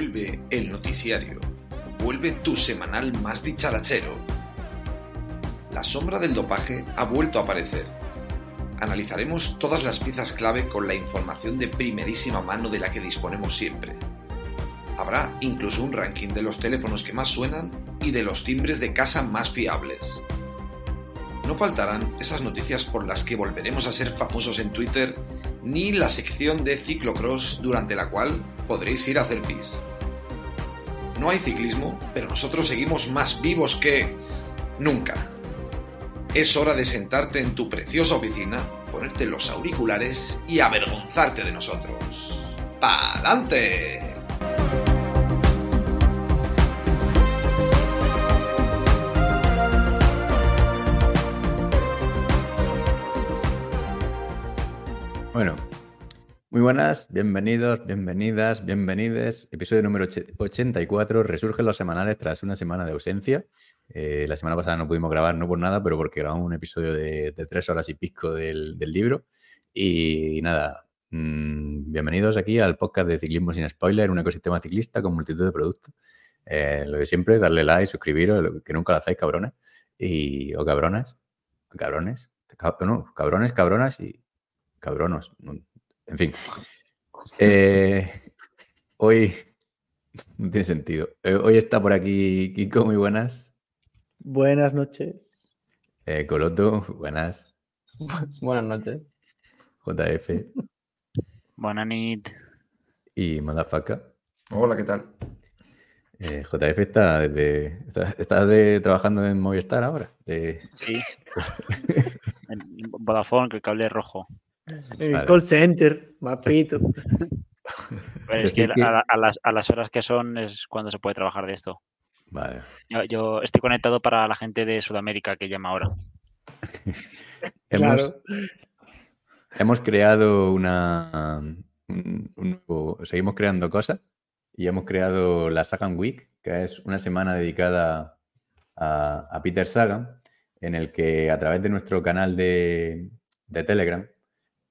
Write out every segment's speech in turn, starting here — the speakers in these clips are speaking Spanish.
Vuelve el noticiario. Vuelve tu semanal más dicharachero. La sombra del dopaje ha vuelto a aparecer. Analizaremos todas las piezas clave con la información de primerísima mano de la que disponemos siempre. Habrá incluso un ranking de los teléfonos que más suenan y de los timbres de casa más fiables. No faltarán esas noticias por las que volveremos a ser famosos en Twitter, ni la sección de ciclocross durante la cual podréis ir a hacer pis. No hay ciclismo, pero nosotros seguimos más vivos que nunca. Es hora de sentarte en tu preciosa oficina, ponerte los auriculares y avergonzarte de nosotros. ¡Pa'lante! Muy buenas, bienvenidos, bienvenidas, bienvenides. Episodio número 84. Resurgen los semanales tras una semana de ausencia. Eh, la semana pasada no pudimos grabar, no por nada, pero porque grabamos un episodio de, tres horas y pico del, libro. Y nada, mm, bienvenidos aquí al podcast de Ciclismo sin Spoiler, un ecosistema ciclista con multitud de productos. Eh, lo de siempre, darle like, suscribiros, que nunca lo hacéis, cabrones. Y, o cabronas, cabrones, no, cabrones, cabronas y cabronos. En fin. Eh, hoy no tiene sentido. Eh, hoy está por aquí Kiko, muy buenas. Buenas noches. Eh, Coloto, buenas. buenas noches. JF. Buenas noches. Y Madafaka. Hola, ¿qué tal? JF está, desde, está, de, trabajando en Movistar ahora. Sí. en Vodafone, que el cable es rojo. En call center, mapito. Pues a, las, horas que son es cuando se puede trabajar de esto. Vale. Yo, estoy conectado para la gente de Sudamérica que llama ahora. hemos, hemos, creado una. Un, seguimos creando cosas y hemos creado la Sagan Week, que es una semana dedicada a, a Peter Sagan, en el que a través de nuestro canal de, de Telegram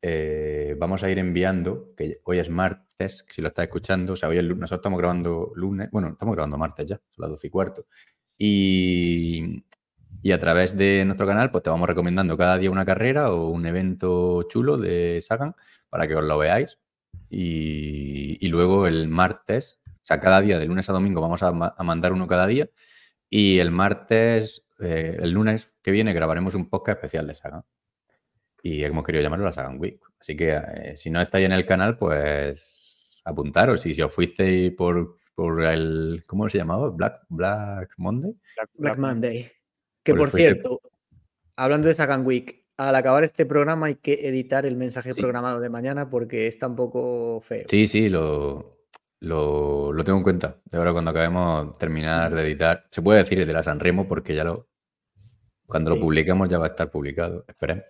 eh, vamos a ir enviando, que hoy es martes, si lo estás escuchando, o sea, hoy es lunes, nosotros estamos grabando lunes, bueno, estamos grabando martes ya, son las 12 y cuarto. Y, a través de nuestro canal, pues te vamos recomendando cada día una carrera o un evento chulo de Sagan para que os lo veáis. Y, luego el martes, o sea, cada día, de lunes a domingo, vamos a, mandar uno cada día. Y el martes, eh, el lunes que viene, grabaremos un podcast especial de Sagan y hemos querido llamarlo la Sagan Week. Así que eh, si no estáis en el canal, pues apuntaros. Y si os fuisteis por, por el, ¿cómo se llamaba? Black, Black Monday. Black, Monday. Que por, cierto, hablando de Sagan Week, al acabar este programa hay que editar el mensaje programado de mañana porque está un poco feo. Sí, sí, lo, lo, tengo en cuenta. De ahora cuando acabemos terminar de editar, se puede decir de la San Remo porque ya lo, cuando lo publiquemos ya va a estar publicado. Esperemos.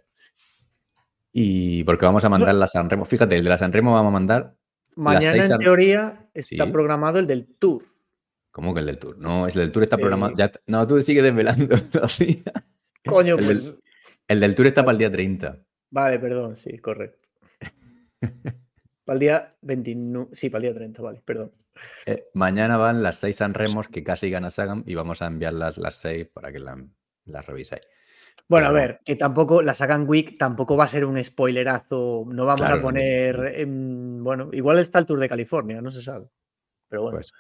Y porque vamos a mandar la Sanremo. Fíjate, el de la Sanremo vamos a mandar. Mañana, en teoría, está programado el del Tour. ¿Cómo que el del Tour? No, el del Tour está programado. Ya, no, tú sigues desvelando. Coño, el pues. Del, el del Tour está para el día 30. Vale, perdón, sí, correcto. para el día 29. Sí, para el día 30, vale, perdón. Eh, mañana van las seis Sanremos que casi gana Sagan y vamos a enviarlas las seis para que las revisáis. Bueno, a ver, que tampoco la Sagan Week tampoco va a ser un spoilerazo. No vamos a poner. bueno, igual está el Tour de California, no se sabe. Pero bueno. Pues,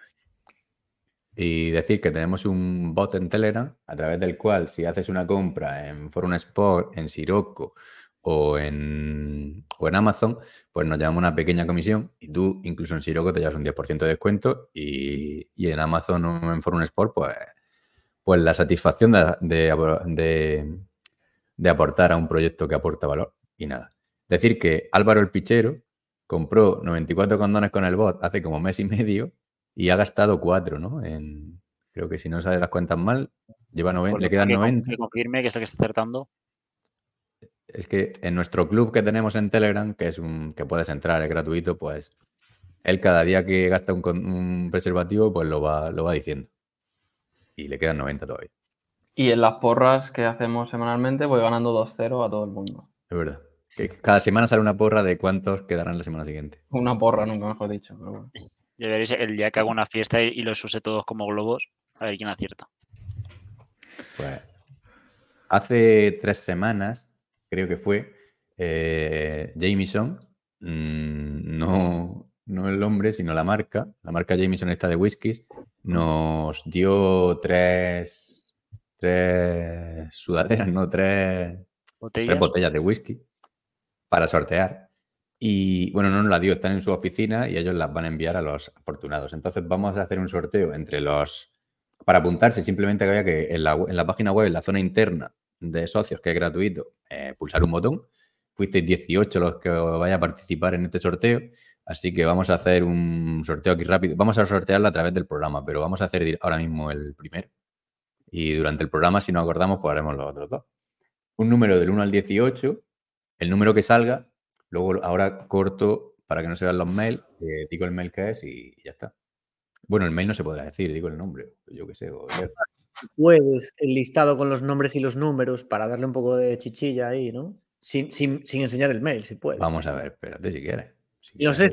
y decir que tenemos un bot en Telegram a través del cual, si haces una compra en Forum Sport, en Sirocco o en, o en Amazon, pues nos llevamos una pequeña comisión y tú, incluso en Sirocco, te llevas un 10% de descuento y, en Amazon o en Forum Sport, pues, pues la satisfacción de de aportar a un proyecto que aporta valor y nada. Decir que Álvaro el Pichero compró 94 condones con el bot hace como mes y medio y ha gastado 4, ¿no? En, creo que si no sale las cuentas mal, lleva 90, le quedan 90. Que confirme que es lo que está acertando. Es que en nuestro club que tenemos en Telegram, que es un que puedes entrar, es gratuito, pues él cada día que gasta un, un preservativo, pues lo va, lo va diciendo. Y le quedan 90 todavía. Y en las porras que hacemos semanalmente voy ganando 2-0 a todo el mundo. Es verdad. cada semana sale una porra de cuántos quedarán la semana siguiente. Una porra, nunca mejor dicho. Ya veréis el día que hago una fiesta y, los use todos como globos, a ver quién acierta. Pues hace tres semanas, creo que fue, eh, Jameson, mm, no, no el hombre, sino la marca, la marca Jameson está de whiskies, nos dio tres, tres sudaderas, no tres tres botellas de whisky para sortear. Y bueno, no nos la dio, están en su oficina y ellos las van a enviar a los afortunados. Entonces vamos a hacer un sorteo entre los... Para apuntarse, simplemente había que en la, en la página web, en la zona interna de socios, que es gratuito, eh, pulsar un botón. Fuisteis 18 los que vaya a participar en este sorteo. Así que vamos a hacer un sorteo aquí rápido. Vamos a sortearlo a través del programa, pero vamos a hacer ahora mismo el primero. Y durante el programa, si no acordamos, pues haremos los otros dos. Un número del 1 al 18, el número que salga Luego ahora corto para que no se vean los mails, eh, digo el mail que es y, ya está. Bueno, el mail no se podrá decir, digo el nombre, yo qué sé. Puedes el listado con los nombres y los números para darle un poco de chichilla ahí, ¿no? Sin, enseñar el mail, si puedes. Vamos a ver, espérate si quieres. no sé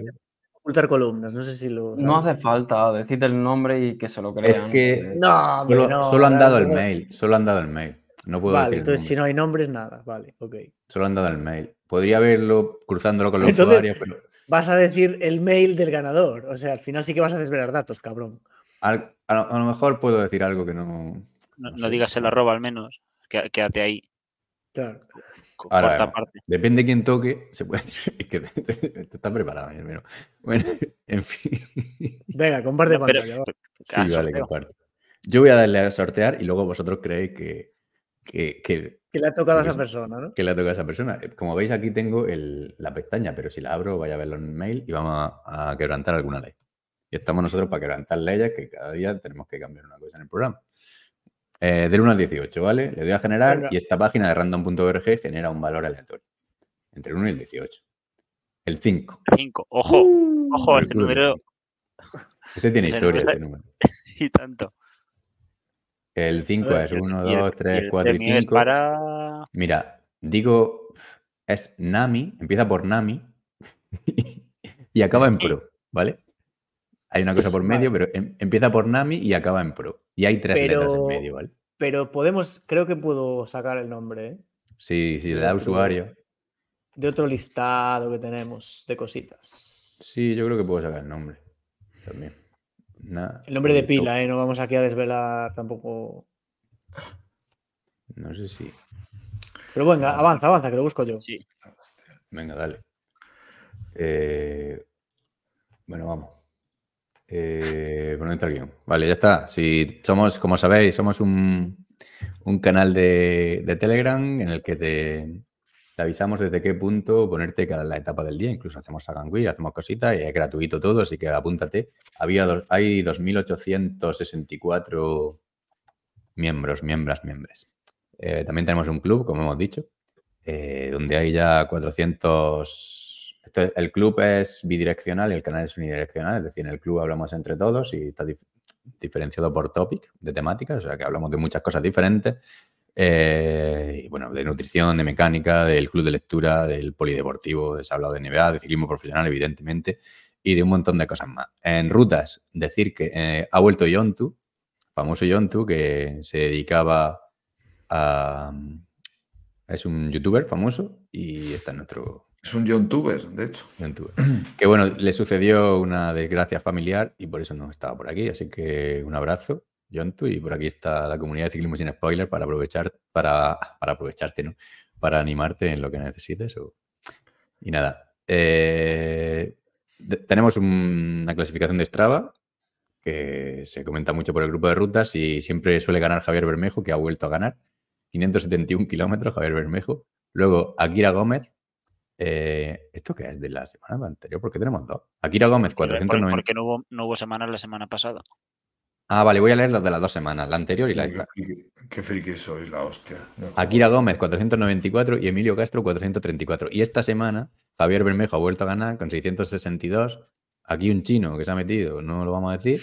ocultar columnas, no sé si lo. No hace falta decirte el nombre y que se lo crean. Es que no, solo, han dado el mail, solo han dado el mail. No puedo vale, entonces si no hay nombres, nada, vale, ok. Solo han dado el mail. Podría verlo cruzándolo con los usuarios, pero. Vas a decir el mail del ganador. O sea, al final sí que vas a desvelar datos, cabrón. a, lo, mejor puedo decir algo que no. No, digas el arroba al menos. Quédate ahí. Claro. Ahora, depende de quién toque, se puede. Es que te, estás preparado, mi hermano. Bueno, en fin. Venga, comparte pantalla. sí, vale, comparte. Yo voy a darle a sortear y luego vosotros creéis que, que, le ha tocado a esa persona, ¿no? Que le ha tocado a esa persona. Como veis, aquí tengo la pestaña, pero si la abro, vaya a verlo en mail y vamos a, quebrantar alguna ley. Y estamos nosotros para quebrantar leyes que cada día tenemos que cambiar una cosa en el programa. Eh, del 1 al 18, ¿vale? Le doy a generar y esta página de random.org genera un valor aleatorio. Entre el 1 y el 18. El 5. 5. Ojo, uh, ojo, este número. Este tiene historia, este número. y tanto. El 5 es 1, 2, 3, 4 y 5. Para... Mira, digo, es Nami, empieza por Nami y acaba en Pro, ¿vale? Hay una cosa por medio, pero em, empieza por Nami y acaba en Pro. Y hay tres letras en medio, ¿vale? Pero podemos, creo que puedo sacar el nombre, ¿eh? Sí, sí, le da usuario. De otro listado que tenemos de cositas. Sí, yo creo que puedo sacar el nombre también el nombre de pila, ¿eh? No vamos aquí a desvelar tampoco. No sé si. Pero venga, avanza, avanza, que lo busco yo. Venga, dale. Eh, bueno, vamos. Eh, el Vale, ya está. Si somos, como sabéis, somos un, un canal de, de, Telegram en el que te, avisamos desde qué punto ponerte cada la etapa del día. Incluso hacemos Sagangui, hacemos cositas y es gratuito todo, así que apúntate. Había hay 2.864 miembros, miembros, miembros. Eh, también tenemos un club, como hemos dicho, eh, donde hay ya 400... el club es bidireccional y el canal es unidireccional, es decir, en el club hablamos entre todos y está diferenciado por topic de temáticas, o sea que hablamos de muchas cosas diferentes eh, bueno, de nutrición, de mecánica, del club de lectura, del polideportivo, se ha hablado de NBA, de ciclismo profesional, evidentemente, y de un montón de cosas más. En rutas, decir que eh, ha vuelto Yontu, famoso Yontu, que se dedicaba a... Es un youtuber famoso y está en nuestro... Es un youtuber, de hecho. Que bueno, le sucedió una desgracia familiar y por eso no estaba por aquí, así que un abrazo Yontu, y por aquí está la comunidad de ciclismo sin spoiler para aprovechar, para, para aprovecharte, ¿no? Para animarte en lo que necesites. Y nada. Eh, tenemos una clasificación de Strava que se comenta mucho por el grupo de rutas y siempre suele ganar Javier Bermejo, que ha vuelto a ganar. 571 kilómetros, Javier Bermejo. Luego, Akira Gómez. Eh, ¿Esto qué es de la semana anterior? Porque tenemos dos. Akira Gómez, 490. ¿Por qué no hubo, no hubo semanas la semana pasada? Ah, vale, voy a leer las de las dos semanas, la anterior y la esta. Qué, friki sois, la hostia. Akira Gómez, 494 y Emilio Castro, 434. Y esta semana, Javier Bermejo ha vuelto a ganar con 662. Aquí un chino que se ha metido, no lo vamos a decir.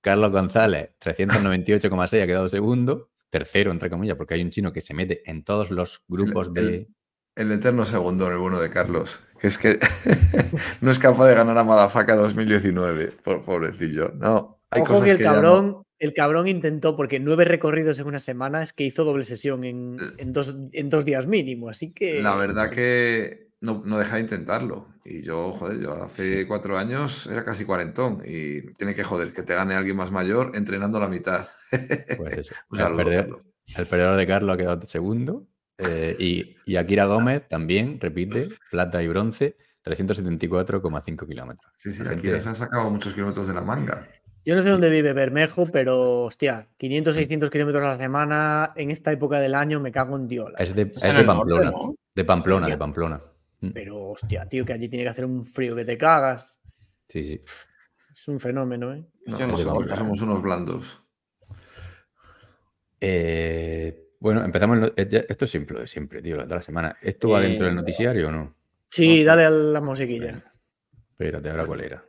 Carlos González, 398,6, ha quedado segundo. Tercero, entre comillas, porque hay un chino que se mete en todos los grupos de. El eterno segundo en el bueno de Carlos. Que es que no es capaz de ganar a Madafaka 2019. Por, pobrecillo. No. Hay Ojo cosas que el que ya no- cabrón, el cabrón intentó, porque nueve recorridos en una semana es que hizo doble sesión en, en dos, en dos días mínimo. Así que. La verdad que no, no deja de intentarlo. Y yo, joder, yo hace cuatro años era casi cuarentón. Y tiene que joder que te gane alguien más mayor entrenando la mitad. Pues eso. Un el, perdedor, el perdedor de Carlos ha quedado segundo. Eh, y, y Akira Gómez también repite plata y bronce, 374,5 kilómetros. Sí, sí, gente- se han sacado muchos kilómetros de la manga. Yo no sé dónde vive Bermejo, pero hostia, 500, 600 kilómetros a la semana en esta época del año me cago en Diola. Es de, Es Pamplona. ¿no? De Pamplona, Hostia. de Pamplona. Mm, Pero hostia, tío, que allí tiene que hacer un frío que te cagas. Sí, sí. Es un fenómeno, ¿eh? No, no, no. somos unos blandos. Eh, bueno, empezamos. eh, Esto es simple, siempre, tío, toda la semana. ¿Esto va Eh, dentro del noticiario o no? Sí, dale a la musiquilla. Espérate, ahora cuál era.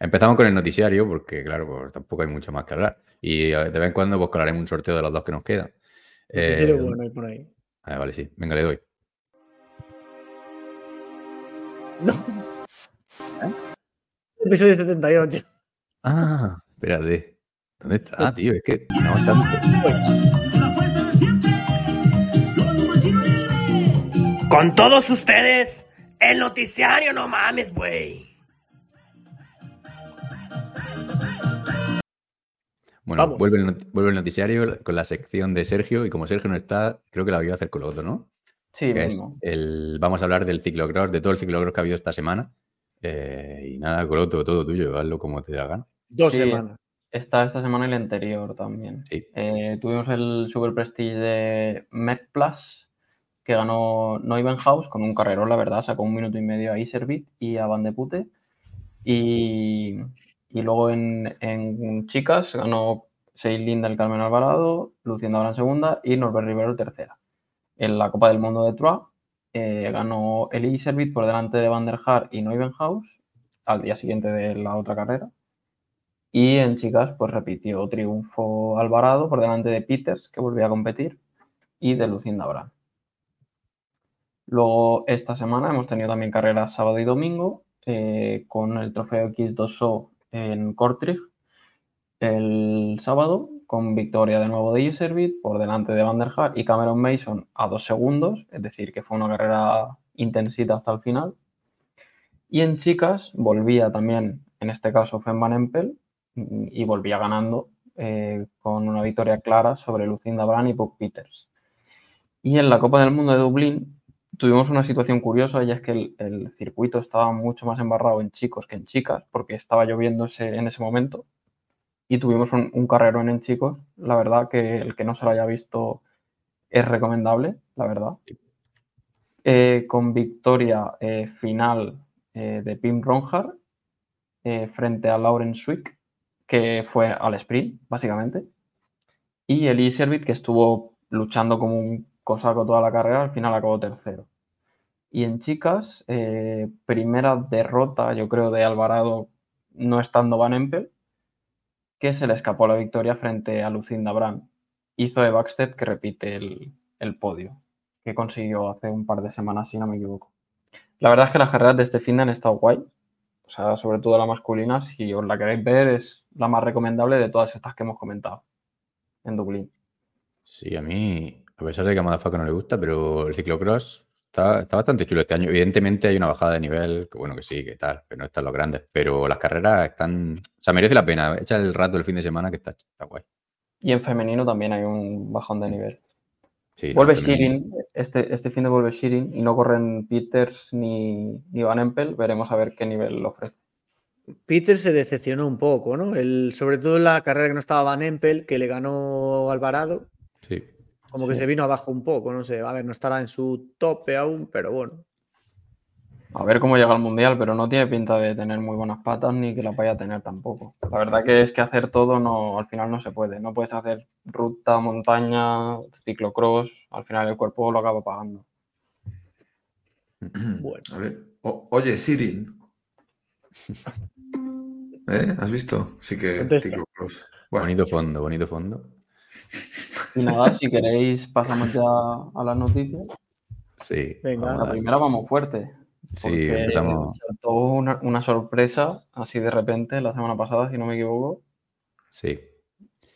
Empezamos con el noticiario, porque claro, pues, tampoco hay mucho más que hablar. Y eh, de vez en cuando pues colaremos un sorteo de los dos que nos quedan. Noticiero Eh, bueno por ahí. ah, vale, sí. Venga, le doy. No. Episodio 78. Ah, espérate. ¿Dónde está, tío? Es que no tanto. Con todos ustedes, el noticiario, no mames, güey. Bueno, vuelve el, not- vuelve el noticiario con la sección de Sergio. Y como Sergio no está, creo que la voy a hacer con lo otro, ¿no? Sí, que es mismo. el, vamos a hablar del ciclocross, de todo el ciclocross que ha habido esta semana. Eh, y nada, Coloto, todo tuyo, hazlo como te dé la gana. Dos Sí. semanas. Está esta semana y la anterior también. Sí. Eh, tuvimos el Super Prestige de Met Plus, que ganó Neubenhaus con un carrerón, la verdad. Sacó un minuto y medio a Iservit y a Van de Pute. Y, y luego en, en chicas ganó Seilin del Carmen Alvarado, Luciendo ahora en segunda y Norbert Rivero tercera. En la Copa del Mundo de Troyes eh, ganó el Iservit por delante de Van der Haar y Neubenhaus al día siguiente de la otra carrera. Y en chicas, pues repitió triunfo Alvarado por delante de Peters, que volvía a competir, y de Lucinda Brand. Luego, esta semana hemos tenido también carreras sábado y domingo, eh, con el trofeo X2O en Kortrijk el sábado, con victoria de nuevo de Iservit por delante de Van der Haar y Cameron Mason a dos segundos, es decir, que fue una carrera intensita hasta el final. Y en chicas volvía también, en este caso, Fem Van Empel, y volvía ganando eh, con una victoria clara sobre Lucinda Brand y Puck Peters. Y en la Copa del Mundo de Dublín tuvimos una situación curiosa y es que el, circuito estaba mucho más embarrado en chicos que en chicas porque estaba lloviendo ese- en ese momento y tuvimos un, un carrerón en chicos. La verdad que el que no se lo haya visto es recomendable, la verdad. Eh, con victoria eh, final eh, de Pim Ronjar eh, frente a Lauren Swick, que fue al sprint, básicamente. Y el Iservit, que estuvo luchando como un cosaco toda la carrera, al final acabó tercero. Y en chicas, eh, primera derrota, yo creo, de Alvarado no estando Van Empel, que se le escapó la victoria frente a Lucinda Brand. Hizo de Backstep que repite el, el podio que consiguió hace un par de semanas, si no me equivoco. La verdad es que las carreras de este fin de han estado guay. O sea, sobre todo la masculina, si os la queréis ver, es la más recomendable de todas estas que hemos comentado en Dublín. Sí, a mí, a pesar de que a Madafaka no le gusta, pero el ciclocross está, está bastante chulo este año. Evidentemente hay una bajada de nivel, que bueno, que sí, que tal, pero no están los grandes. Pero las carreras están. O sea, merece la pena. Echa el rato el fin de semana que está, está guay. Y en femenino también hay un bajón de nivel. Sí, Vuelve. Shirin, este, este fin de vuelve Shirin y no corren Peters ni, ni Van Empel. Veremos a ver qué nivel lo ofrece. Peter se decepcionó un poco, ¿no? El, sobre todo en la carrera que no estaba Van Empel, que le ganó Alvarado, Sí. Como que se vino abajo un poco, no sé. A ver, no estará en su tope aún, pero bueno. A ver cómo llega al mundial, pero no tiene pinta de tener muy buenas patas ni que las vaya a tener tampoco. La verdad que es que hacer todo no, al final no se puede. No puedes hacer ruta, montaña, ciclocross. Al final el cuerpo lo acaba pagando. Bueno. A ver. O- oye, Sirin. ¿Eh? ¿Has visto? Sí que Contesta. ciclocross. Bueno, Bonito fondo, bonito fondo. Y nada, si queréis pasamos ya a las noticias. Sí. Venga. La primera vamos fuerte. Sí, porque empezamos. saltó una, una sorpresa así de repente la semana pasada, si no me equivoco. Sí.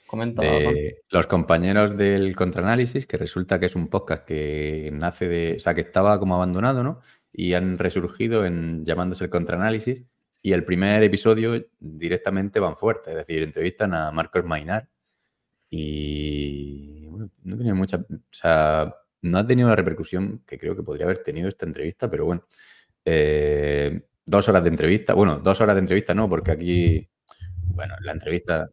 Comenta. De los compañeros del Contraanálisis, que resulta que es un podcast que nace de, o sea, que estaba como abandonado, ¿no? Y han resurgido en llamándose el Contraanálisis. Y el primer episodio directamente van fuerte, es decir, entrevistan a Marcos Mainar. Y bueno, no tiene mucha, o sea, no ha tenido la repercusión que creo que podría haber tenido esta entrevista, pero bueno, eh, dos horas de entrevista, bueno, dos horas de entrevista no, porque aquí, bueno, la entrevista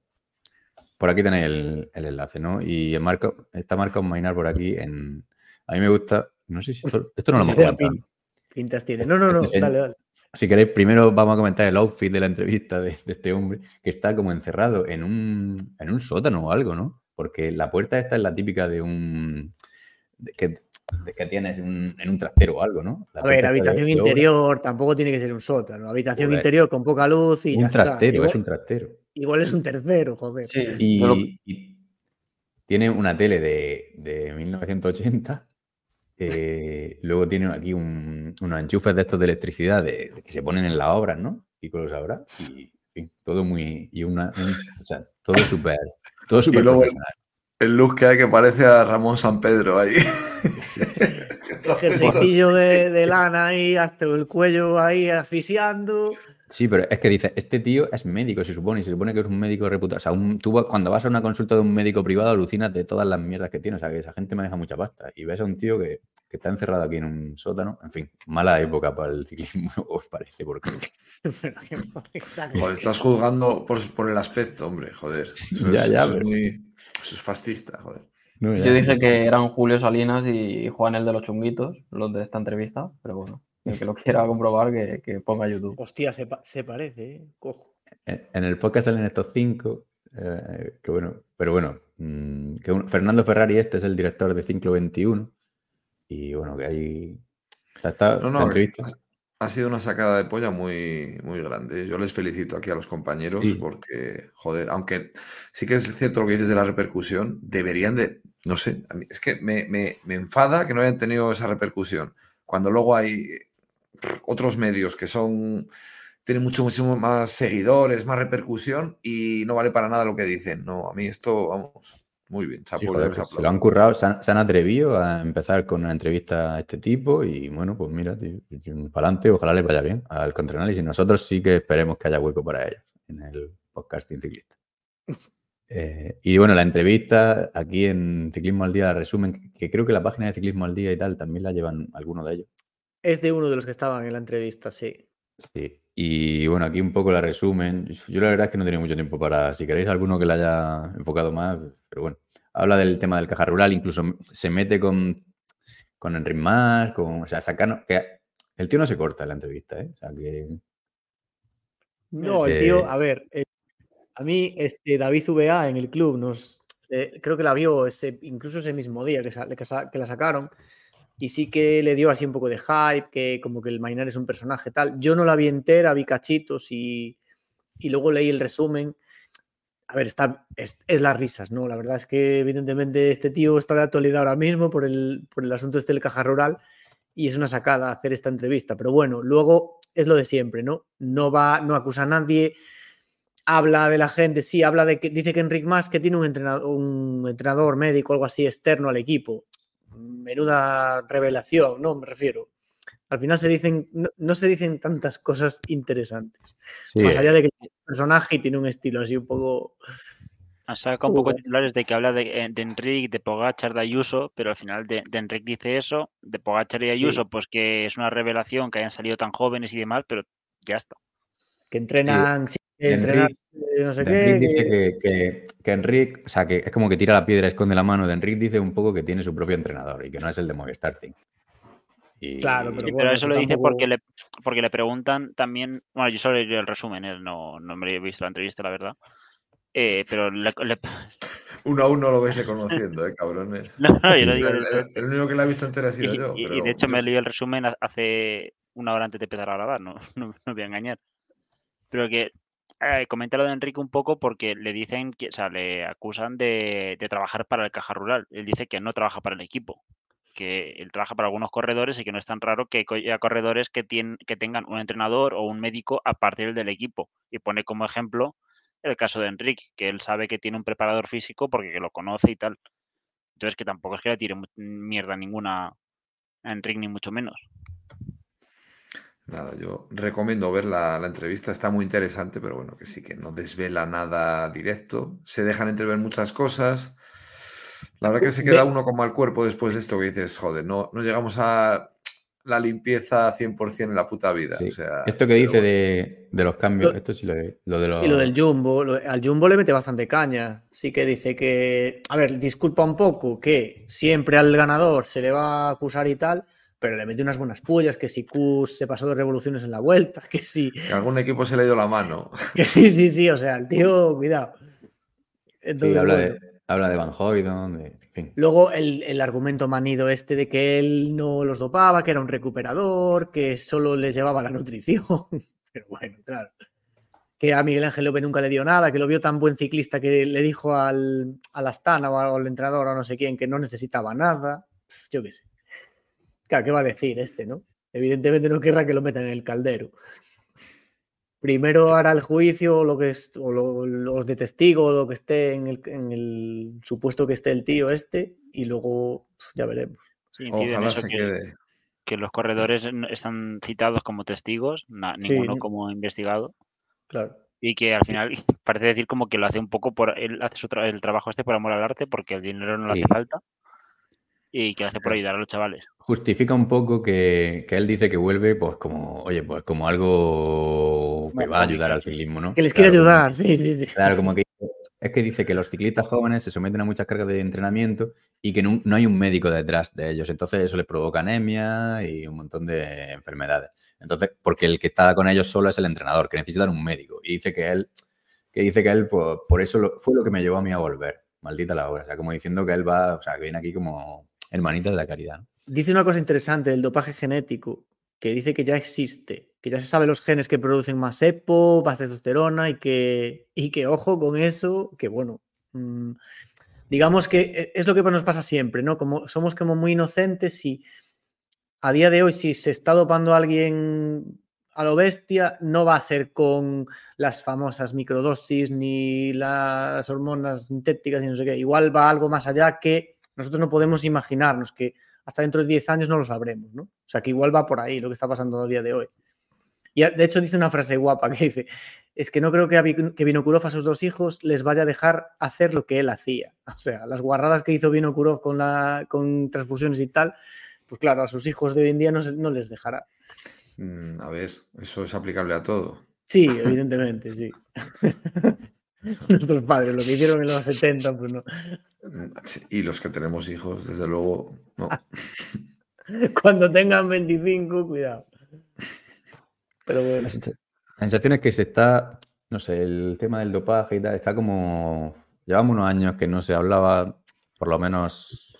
por aquí tenéis el, el enlace, ¿no? Y en Marco, está Marcos Mainar por aquí. En, a mí me gusta. No sé si esto, esto no lo hemos comentado. pin- Pintas tiene. No, no, no, dale, dale. Si queréis, primero vamos a comentar el outfit de la entrevista de, de este hombre, que está como encerrado en un, en un sótano o algo, ¿no? Porque la puerta esta es la típica de un. de que, de que tienes un- en un trastero o algo, ¿no? La A ver, habitación interior tampoco tiene que ser un sótano. Habitación Joder. interior con poca luz y ya Un está. trastero, Igual, es un trastero. igual es un tercero, joder. Sí, Y, y tiene una tele de, de 1980. Eh, luego tiene aquí un- unos enchufes de estos de electricidad de, de que se ponen en las obras, ¿no? Y lo sabrá. Y fin, todo muy. Y una, un- o sea, todo súper. Todo súper luego el- profesional. El look que hay que parece a Ramón San Pedro ahí. Jerseycillo de, de lana ahí, hasta el cuello ahí asfixiando. Sí, pero es que dice, este tío es médico, se supone, y se supone que es un médico reputado. O sea, un- tú cuando vas a una consulta de un médico privado alucinas de todas las mierdas que tiene. O sea, que esa gente maneja mucha pasta. Y ves a un tío que, que está encerrado aquí en un sótano. En fin, mala época para el ciclismo, os parece, porque. Joder, estás juzgando por, por el aspecto, hombre, joder. Eso Ya, es, ya, eso es muy. Eso es fascista, joder. No, ya. Yo dije que eran Julio Salinas y Juan el de los chunguitos, los de esta entrevista, pero bueno, el que lo quiera comprobar que, que ponga YouTube. Hostia, se, pa- se parece, ¿eh? Cojo. En en el podcast salen estos cinco, eh, que bueno, pero bueno, mm, que un- Fernando Ferrari este es el director de Ciclo 21 y bueno, que hay... o sea, está, No, no, ha sido una sacada de polla muy, muy grande. Yo les felicito aquí a los compañeros Sí. porque, joder, aunque sí que es cierto lo que dices de la repercusión, deberían de, no sé, a mí- es que me, me- me enfada que no hayan tenido esa repercusión. Cuando luego hay otros medios que son, tienen mucho, muchísimo más seguidores, más repercusión y no vale para nada lo que dicen. No, a mí esto, vamos, muy bien, chapo, Sí, yo joder, les pues se lo han currado, se han, se han atrevido a empezar con una entrevista a este tipo y bueno, pues mira, para adelante, ojalá les vaya bien al contraanálisis. Nosotros sí que esperemos que haya hueco para ellos en el podcasting ciclista. Eh, y bueno, la entrevista aquí en Ciclismo al Día la resumen, que creo que la página de Ciclismo al Día y tal también la llevan algunos de ellos. Es de uno de los que estaban en la entrevista, sí. Sí. Y bueno, aquí un poco la resumen. Yo la verdad es que no tenido mucho tiempo para, si queréis alguno que la haya enfocado más, pero bueno, habla del tema del caja rural, incluso se mete con, con Enric Mas, con, o sea, sacando, que el tío no se corta en la entrevista, ¿eh? O sea, que... No, el tío, a ver, eh, a mí este David VA en el club nos eh, creo que la vio ese, incluso ese mismo día que, que la sacaron y sí que le dio así un poco de hype, que como que el Mainar es un personaje tal. Yo no la vi entera, vi cachitos y, y luego leí el resumen. A ver, está, es, es las risas, ¿no? La verdad es que evidentemente este tío está de actualidad ahora mismo por el, por el asunto este del caja rural y es una sacada hacer esta entrevista. Pero bueno, luego es lo de siempre, ¿no? No va, no acusa a nadie, habla de la gente, sí, habla de que dice que Enric Mas que tiene un entrenador, un entrenador médico, algo así externo al equipo. Menuda revelación, ¿no? Me refiero. Al final se dicen, no, no se dicen tantas cosas interesantes. Sí, Más allá de que el personaje tiene un estilo así un poco. Ha sacado un poco Joder. de titulares de que habla de, eh, de Enric, de Pogachar, de Ayuso, pero al final de, de Enric dice eso, de Pogachar y Sí. Ayuso, pues que es una revelación que hayan salido tan jóvenes y demás, pero ya está. Que entrenan, sí, que entrenan, eh, no sé qué. Enric dice que- que, que, que Enric, o sea, que es como que tira la piedra y esconde la mano. De Enric dice un poco que tiene su propio entrenador y que no es el de Movistar Team. Y- Claro, pero bueno, pero eso eso lo dice tampoco- porque le, porque le preguntan también, bueno, yo solo leí el resumen, eh, no, no me he visto la entrevista, la verdad. Eh, pero le, le- Uno a uno lo vais reconociendo, eh, cabrones. no, no, yo lo El, digo el- el único que la ha visto entera ha sido Y, yo. y- de hecho yo me leí el resumen ha- hace una hora antes de empezar a grabar, no, no, no voy a engañar. Pero que eh, comenta lo de Enrique un poco porque le dicen que, o sea, le acusan de, de trabajar para el caja rural. Él dice que no trabaja para el equipo. que él trabaja para algunos corredores y que no es tan raro que haya corredores que, tienen, que tengan un entrenador o un médico a partir del equipo. Y pone como ejemplo el caso de Enrique, que él sabe que tiene un preparador físico porque lo conoce y tal. Entonces, que tampoco es que le tire mierda ninguna a Enrique, ni mucho menos. Nada, yo recomiendo ver la, la, entrevista, está muy interesante, pero bueno, que sí que no desvela nada directo. Se dejan entrever muchas cosas. La verdad que se queda uno como al cuerpo después de esto que dices, joder, no, no llegamos a la limpieza 100% en la puta vida. O sea, esto que dice de, de, los cambios, esto sí lo, lo de los... Y lo del Jumbo, lo, al Jumbo le mete bastante caña. Sí que dice que, a ver, disculpa un poco que siempre al ganador se le va a acusar y tal, pero le mete unas buenas pullas, que si Kus se pasó dos revoluciones en la vuelta, que si... Que algún equipo se le ha ido la mano. Que sí, sí, sí, o sea, el tío, cuidado. Entonces, sí, habla, bueno. de, habla de Van Hoydon, de... Luego el, el, argumento manido este de que él no los dopaba, que era un recuperador, que solo les llevaba la nutrición. Pero bueno, claro. Que a Miguel Ángel López nunca le dio nada, que lo vio tan buen ciclista que le dijo al, al Astana o al entrenador o no sé quién que no necesitaba nada. Yo qué sé. Claro, ¿qué va a decir este, no? Evidentemente no querrá que lo metan en el caldero. Primero hará el juicio, lo que es, o lo, los de testigo, lo que esté en el, en el, supuesto que esté el tío este, y luego pues, ya veremos. Sí, Ojalá se que, quede. Que los corredores están citados como testigos, na, ninguno sí. como investigado. Claro. Y que al final parece decir como que lo hace un poco por. Él hace su tra el trabajo este por amor al arte, porque el dinero no le sí. hace falta y que hace por ayudar a los chavales. Justifica un poco que, que, él dice que vuelve, pues como, oye, pues como algo que va a ayudar al ciclismo, ¿no? Que les quiere claro, ayudar, sí, sí, sí. Claro, como que es que dice que los ciclistas jóvenes se someten a muchas cargas de entrenamiento y que no, no hay un médico detrás de ellos. Entonces eso les provoca anemia y un montón de enfermedades. Entonces, porque el que está con ellos solo es el entrenador, que necesitan un médico. Y dice que él, que dice que él, pues, por eso lo, fue lo que me llevó a mí a volver. Maldita la hora. O sea, como diciendo que él va, o sea, que viene aquí como hermanita de la caridad. Dice una cosa interesante del dopaje genético, que dice que ya existe, que ya se sabe los genes que producen más EPO, más testosterona y que, y que ojo con eso, que bueno, mmm, digamos que es lo que nos pasa siempre, ¿no? Como somos como muy inocentes y a día de hoy si se está dopando a alguien a lo bestia, no va a ser con las famosas microdosis ni las hormonas sintéticas y no sé qué, igual va algo más allá que nosotros no podemos imaginarnos que hasta dentro de 10 años no lo sabremos, ¿no? O sea, que igual va por ahí lo que está pasando a día de hoy. Y de hecho dice una frase guapa que dice, es que no creo que a, que Vinokurov a sus dos hijos les vaya a dejar hacer lo que él hacía. O sea, las guarradas que hizo Vinokurov con, la, con transfusiones y tal, pues claro, a sus hijos de hoy en día no, no les dejará. Mm, a ver, eso es aplicable a todo. Sí, evidentemente, sí. Nuestros padres, lo que hicieron en los 70, pues no. Y los que tenemos hijos, desde luego, no. Cuando tengan 25, cuidado. Pero bueno. La sensación es que se está, no sé, el tema del dopaje y tal, está como. Llevamos unos años que no se hablaba, por lo menos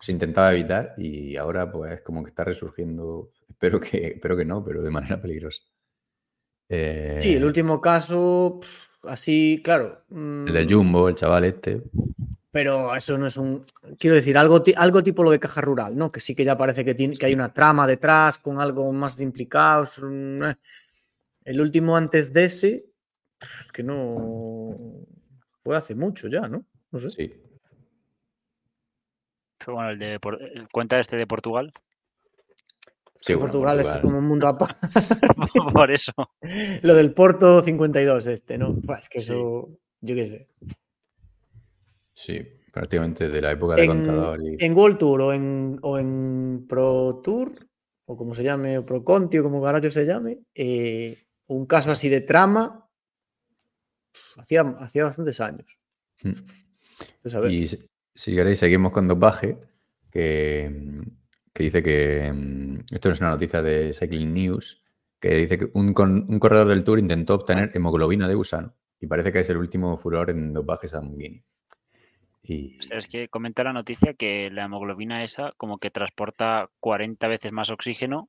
se intentaba evitar, y ahora, pues, como que está resurgiendo. Espero que, espero que no, pero de manera peligrosa. Eh... Sí, el último caso, así, claro. Mmm... El del Jumbo, el chaval este. Pero eso no es un. Quiero decir, algo, algo tipo lo de caja rural, ¿no? Que sí que ya parece que, tiene, que hay una trama detrás con algo más implicados. Eh. El último antes de ese, que no. Fue hace mucho ya, ¿no? No sé. Sí. Pero bueno, el de. ¿Cuenta este de Portugal? Sí, bueno, Portugal, Portugal, es como un mundo aparte. Por eso. Lo del Porto 52, este, ¿no? Pues que eso. Sí. Yo qué sé. Sí, prácticamente de la época de en, contador. Y... En World Tour o en, o en Pro Tour, o como se llame, o Pro Conti, o como carajo se llame, eh, un caso así de trama hacía, hacía bastantes años. Hmm. Entonces, a ver. Y si queréis, seguimos con dopaje, que, que dice que mm, esto no es una noticia de Cycling News, que dice que un, un corredor del Tour intentó obtener hemoglobina de gusano y parece que es el último furor en dopaje sanguíneo. Y... O sea, es que comenta la noticia que la hemoglobina esa como que transporta 40 veces más oxígeno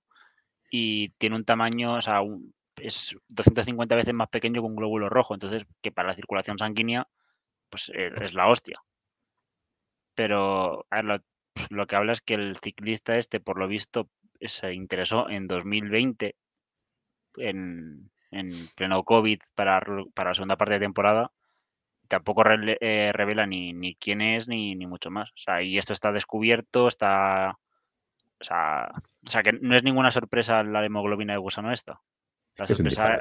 y tiene un tamaño, o sea, un, es 250 veces más pequeño que un glóbulo rojo. Entonces, que para la circulación sanguínea, pues es, es la hostia. Pero, a ver, lo, pues, lo que habla es que el ciclista este, por lo visto, se interesó en 2020, en, en pleno COVID, para, para la segunda parte de temporada. Tampoco eh, revela ni, ni quién es ni, ni mucho más. O sea, y esto está descubierto, está. O sea, o sea, que no es ninguna sorpresa la hemoglobina de gusano esta. La sorpresa.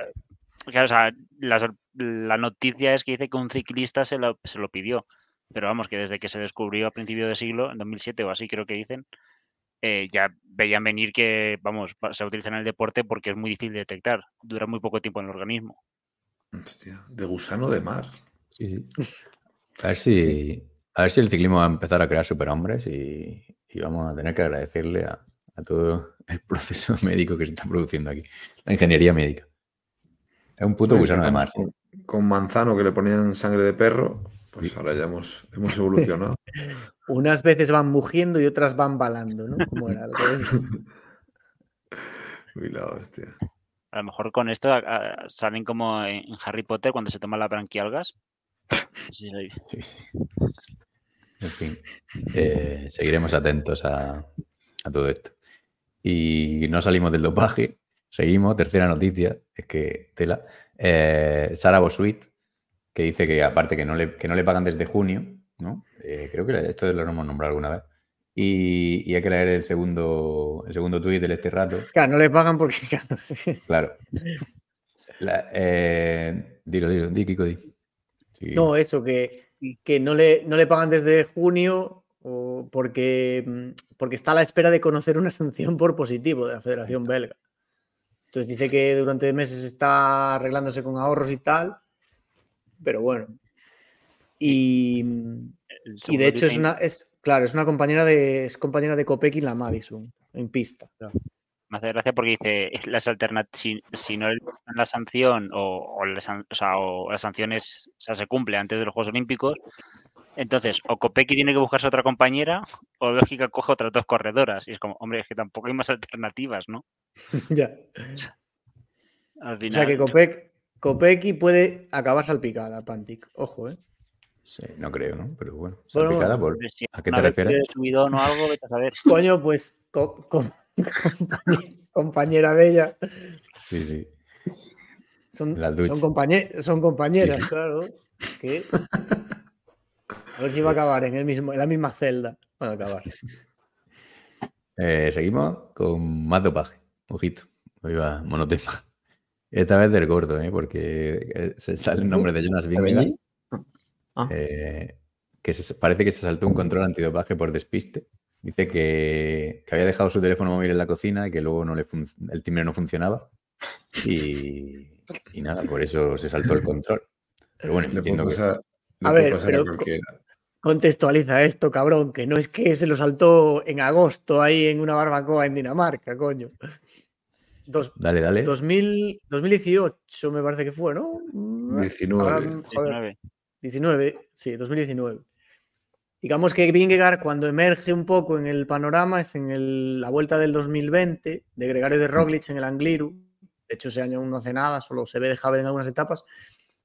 Claro, o sea, la, la noticia es que dice que un ciclista se lo, se lo pidió. Pero vamos, que desde que se descubrió a principio de siglo, en 2007 o así creo que dicen, eh, ya veían venir que, vamos, va- se utiliza en el deporte porque es muy difícil de detectar. Dura muy poco tiempo en el organismo. Hostia, de gusano de mar. Sí, sí. A ver si, a ver si el ciclismo va a empezar a crear superhombres y, y vamos a tener que agradecerle a, a todo el proceso médico que se está produciendo aquí. La ingeniería médica. Es un puto gusano de mar. sí. Con, con manzano que le ponían sangre de perro, pues ahora ya hemos, hemos evolucionado. Unas veces van mugiendo y otras van balando, ¿no? Como era. Uy, la hostia. A lo mejor con esto salen como en en Harry Potter cuando se toma la branquialgas. Sí, sí. En fin, eh, seguiremos atentos a, a todo esto. Y no salimos del dopaje, seguimos. Tercera noticia, es que tela. Eh, Sara Bosuit, que dice que aparte que no le, que no le pagan desde junio, ¿no? Eh, creo que esto lo hemos nombrado alguna vez. Y, y hay que leer el segundo, el segundo tuit de este rato. Claro, no le pagan porque, claro, sí. Claro. La- eh, dilo, dilo, di, Kiko, di. Sí. No, eso, que, que no, le, no le pagan desde junio o porque, mm, porque está a la espera de conocer una sanción por positivo de la Federación Belga. Entonces dice que durante meses está arreglándose con ahorros y tal, pero bueno. Y, y de hecho es una, es, claro, es una compañera de, es compañera de Copec en la Madison, en pista. Me hace gracia porque dice las alternativas, si, si no le dan la sanción o, o, la san- o sea, o la sanción es- o sea, se cumple antes de los Juegos Olímpicos, entonces o Kopecky tiene que buscarse otra compañera o Bélgica coge otras dos corredoras. Y es como, hombre, es que tampoco hay más alternativas, ¿no? ya. Al O sea que Copec, Copecchi puede acabar salpicada, Pantic. Ojo, ¿eh? Sí, no creo, ¿no? Pero bueno, Bueno, salpicada bueno, por... ¿A qué te refieres? tiene subidón o algo, vete a saber. Coño, pues co- co- compañe- compañera de ella. Sí, sí. Son, son, compañe- son compañeras, Sí, sí. claro. Es que. A ver si va a acabar en, el mismo, en la misma celda. Va a acabar. Eh, seguimos con más dopaje. Ojito. Hoy va monotema. Esta vez del gordo, ¿eh? porque eh, se sale el nombre de Jonas ¿De Vingegaard? Ah. eh, que se- parece que se saltó un control antidopaje por despiste. Dice que, que había dejado su teléfono móvil en la cocina y que luego no le el timbre no funcionaba. Y, y nada, por eso se saltó el control. Pero bueno, entiendo que... pasar, A puede ver, pero-. Contextualiza esto, cabrón, que no es que se lo saltó en agosto ahí en una barbacoa en Dinamarca, coño. Dos, Dale, dale. 2000, 2018 me parece que fue, ¿no? Mm, 19. ahora, joder, 19. 19, sí, 2019. Digamos que Vingegaard cuando emerge un poco en el panorama es en el- la vuelta del 2020 de Gregario de Roglic en el Angliru. De hecho, ese año aún no hace nada, solo se ve de Javier en algunas etapas.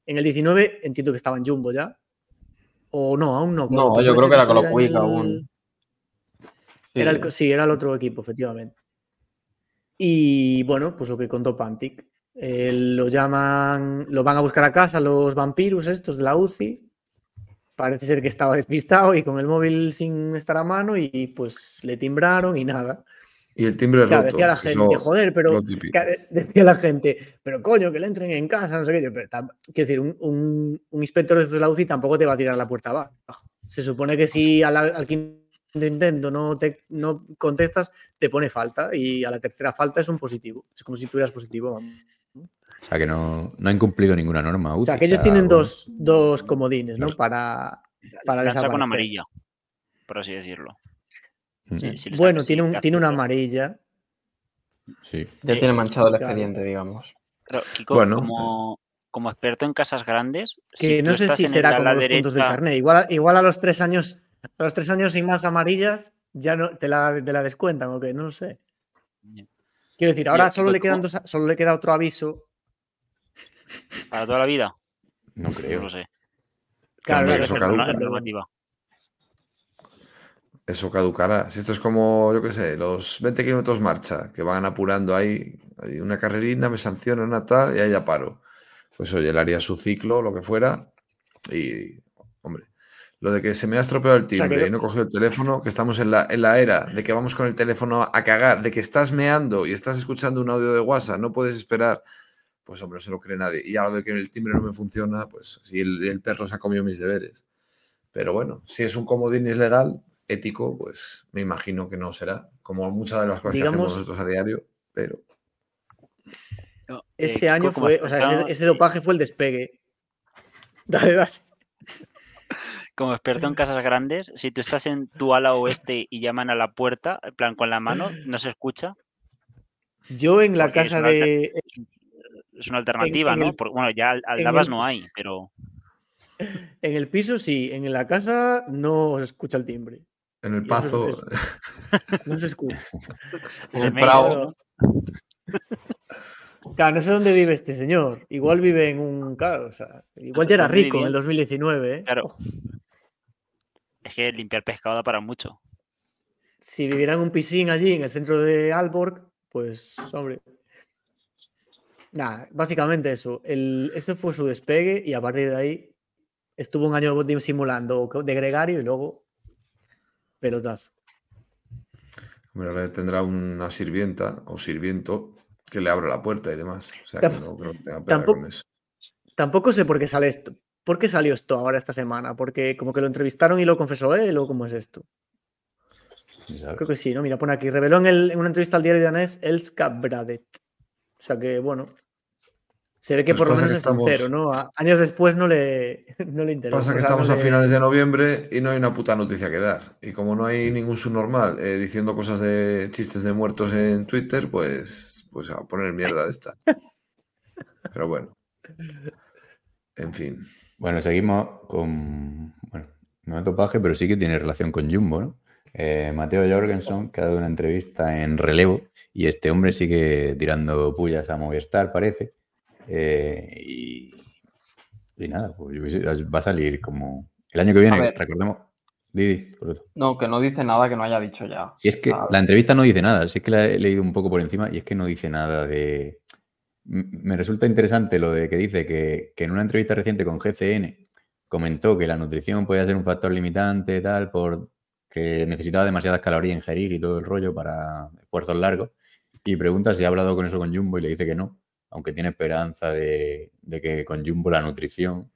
En el 19 entiendo que estaba en Jumbo ya. O no, aún no. No, yo creo que era Quick aún. Sí. Era el- sí, era el otro equipo, efectivamente. Y bueno, pues lo que contó Pantic. Eh, lo llaman, lo van a buscar a casa los vampiros estos de la UCI. Parece ser que estaba despistado y con el móvil sin estar a mano y pues le timbraron y nada. Y el timbre Claro, roto. decía la gente, joder, pero decía la gente, pero coño, que le entren en casa, no sé qué. Yo, pero quiero decir, un, un- un inspector de estos de la UCI tampoco te va a tirar la puerta abajo. Se supone que si al, al quinto intento no, te, no contestas, te pone falta y a la tercera falta es un positivo. Es como si tuvieras positivo. vamos. O sea, que no, no ha incumplido ninguna norma. O sea, que ellos tienen bueno, dos, dos comodines, ¿no? Claro. Para, para Lanza con desaparecer. amarilla, por así decirlo. mm, Sí, si le Bueno, tiene, un, tiene una amarilla. Sí. Ya tiene manchado el Claro. expediente, digamos. Pero, Kiko, Bueno. como, como experto en casas grandes, Que si no sé si será como los puntos derecha- carnet. Igual, a- igual a los tres años, a los tres años sin más amarillas, ya no te la, te la descuentan, o qué, no lo sé. Quiero decir, ahora solo le quedan dos, solo le queda otro aviso. Para toda la vida. No Yo creo. lo sé. Claro, hombre, claro, eso no. Eso caducará. Si esto es como, yo qué sé, los 20 kilómetros marcha, que van apurando ahí, hay una carrerina, me sancionan a tal y ahí ya paro. Pues oye, él haría su ciclo, lo que fuera, y, hombre, lo de que se me ha estropeado el sea, que timbre y no he cogido el teléfono, que estamos en la, en la era de que vamos con el teléfono a cagar, de que estás meando y estás escuchando un audio de WhatsApp, no puedes esperar, pues hombre, no se lo cree nadie. Y ahora de que el timbre no me funciona, pues si el, el perro se ha comido mis deberes. Pero bueno, si es un comodín legal, ético, pues me imagino que no será, como muchas de las cosas que hacemos nosotros a diario, pero No, Ese eh, año fue, o sea, ese, dopaje fue el despegue. Dale, dale. Como experto en casas grandes, si tú estás en tu ala oeste y llaman a la puerta, en plan con la mano, no se escucha. Yo en la Porque casa una de. Es una alternativa, en ¿no? el- Porque, bueno, ya al- en aldabas el- no hay, pero En el piso sí, en la casa no se escucha el timbre. en el pazo, es- No se escucha. En el Prado, ¿no? Claro, no sé dónde vive este señor. Igual vive en un. Claro, o sea, igual ya era ¿Dónde rico en el 2019, ¿eh? Claro. Es que limpiar pescado da para mucho. Si viviera en un piscín allí en el centro de Alborg, pues, hombre. Nada, básicamente eso. El, este fue su despegue y a partir de ahí estuvo un año simulando de gregario y luego pelotazo. hombre, ahora tendrá una sirvienta o sirviento que le abra la puerta y demás. O sea, que no creo que tenga tampoco- con eso. Tampoco sé por qué sale esto. ¿Por qué salió esto ahora esta semana? Porque como que lo entrevistaron y lo confesó él o cómo es esto. Creo que sí, ¿no? Mira, pone aquí. Reveló en, el- en una entrevista al diario danés Elska Bradet. O sea que, bueno. Se ve que Pues por lo menos es estamos- sincero, ¿no? A- años después no le, no le interesa. Pasa que estamos a le- finales de noviembre y no hay una puta noticia que dar. Y como no hay ningún subnormal eh, diciendo cosas de chistes de muertos en Twitter, pues, pues a poner mierda de esta. Pero bueno. En fin. Bueno, seguimos con. Bueno, no es dopaje, pero sí que tiene relación con Jumbo, ¿no? Eh, Mateo Jorgensen, que ha dado una entrevista en relevo, y este hombre sigue tirando pullas a Movistar, parece. Eh, y, y nada, pues va a salir como. El año que viene, recordemos. Didi, por. No, que no dice nada que no haya dicho ya. Si es que la entrevista no dice nada, si es que la he leído un poco por encima y es que no dice nada de... Me resulta interesante lo de que dice que, que en una entrevista reciente con GCN comentó que la nutrición podía ser un factor limitante, tal, por que necesitaba demasiadas calorías ingerir y todo el rollo para esfuerzos largos. Y pregunta si ha hablado con eso con Jumbo y le dice que no, aunque tiene esperanza de, de que con Jumbo la nutrición,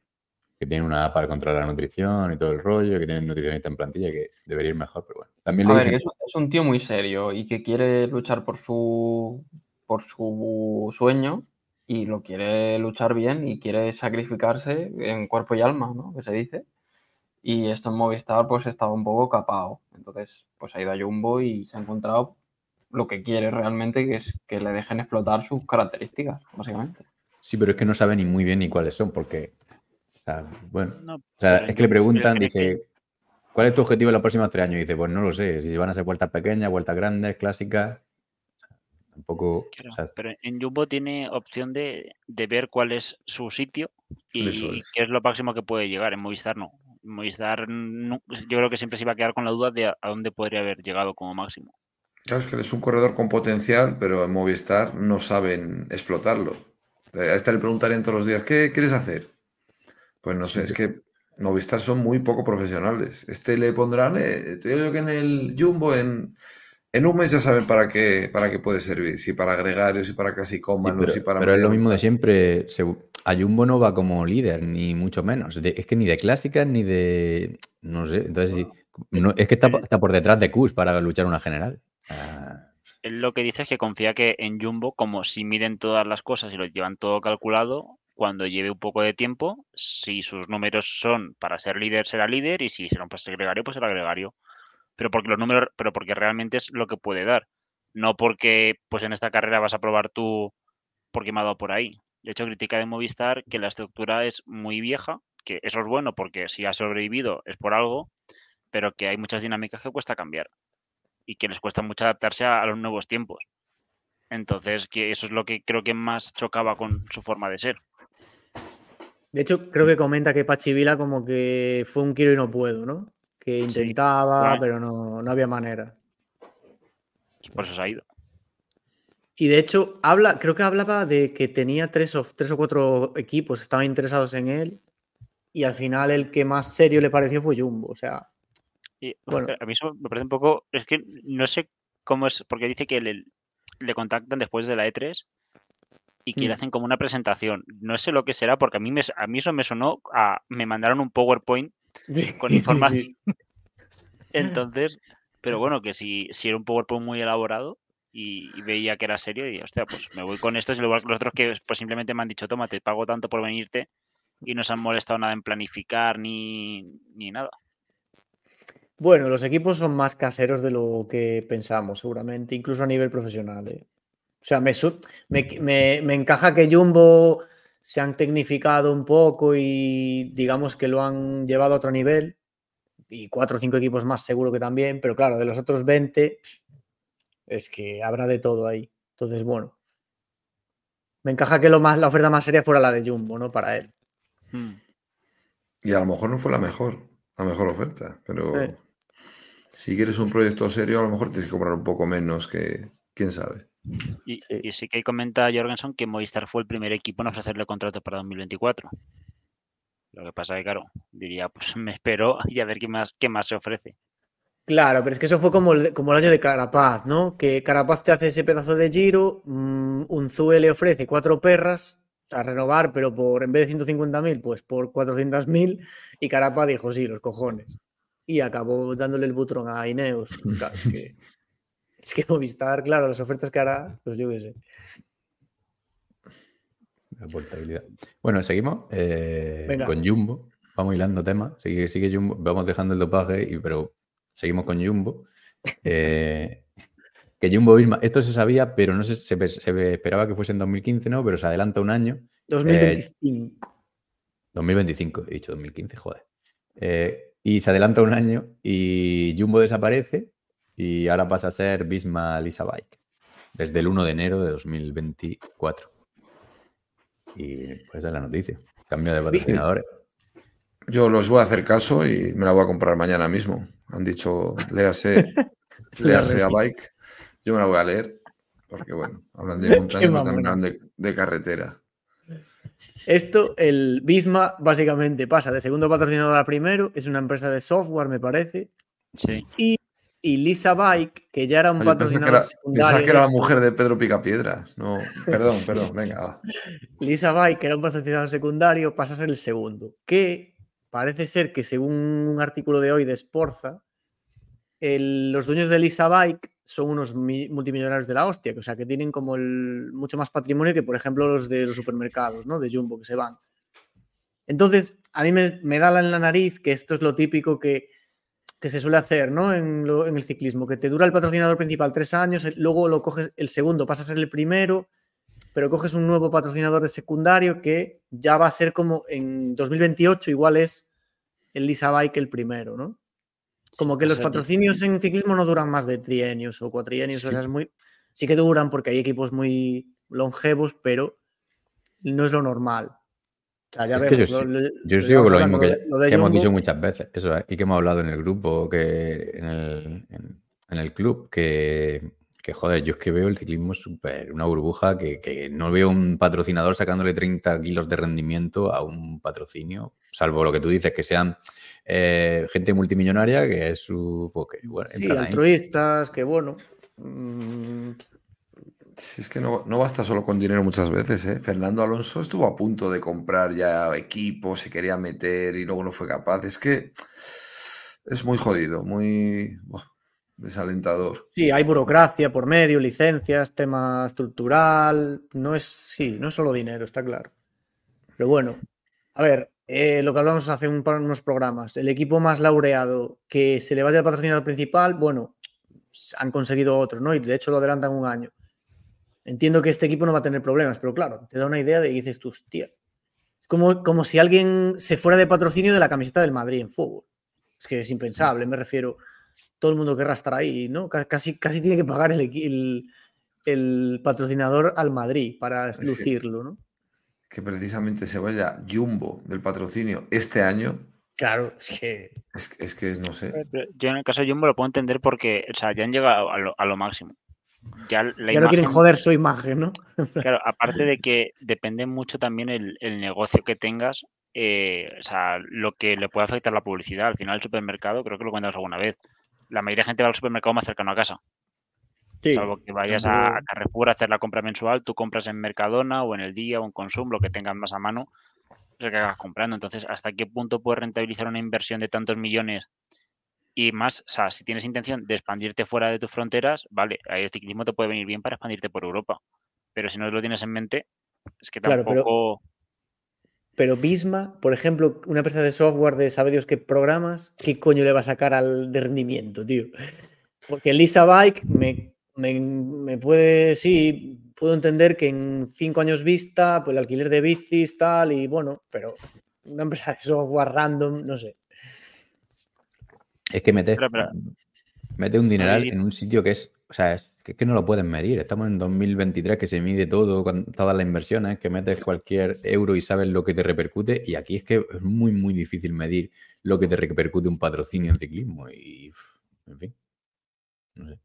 que tiene una app para controlar la nutrición y todo el rollo, que tiene nutricionista en plantilla, que debería ir mejor, pero bueno. También A ver, dicen- es un tío muy serio y que quiere luchar por su, por su sueño y lo quiere luchar bien y quiere sacrificarse en cuerpo y alma, ¿no? Que se dice. Y esto en Movistar pues estaba un poco capado. Entonces pues ha ido a Jumbo y se ha encontrado lo que quiere realmente, que es que le dejen explotar sus características, básicamente. Sí, pero es que no sabe ni muy bien ni cuáles son, porque, o sea, bueno, No, o sea, pero es que le preguntan, dice, ¿cuál es tu objetivo en los próximos tres años? Y dice, pues no lo sé, si van a ser vueltas pequeñas, vueltas grandes, clásicas, tampoco, Claro, o sea, pero en Jumbo tiene opción de, de ver cuál es su sitio y es. qué es lo máximo que puede llegar. En Movistar no. En Movistar no- yo creo que siempre se iba a quedar con la duda de a, a dónde podría haber llegado como máximo. Claro, es que es un corredor con potencial, pero en Movistar no saben explotarlo. A este le preguntarían todos los días, ¿qué quieres hacer? Pues no sé, es que Movistar son muy poco profesionales. Este le pondrán, eh, te digo yo que en el Jumbo, en, en un mes ya saben para qué, para qué puede servir. Si para gregarios, si para sí, clasicómanos, pero, si para... pero es lo mismo de siempre, se- a Jumbo no va como líder, ni mucho menos, de- es que ni de clásicas ni de, no sé, entonces sí, no- es que está, po- está por detrás de Kus para luchar una general. Él lo que dice es que confía que en Jumbo, como si miden todas las cosas y lo llevan todo calculado, cuando lleve un poco de tiempo, si sus números son para ser líder, será líder, y si será para ser gregario, pues será gregario. Pero porque los números, pero porque realmente es lo que puede dar. No porque pues en esta carrera vas a probar tú porque me ha dado por ahí. De hecho, critica de Movistar que la estructura es muy vieja, que eso es bueno porque si ha sobrevivido es por algo, pero que hay muchas dinámicas que cuesta cambiar y que les cuesta mucho adaptarse a, a los nuevos tiempos. Entonces, que eso es lo que creo que más chocaba con su forma de ser. De hecho, creo que comenta que Pachi Vila como que fue un quiero y no puedo, ¿no? que intentaba, pero no, no había manera. Por eso se ha ido. Y de hecho, habla, creo que hablaba de que tenía tres o, tres o cuatro equipos, estaban interesados en él. Y al final el que más serio le pareció fue Jumbo. O sea, Y, Bueno. A mí eso me parece un poco. Es que no sé cómo es. Porque dice que le, le contactan después de la E3 y que le Mm. hacen como una presentación. No sé lo que será, porque a mí, me, a mí eso me sonó a. Me mandaron un PowerPoint con información. sí. Entonces, pero bueno, que si, si era un PowerPoint muy elaborado y, veía que era serio, y hostia, pues me voy con esto. Y luego los otros que pues simplemente me han dicho, toma, te pago tanto por venirte y no se han molestado nada en planificar ni, ni nada. Bueno, los equipos son más caseros de lo que pensamos, seguramente, incluso a nivel profesional. ¿eh? O sea, me, me, me- me encaja que Jumbo se han tecnificado un poco y digamos que lo han llevado a otro nivel. Y cuatro o cinco equipos más seguro que también, pero claro, de los otros 20 es que habrá de todo ahí. Entonces, bueno. Me encaja que lo más, la oferta más seria fuera la de Jumbo, ¿no? Para él. Mm. Y a lo mejor no fue la mejor, la mejor oferta, pero. Si quieres un proyecto serio, a lo mejor tienes que cobrar un poco menos que, quién sabe. Y, Sí. y sí que ahí comenta Jorgensen que Movistar fue el primer equipo en ofrecerle contrato para 2024. Lo que pasa que, claro, diría, pues me espero y a ver qué más, qué más se ofrece. Claro, pero es que eso fue como el, como el año de Carapaz, ¿no? Que Carapaz te hace ese pedazo de giro, mm, Unzue le ofrece cuatro perras, o sea, renovar, pero por en vez de 150.000, pues por 400.000, y Carapaz dijo, sí, los cojones. Y acabó dándole el butrón a Ineos. Claro, es, que, es que Movistar, claro, las ofertas que hará, pues yo qué sé. La portabilidad. Bueno, seguimos eh, con Jumbo. Vamos hilando temas. Sigue, sigue Jumbo. Vamos dejando el dopaje, y, pero seguimos con Jumbo. Eh, que Jumbo Visma, esto se sabía, pero no se, se, se esperaba que fuese en 2015, ¿no? Pero se adelanta un año. 2025. 2025, he dicho 2015, joder. Eh, y se adelanta un año y Jumbo desaparece y ahora pasa a ser Visma Lisa Bike desde el 1 de enero de 2024. Y pues esa es la noticia. Cambio de patrocinadores. Yo los voy a hacer caso y me la voy a comprar mañana mismo. Han dicho, léase, léase a bike. Yo me la voy a leer, porque bueno, hablan de montaña, pero también hablan de, de carretera. Esto, el Bisma, básicamente pasa de segundo patrocinador a primero, es una empresa de software, me parece, Sí. y Lisa Bike, que ya era un que patrocinador era, secundario. pensaba que era la mujer de Pedro Picapiedras. No, perdón, perdón, venga, va. Lisa Bike, que era un patrocinador secundario, pasa a ser el segundo. Que parece ser que, según un artículo de hoy de Sporza, el- los dueños de Lisa Bike son unos mi- multimillonarios de la hostia, que, o sea, que tienen como el, mucho más patrimonio que, por ejemplo, los de los supermercados, ¿no? De Jumbo, que se van. Entonces, a mí me, me da en la nariz que esto es lo típico que, que se suele hacer, ¿no? En, en el ciclismo, que te dura el patrocinador principal tres años, luego lo coges, el segundo pasa a ser el primero, pero coges un nuevo patrocinador de secundario que ya va a ser como en 2028, igual es el Lisa Bike el primero, ¿no? Como que los patrocinios en ciclismo no duran más de trienios o cuatrienios, o Sí. sea, es muy. Sí que duran porque hay equipos muy longevos, pero no es lo normal. O sea, ya Es vemos. yo lo- sí- lo- Yo lo sigo con lo mismo que, lo hemos dicho muchas veces, eso es, y que hemos hablado en el grupo, que en el, en, en el club, que, que, joder, yo es que veo el ciclismo súper una burbuja, que, que no veo un patrocinador sacándole 30 kilos de rendimiento a un patrocinio, salvo lo que tú dices, que sean eh, gente multimillonaria, que es su... pues, bueno, Sí, ahí. altruistas, que bueno. mm, Si es que no, no basta solo con dinero muchas veces, ¿eh? Fernando Alonso estuvo a punto de comprar ya equipo, se quería meter y luego no fue capaz. Es que es muy jodido, muy buah, desalentador. Sí, hay burocracia por medio, licencias, tema estructural. No es, sí, no es solo dinero, está claro. Pero bueno, a ver, eh, lo que hablamos hace un, unos programas, el equipo más laureado que se le vaya al patrocinador principal, bueno, han conseguido otro, ¿no? Y de hecho lo adelantan un año. Entiendo que este equipo no va a tener problemas, pero claro, te da una idea de que dices tú, hostia. Es como, como si alguien se fuera de patrocinio de la camiseta del Madrid en fútbol. Es que es impensable, me refiero todo el mundo querrá estar ahí, ¿no? Ca- Casi, casi tiene que pagar el, el, el patrocinador al Madrid para que- lucirlo, ¿no? Que precisamente se vaya Jumbo del patrocinio este año, Claro, es que. Es, es que no sé. Yo en el caso de Jumbo lo puedo entender porque, o sea, ya han llegado a lo, a lo máximo. Ya, la Ya no quieren joder su imagen, ¿no? Claro, aparte de que depende mucho también el, el negocio que tengas, eh, o sea, lo que le puede afectar la publicidad. Al final, el supermercado, creo que lo comentamos alguna vez, la mayoría de gente va al supermercado más cercano a casa. Sí. Salvo que vayas a, a tampoco- Carrefour a hacer la compra mensual, tú compras en Mercadona o en el día o en Consum, lo que tengas más a mano, es lo que hagas comprando. Entonces, ¿hasta qué punto puedes rentabilizar una inversión de tantos millones? Y más, o sea, si tienes intención de expandirte fuera de tus fronteras, vale, ahí el ciclismo te puede venir bien para expandirte por Europa. Pero si no lo tienes en mente, es que Claro, pero- tampoco. Pero Bisma, por ejemplo, una empresa de software de sabe Dios qué programas, ¿qué coño le va a sacar al de rendimiento, tío? Porque Lisa Bike me, me, me puede, sí, puedo entender que en cinco años vista, pues el alquiler de bicis, tal, y bueno, pero una empresa de software random, no sé. Es que metes, Pero, pero- metes un dineral Ahí- en un sitio que es, o sea, es que, es que no lo pueden medir. Estamos en 2023 que se mide todo, con todas las inversiones, que metes cualquier euro y sabes lo que te repercute. Y aquí es que es muy, muy difícil medir lo que te repercute un patrocinio en ciclismo. Y, en fin. No sé.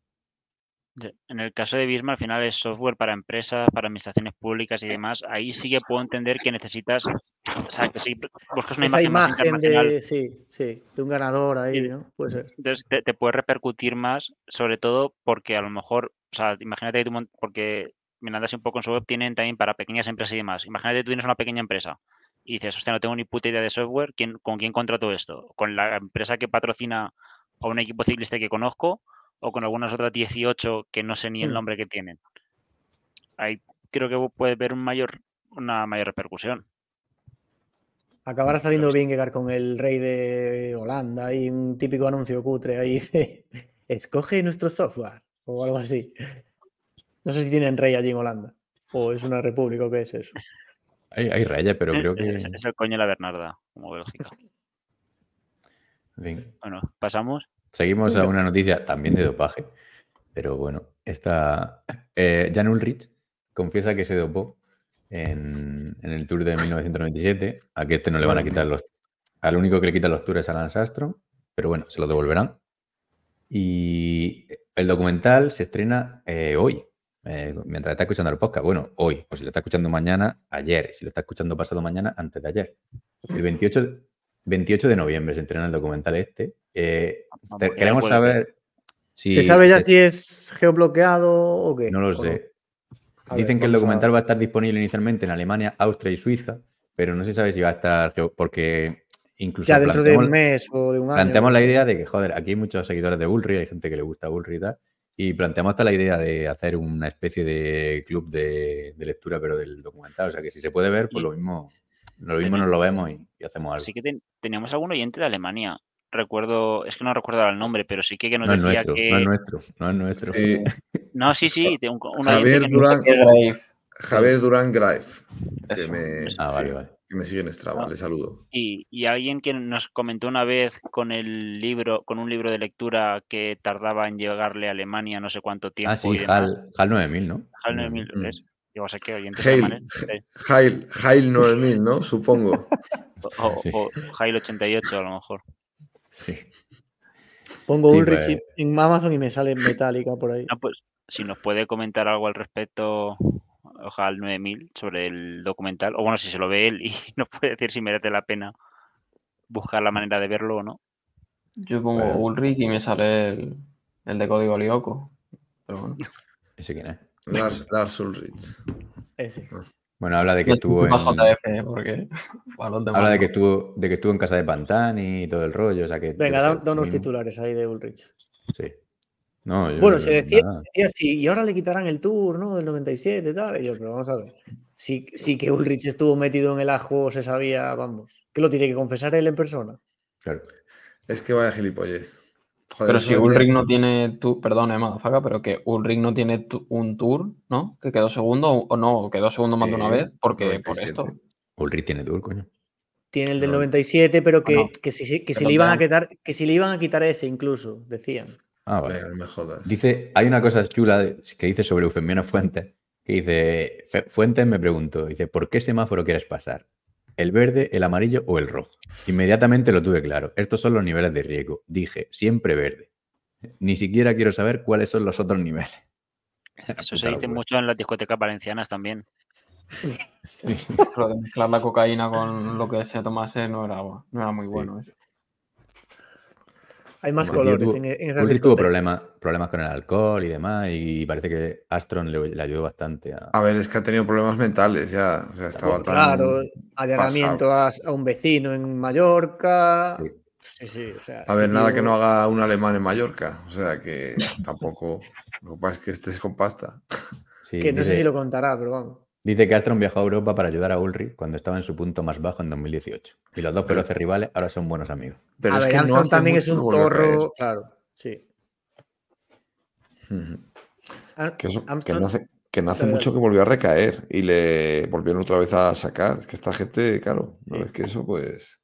En el caso de Bisma, al final es software para empresas, para administraciones públicas y demás. Ahí sí que puedo entender que necesitas, o sea, que si buscas una Esa imagen, imagen de, sí, sí, de un ganador ahí. ¿no? Puede ser. entonces te, te puede repercutir más, sobre todo porque a lo mejor, o sea, imagínate que tú, porque mirando así un poco en su web, tienen también para pequeñas empresas y demás. Imagínate que tú tienes una pequeña empresa y dices, hostia, no tengo ni puta idea de software, ¿quién, ¿con quién contrato esto? ¿Con la empresa que patrocina a un equipo ciclista que conozco o con algunas otras 18 que no sé ni el Hmm. nombre que tienen? Ahí creo que puede ver un mayor, una mayor repercusión. Acabará saliendo Vingegaard con el rey de Holanda y un típico anuncio cutre ahí. dice, Escoge nuestro software o algo así. No sé si tienen rey allí en Holanda o es una república o qué es eso. Hay, hay reyes, pero creo que. Es, es el coño de la Bernarda, como Bélgica. en fin. Bueno, pasamos. Seguimos a una noticia también de dopaje, pero bueno, esta eh, Jan Ulrich confiesa que se dopó en, en el Tour de 1997, a que este no le van a quitar los... Al único que le quitan los tours es a Lance Armstrong, pero bueno, se lo devolverán. Y el documental se estrena eh, hoy, eh, mientras está escuchando el podcast. Bueno, hoy, o si lo está escuchando mañana, ayer. Si lo está escuchando pasado mañana, antes de ayer. El 28, de- 28 de noviembre se estrena el documental este. Eh, te- ya queremos saber si... ¿Se sabe ya si es geobloqueado o qué? No lo ¿O sé. Ver, Dicen que el documental va a estar disponible inicialmente en Alemania, Austria y Suiza, pero no se sabe si va a estar porque incluso Ya dentro de un mes o de un año. planteamos la idea de que, joder, aquí hay muchos seguidores de Ulri, hay gente que le gusta Ulri y tal, y planteamos hasta la idea de hacer una especie de club de, de lectura, pero del documental. O sea que si se puede ver, pues lo mismo, lo mismo nos lo vemos y, y hacemos algo. Así que ten- teníamos algún oyente de Alemania. Recuerdo, es que no recuerdo ahora el nombre, pero sí que, que nos No es decía nuestro, que. no es nuestro, no es nuestro. Sí, No, sí, sí, un, un Javier que Durán. Javier Durán Graef, que me, Ah, sí, vale, que me sigue en Strava, Ah. le saludo. Y, y alguien que nos comentó una vez con el libro, con un libro de lectura que tardaba en llegarle a Alemania no sé cuánto tiempo. Ah, sí, y. HAL, HAL 9000, ¿no? Hal 9000, Mm. Digo, sea que oyentes Hail, sí. Hail, Hail 9000, ¿no? Supongo. O, o- Sí. o Hail 88 a lo mejor. Sí. Pongo Sí, Ulrich pues. en Amazon y me sale Metallica por ahí. No, pues si nos puede comentar algo al respecto, ojalá 9000 sobre el documental, o bueno, si se lo ve él y nos puede decir si merece la pena buscar la manera de verlo o no. Yo pongo Bueno. Ulrich y me sale el, el de código Lyoko. Pero bueno. ¿Ese quién es? Lars, Lars Ulrich. Ese. Bueno, habla de que Yo estuvo en... JF, porque demás Habla de que no. estuvo, de que estuvo en casa de Pantani y todo el rollo. O sea que, Venga, da, da unos titulares ahí de Ulrich. Sí. No, yo Bueno, no- se decía sí, y ahora le quitarán el tour, ¿no? Del 97 y tal. Y yo, pero vamos a ver. Sí, sí que Ulrich estuvo metido en el ajo, se sabía, vamos. Que lo tiene que confesar él en persona. Claro. Es que vaya gilipollez. Joder, Pero si Ulrich no tiene tu, perdón, eh, motherfucker, pero que Ulrich no tiene tu- un tour, ¿no? Que quedó segundo o no, quedó segundo más de una vez, porque por 97. esto. Ulrich tiene tour, coño. Tiene el del No. 97, pero que, no. que si, que si le iban a quitar, que si le iban a quitar ese incluso, decían. Ah, vale. Me jodas. Dice, hay una cosa chula que dice sobre Eufemiano Fuentes, que dice, Fuentes me preguntó, dice, ¿por qué semáforo quieres pasar? El verde, el amarillo o el rojo. Inmediatamente lo tuve claro. Estos son los niveles de riesgo. Dije, siempre verde. Ni siquiera quiero saber cuáles son los otros niveles. Eso se dice mucho en las discotecas valencianas también. Sí. Lo de mezclar la cocaína con lo que se tomase no era, no era muy Sí. bueno. eso. Hay más colores tuvo- en, en esas tuvo problemas, problemas con el alcohol y demás, y parece que Astron le, le ayudó bastante a. A ver, es que ha tenido problemas mentales ya. O sea, estaba tan. Claro, allanamiento a, a un vecino en Mallorca. Sí. Sí, sí, o sea. A ver, nada tío- que no haga un alemán en Mallorca. O sea, que tampoco. Lo que pasa es que estés con pasta. Sí, Que no sé si lo contará, pero vamos. Dice que Astron viajó a Europa para ayudar a Ulrich cuando estaba en su punto más bajo en 2018. Y los dos feroces rivales ahora son buenos amigos. Pero a es ver, que no Armstrong también es un zorro. Claro, sí. Ar- Que, eso- que Armstrong- no hace, que no hace mucho que volvió a recaer y le volvieron otra vez a sacar. Es que esta gente, claro, no Sí. es que eso, pues.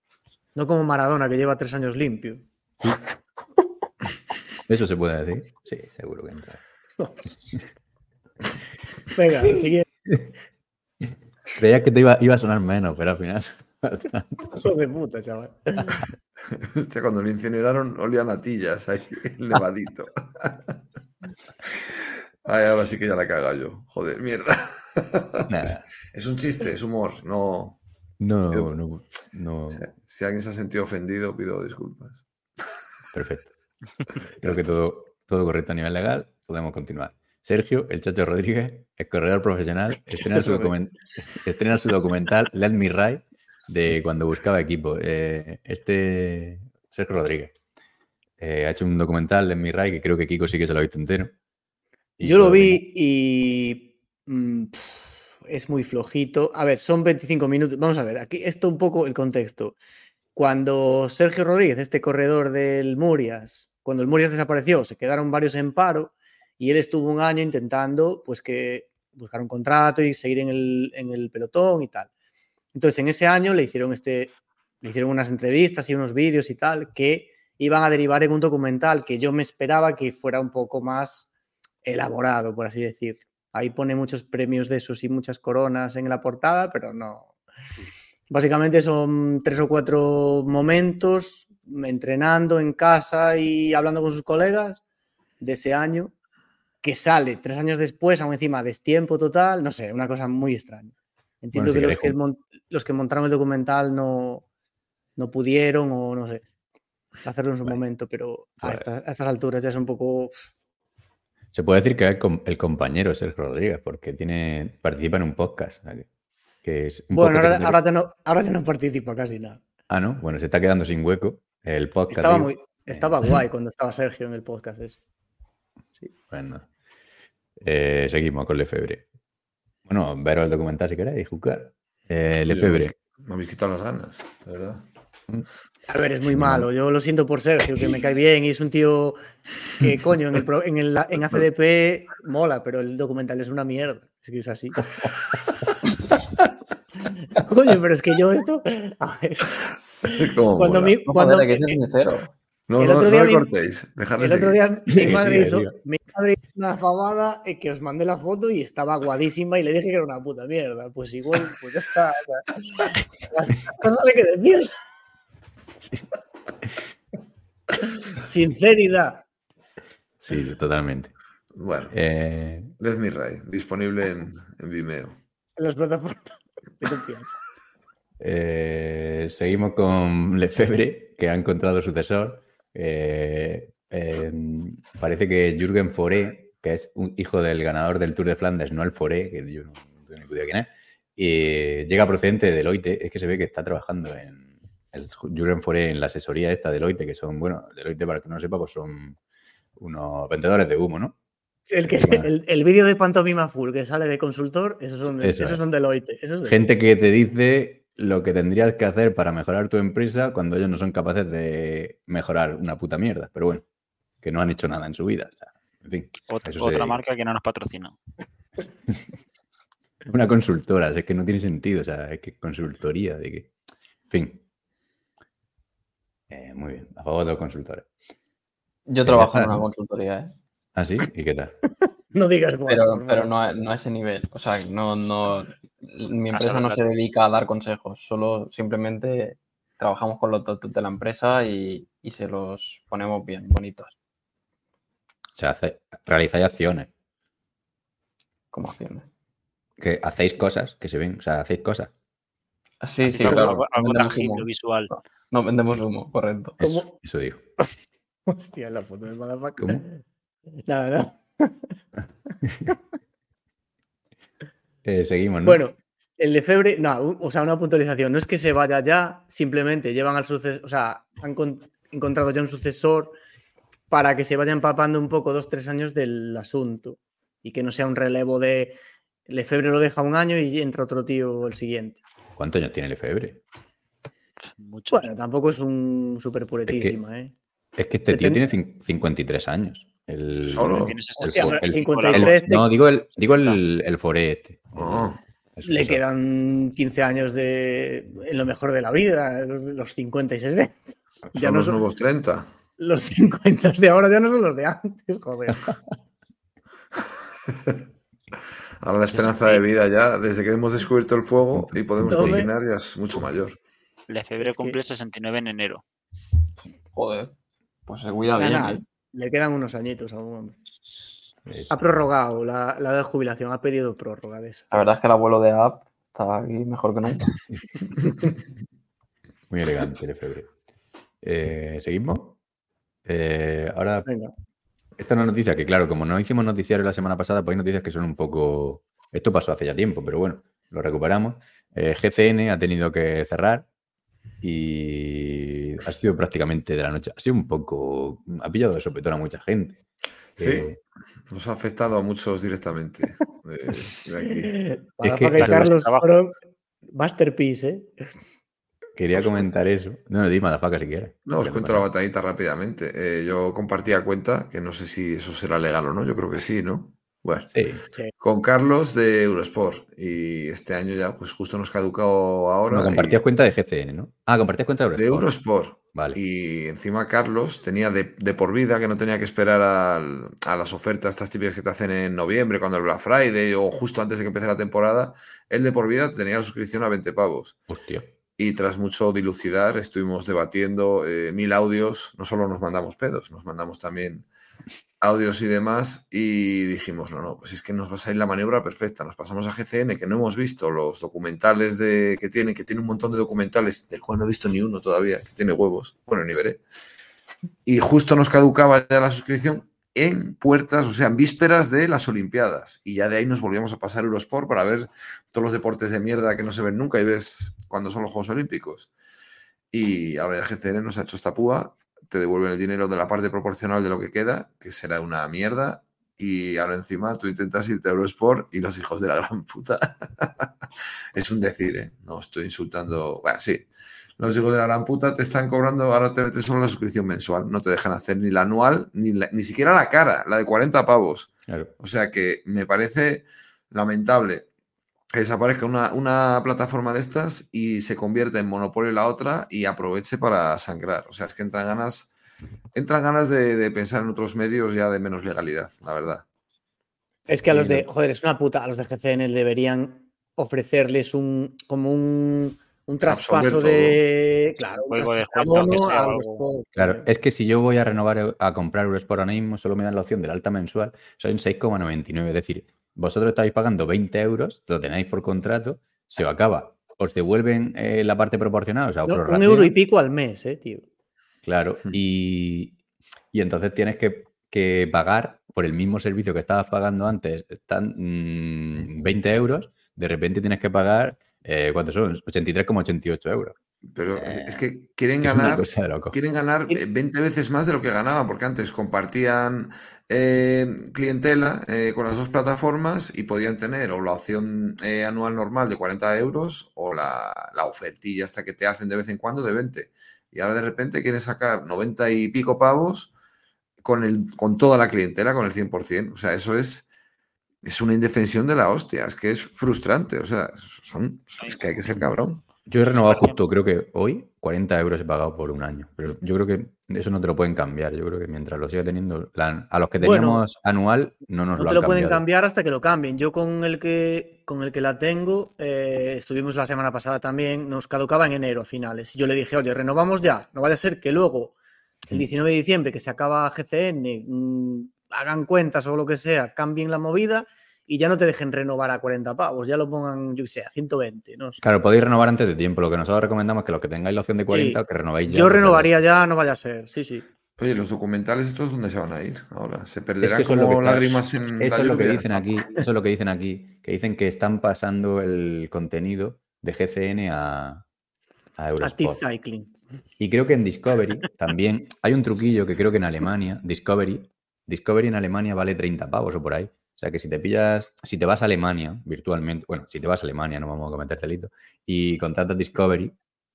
No como Maradona, que lleva tres años limpio. ¿Eso se puede decir? Sí, seguro que entra. Venga, siguiente. Creía que te iba, iba a sonar menos, pero al final. Hijos de puta, chaval. Hostia, cuando lo incineraron, olían a natillas ahí, el nevadito. Ay, ahora sí que ya la caga yo. Joder, mierda. Nada, Es un chiste, es humor. No. no, Yo- no, no. Si, si alguien se ha sentido ofendido, pido disculpas. Perfecto. Creo que todo, todo correcto a nivel legal. Podemos continuar. Sergio, el Chacho Rodríguez, el corredor profesional, estrena su, estrena documental Let Me Ride de cuando buscaba equipo. Eh, este Sergio Rodríguez eh, ha hecho un documental Let Me Ride que creo que Kiko sí que se lo ha visto entero. Y Yo lo vi y. mm, es muy flojito. A ver, son 25 minutos. Vamos a ver, aquí esto un poco el contexto. Cuando Sergio Rodríguez, este corredor del Murias, cuando el Murias desapareció, se quedaron varios en paro y él estuvo un año intentando pues que buscar un contrato y seguir en el, en el pelotón y tal. Entonces, en ese año le hicieron este, le hicieron unas entrevistas y unos vídeos y tal que iban a derivar en un documental que yo me esperaba que fuera un poco más elaborado, por así decir. Ahí pone muchos premios de esos y muchas coronas en la portada, pero no. Básicamente son tres o cuatro momentos entrenando en casa y hablando con sus colegas de ese año, que sale tres años después, aún encima destiempo total, no sé, una cosa muy extraña. Entiendo si que, los que los que montaron el documental no, no pudieron o no sé, hacerlo en su Bueno, momento, pero a, pues- estas, a estas alturas ya es un poco... Se puede decir que el compañero Sergio Rodríguez, porque tiene, participa en un podcast. sea que- es un Bueno, que ahora, ahora ya no, ahora ya no participa casi nada. Ah, ¿no? Bueno, se está quedando sin hueco. El podcast. Estaba, muy, estaba guay cuando estaba Sergio en el podcast. ese. Bueno. Eh, seguimos con Lefebvre. Bueno, veros el documental si queréis, jugar. Eh, Lefebvre. Me habéis quitado las ganas, de verdad. A ver, es muy No. malo. Yo lo siento por Sergio, que me cae bien y es un tío que, coño, en, el, pro- en, el- en ACDP mola, pero el documental es una mierda. Es que es así. coño, pero es que yo esto. A ver, ¿Cómo cuando mola? mi, No, cuando, joder, que sincero. No, el no, otro no día le vi- cortéis. Dejadle El otro día mi madre, hizo, mi hizo una fabada eh, que os mandé la foto y estaba guadísima y le dije que era una puta mierda. Pues igual, pues ya está. o sea, las, las cosas hay que decir. Sinceridad. Sí, totalmente. Bueno, Eh, Let Me Ride, disponible en, en Vimeo. En las plataformas eh, seguimos con Lefebvre, que ha encontrado sucesor. Eh, eh, parece que Jürgen Foré, que es un hijo del ganador del Tour de Flandes, no el Foré, que yo no tengo ni idea quién es, y llega procedente de Deloitte. Es que se ve que está trabajando en el Jürgen Foré en la asesoría esta de Deloitte, que son, bueno, Deloitte, para el que no lo sepa, pues son unos vendedores de humo, ¿no? El, que- el, el vídeo de Pantomima Full que sale de consultor, esos son, Eso esos es. son Deloitte. Esos Gente que te dice lo que tendrías que hacer para mejorar tu empresa cuando ellos no son capaces de mejorar una puta mierda. Pero bueno, que no han hecho nada en su vida. o sea, en fin, Ot- eso otra marca que no nos patrocina. una consultora, es que no tiene sentido. O sea, es que consultoría, de que. En fin. Eh, muy bien, a favor de los consultores. Yo Eh, trabajo en una consultoría, ¿eh? ¿Ah, sí? ¿Y qué tal? No digas cuál, Pero, pero no, a, no a ese nivel. O sea, no, no. Mi empresa no se dedica a dar consejos, solo simplemente trabajamos con los datos de la empresa y, y se los ponemos bien, bonitos, sea, hace- realizáis acciones. como acciones. Que hacéis cosas que se ven. O sea, hacéis cosas. Ah, Sí, Así sí, claro. algo, visual. No vendemos humo, correcto. Eso, ¿Cómo? eso digo. Hostia, la foto del motherfucker. ¿Cómo? Nada, nada. Eh, seguimos, ¿no? Bueno, el de Febre, no, o sea, una puntualización. No es que se vaya ya, simplemente llevan al sucesor, o sea, han con- encontrado ya un sucesor para que se vaya empapando un poco dos, tres años del asunto y que no sea un relevo de Lefebvre lo deja un año y entra otro tío el siguiente. ¿Cuántos años tiene Lefebvre? Mucho. Bueno, tampoco es un súper puretísima, ¿eh? Es que este Se tío ten- tiene cin- 53 años. El, Solo. El el- 53 el- te- no, digo el, digo el, el Foré este. Ah. Le quedan 15 años de en lo mejor de la vida, los 50 y 60. Son Ya no los son- nuevos 30. Los 50 de ahora ya no son los de antes, joder. Ahora la esperanza de vida ya, desde que hemos descubierto el fuego y podemos Tome. cocinar, ya es mucho mayor. Lefebvre Es que- cumple 69 en enero. Joder. Pues se cuida bien. nada, ¿eh? le quedan unos añitos aún. hombre. Sí. Ha prorrogado la, la de jubilación, ha pedido prórroga de eso. La verdad es que el abuelo de App está aquí mejor que nunca. Muy elegante Lefebvre. Eh, ¿Seguimos? Eh, ahora, Venga. esta es una noticia que, claro, como no hicimos noticiario la semana pasada, pues hay noticias que son un poco. Esto pasó hace ya tiempo, pero bueno, lo recuperamos. Eh, GCN ha tenido que cerrar y ha sido prácticamente de la noche. Ha sido un poco. Ha pillado de sopetón a mucha gente. Sí, Eh, nos ha afectado a muchos directamente. de- de aquí. Motherfucker que- Carlos fueron masterpiece, ¿eh? Quería Pues- comentar eso. No, no, di Madafaka si quieres. No, os cuento la batallita rápidamente. Eh, yo compartía cuenta, que no sé si eso será legal o no, yo creo que sí, ¿no? Bueno, Sí, con Carlos de Eurosport. Y este año ya, pues justo nos caducado ahora. no, y- compartías cuenta de GCN, ¿no? Ah, compartías cuenta de de Eurosport. Eurosport. Vale. Y encima Carlos tenía de, de por vida que no tenía que esperar al- a las ofertas estas típicas que te hacen en noviembre, cuando el Black Friday o justo antes de que empiece la temporada. Él de por vida tenía la suscripción a 20 pavos. Hostia. Y tras mucho dilucidar, estuvimos debatiendo eh, mil audios. No solo nos mandamos pedos, nos mandamos también audios y demás. Y dijimos, no, no, pues es que nos va a salir la maniobra perfecta. Nos pasamos a GCN, que no hemos visto los documentales de, que tiene, que tiene un montón de documentales, del cual no he visto ni uno todavía, que tiene huevos. Bueno, ni veré. Y justo nos caducaba ya la suscripción en puertas, o sea, en vísperas de las Olimpiadas. Y ya de ahí nos volvíamos a pasar Eurosport para ver todos los deportes de mierda que no se ven nunca y ves cuando son los Juegos Olímpicos. Y ahora ya GCN nos ha hecho esta púa, te devuelven el dinero de la parte proporcional de lo que queda, que será una mierda. Y ahora encima tú intentas irte a Eurosport y los hijos de la gran puta. es un decir, ¿eh? No estoy insultando. Bueno, sí. Los hijos de la gran puta te están cobrando, ahora te metes solo la suscripción mensual. No te dejan hacer ni la anual, ni, la- ni siquiera la cara, la de 40 pavos. Claro. O sea que me parece lamentable que desaparezca una, una plataforma de estas y se convierta en monopolio la otra y aproveche para sangrar. O sea, es que entran ganas, entran ganas de, de pensar en otros medios ya de menos legalidad, la verdad. Es que a los de, joder, es una puta, a los de GCN deberían ofrecerles un, como un, un traspaso de, claro, un traspaso de abono a. Eurosport, Claro, es que si yo voy a renovar a comprar Eurosport ahora mismo, solo me dan la opción del alta mensual, son 6,99. Es decir, vosotros estáis pagando 20 euros, lo tenéis por contrato, se os acaba. Os devuelven eh, la parte proporcional, o sea, os No, un euro y pico al mes, eh, tío. Claro, y, y entonces tienes que, que pagar por el mismo servicio que estabas pagando antes, están mm, 20 euros, de repente tienes que pagar, eh, ¿cuántos son? 83,88 euros. Pero es, Eh, es que quieren Es una ganar, quieren ganar Y- eh, 20 veces más de lo que ganaban, porque antes compartían eh, clientela eh, con las dos plataformas y podían tener o la opción eh, anual normal de 40 euros o la, la ofertilla hasta que te hacen de vez en cuando de 20. Y ahora de repente quieren sacar 90 y pico pavos con, el, con toda la clientela, con el 100%. O sea, eso es, es una indefensión de la hostia. Es que es frustrante. O sea, son, es que hay que ser cabrón. Yo he renovado justo, creo que hoy, 40 euros he pagado por un año. Pero yo creo que eso no te lo pueden cambiar. Yo creo que mientras lo siga teniendo, la- a los que Bueno, teníamos anual no nos No lo te han lo pueden cambiado. cambiar hasta que lo cambien. Yo con el que con el que la tengo, eh, estuvimos la semana pasada también, nos caducaba en enero a finales. Y yo le dije, oye, renovamos ya, no vaya a ser que luego, el 19 de diciembre, que se acaba GCN, mm, hagan cuentas o lo que sea, cambien la movida y ya no te dejen renovar a 40 pavos, ya lo pongan, yo qué sé, a 120, no. Claro, podéis renovar antes de tiempo. Lo que nosotros recomendamos es que los que tengáis la opción de 40, Sí. que renovéis ya. Yo renovaría ya, no vaya a ser, sí, sí. Oye, los documentales estos dónde se van a ir ahora? ¿Se perderán es como que está- lágrimas en Eso la es lo que dicen aquí. Eso es lo que dicen aquí. Que dicen que están pasando el contenido de GCN a, a A Eurosport. T-Cycling. Y creo que en Discovery también hay un truquillo que creo que en Alemania, Discovery, Discovery en Alemania vale 30 pavos o por ahí. O sea que si te pillas, si te vas a Alemania virtualmente, bueno, si te vas a Alemania, no vamos a cometer delito, y contratas Discovery,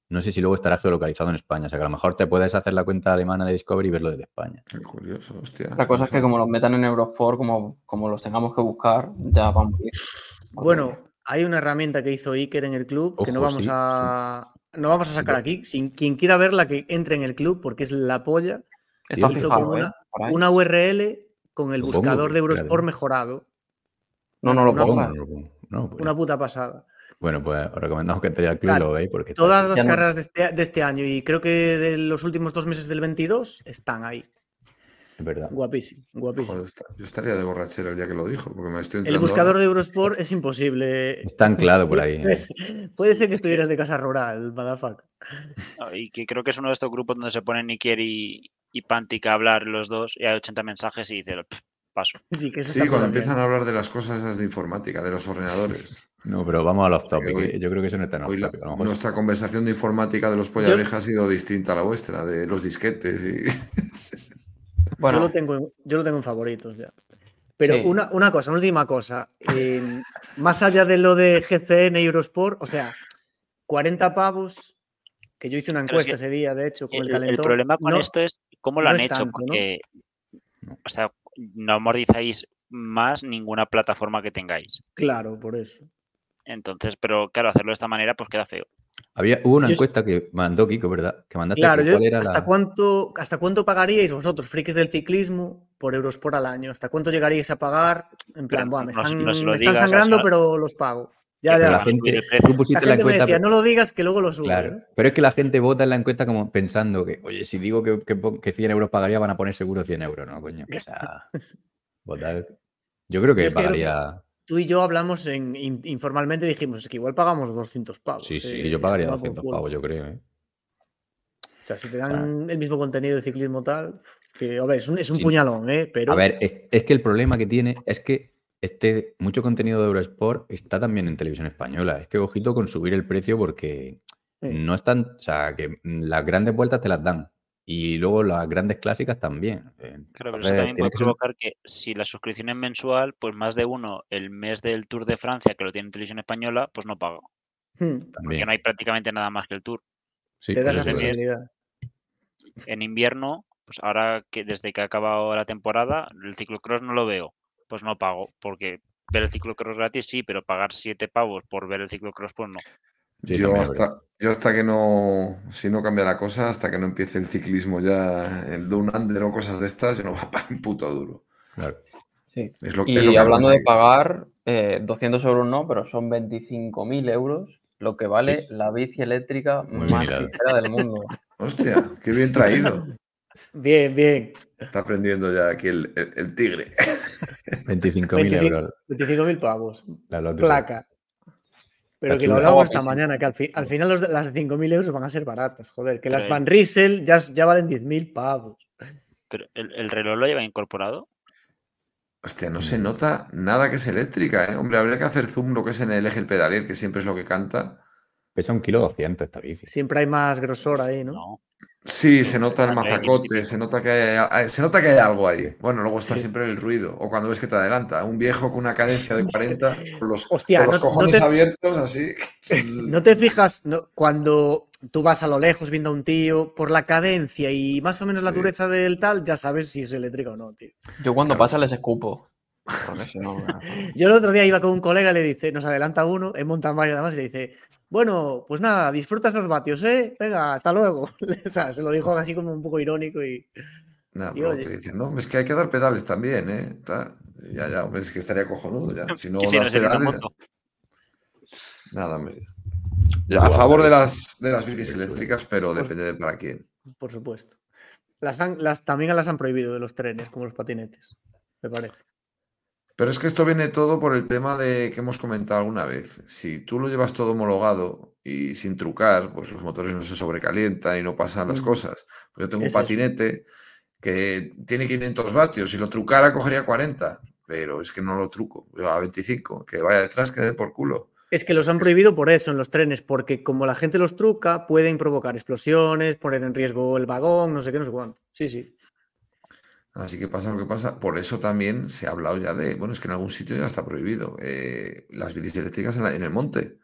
no sé si luego estará geolocalizado en España. O sea que a lo mejor te puedes hacer la cuenta alemana de Discovery y verlo desde España. Qué curioso, hostia. La cosa es que como los metan en Eurosport, como, como los tengamos que buscar, ya vamos a ir. Bueno, hay una herramienta que hizo Iker en el club que no vamos sí, a no vamos a sacar aquí. Sin, quien quiera verla, que entre en el club porque es la polla. Está Hizo fijado, como ¿eh? una-. Una URL con el pongo, buscador de. Eurosport mejorado. No, no lo una-. No, no, pues- Una puta pasada. Bueno, pues os recomendamos que entréis al club y Claro, lo veáis porque Todas las Ya no- carreras de este, de este año y creo que de los últimos dos meses del 22 están ahí. es verdad. Guapísimo, guapísimo. Joder, yo estaría de borrachera el día que lo dijo, porque me estoy El buscador ahora. de Eurosport es imposible. Está anclado por ahí. ¿eh? Puede ser- puede ser que estuvieras de casa rural, motherfucker. No, Y que creo que es uno de estos grupos donde se ponen Nikier y, y Pantic a hablar los dos y hay 80 mensajes y dice, "Pff, paso. Sí, que eso Sí, está cuando bien. empiezan a hablar de las cosas esas de informática, de los ordenadores. No, pero vamos a los topic. hoy- que Yo creo que eso no está en Hoy la-. A nuestra conversación de informática de los polla Yo- vieja ha sido distinta a la vuestra, de los disquetes y... Yo, lo tengo, en- yo lo tengo en favoritos ya. Pero Sí. una, una cosa, una última cosa. eh, más allá de lo de GCN y Eurosport, o sea, 40 pavos, que yo hice una encuesta que ese día, de hecho, con el, El, el calentón. problema con no- esto es cómo lo no han hecho, tanto, ¿no? porque o sea, no amortizáis más ninguna plataforma que tengáis. Claro, por eso. Entonces, pero claro, hacerlo de esta manera pues queda feo. Había, hubo una Yo- encuesta que mandó Kiko, ¿verdad? Que mandaste Claro, yo- era ¿hasta, la- cuánto, ¿hasta cuánto pagaríais vosotros, frikis del ciclismo, por Eurosport al año? ¿Hasta cuánto llegaríais a pagar? En plan, Pero "Buah, me no- no están, me están sangrando, pero los pago. Ya, ya. La gente, el precio. tú pusiste La la, gente me encuesta. decía, pero- no lo digas que luego lo subo. Claro, pero es que la gente vota en la encuesta como pensando que, oye, si digo que, que, pon- que 100 euros pagaría, van a poner seguro 100 euros, ¿no, coño? O sea, votar. Yo creo que pagaría. Tú y yo hablamos en, in- informalmente y dijimos, es que igual pagamos 200 pavos. Sí, sí, eh, yo pagaría toma por 200 culo". pavos, yo creo, ¿eh? O sea, si te dan el mismo contenido de ciclismo tal, que, a ver, es un, es un Sí. puñalón, ¿eh? Pero A ver, es, es que el problema que tiene es que este mucho contenido de Eurosport está también en televisión española. Es que ojito con subir el precio porque Sí. no están, o sea, que las grandes vueltas te las dan y luego las grandes clásicas también. Eh, Claro, pero eso también puede que ser- provocar que si la suscripción es mensual, pues más de uno el mes del Tour de Francia, que lo tiene en televisión española, pues no paga. hmm, Porque no hay prácticamente nada más que el Tour. Sí, te da eso esa posibilidad. En invierno, pues ahora que desde que ha acabado la temporada, el ciclocross no lo veo, pues no pago, porque ver el ciclocross gratis sí, pero pagar siete pavos por ver el ciclocross, pues no. Sí, yo, hasta, yo hasta que no, si no cambia la cosa, hasta que no empiece el ciclismo ya, el Down Under o cosas de estas, yo no voy a pagar un puto duro. Claro. sí. Es lo, Y es lo que hablando de pagar, eh, 200 euros no, pero son 25.000 euros lo que vale la bici eléctrica Muy más ligera del mundo. Hostia, qué bien traído. Bien, bien. Está aprendiendo ya aquí el, el- el tigre. 25.000 25 euros. 25.000 pavos. la Placa. Pero que lo chula. hablábamos esta Guapísimo. mañana, que al, fi- al final los de- las de 5.000 euros van a ser baratas, joder. Que las Pero- Van Riesel ya, ya valen 10.000 pavos. Pero el, el reloj lo lleva incorporado. Hostia, no se nota nada que es eléctrica, ¿eh? Hombre, habría que hacer zoom lo que es en el eje el pedalier, que siempre es lo que canta. Pesa un kilo 200 esta bici. Siempre hay más grosor ahí, ¿no? No. Sí, se nota el mazacote, se nota que hay, se nota que hay algo ahí. Bueno, luego está Sí. siempre el ruido. O cuando ves que te adelanta. Un viejo con una cadencia de 40, con los, Hostia, con los no- no cojones te- abiertos, así. ¿No te fijas no, cuando tú vas a lo lejos viendo a un tío por la cadencia y más o menos la dureza del tal, ya sabes si es eléctrico o no, tío? Yo cuando Claro, pasa les escupo. Yo el otro día iba con un colega y le dice, nos adelanta uno en mountain bike además y le dice, bueno, pues nada, disfrutas los vatios, ¿eh? Venga, hasta luego. o sea, se lo dijo así como un poco irónico y... Nada, Y pero oye. te dicen, no, es que hay que dar pedales también, ¿eh? Tal. Ya, ya, hombre, es que estaría cojonudo ya. Si no si das pedales. Nada, hombre. Yo a favor de las, de las bicis eléctricas, pero depende de para quién. Por supuesto. Las han- las, también las han prohibido de los trenes, como los patinetes, me parece. Pero es que esto viene todo por el tema de que hemos comentado alguna vez. Si tú lo llevas todo homologado y sin trucar, pues los motores no se sobrecalientan y no pasan las Mm. cosas. Pues yo tengo un eso. patinete que tiene 500 vatios. Si lo trucara, cogería 40. Pero es que no lo truco. Yo a 25. Que vaya detrás, que dé por culo. Es que los han prohibido por eso en los trenes, porque como la gente los truca, pueden provocar explosiones, poner en riesgo el vagón, no sé qué, no sé cuánto. Sí, sí. Así que pasa lo que pasa. Por eso también se ha hablado ya de. Bueno, es que en algún sitio ya está prohibido. eh, las bicis eléctricas en, la- en el monte.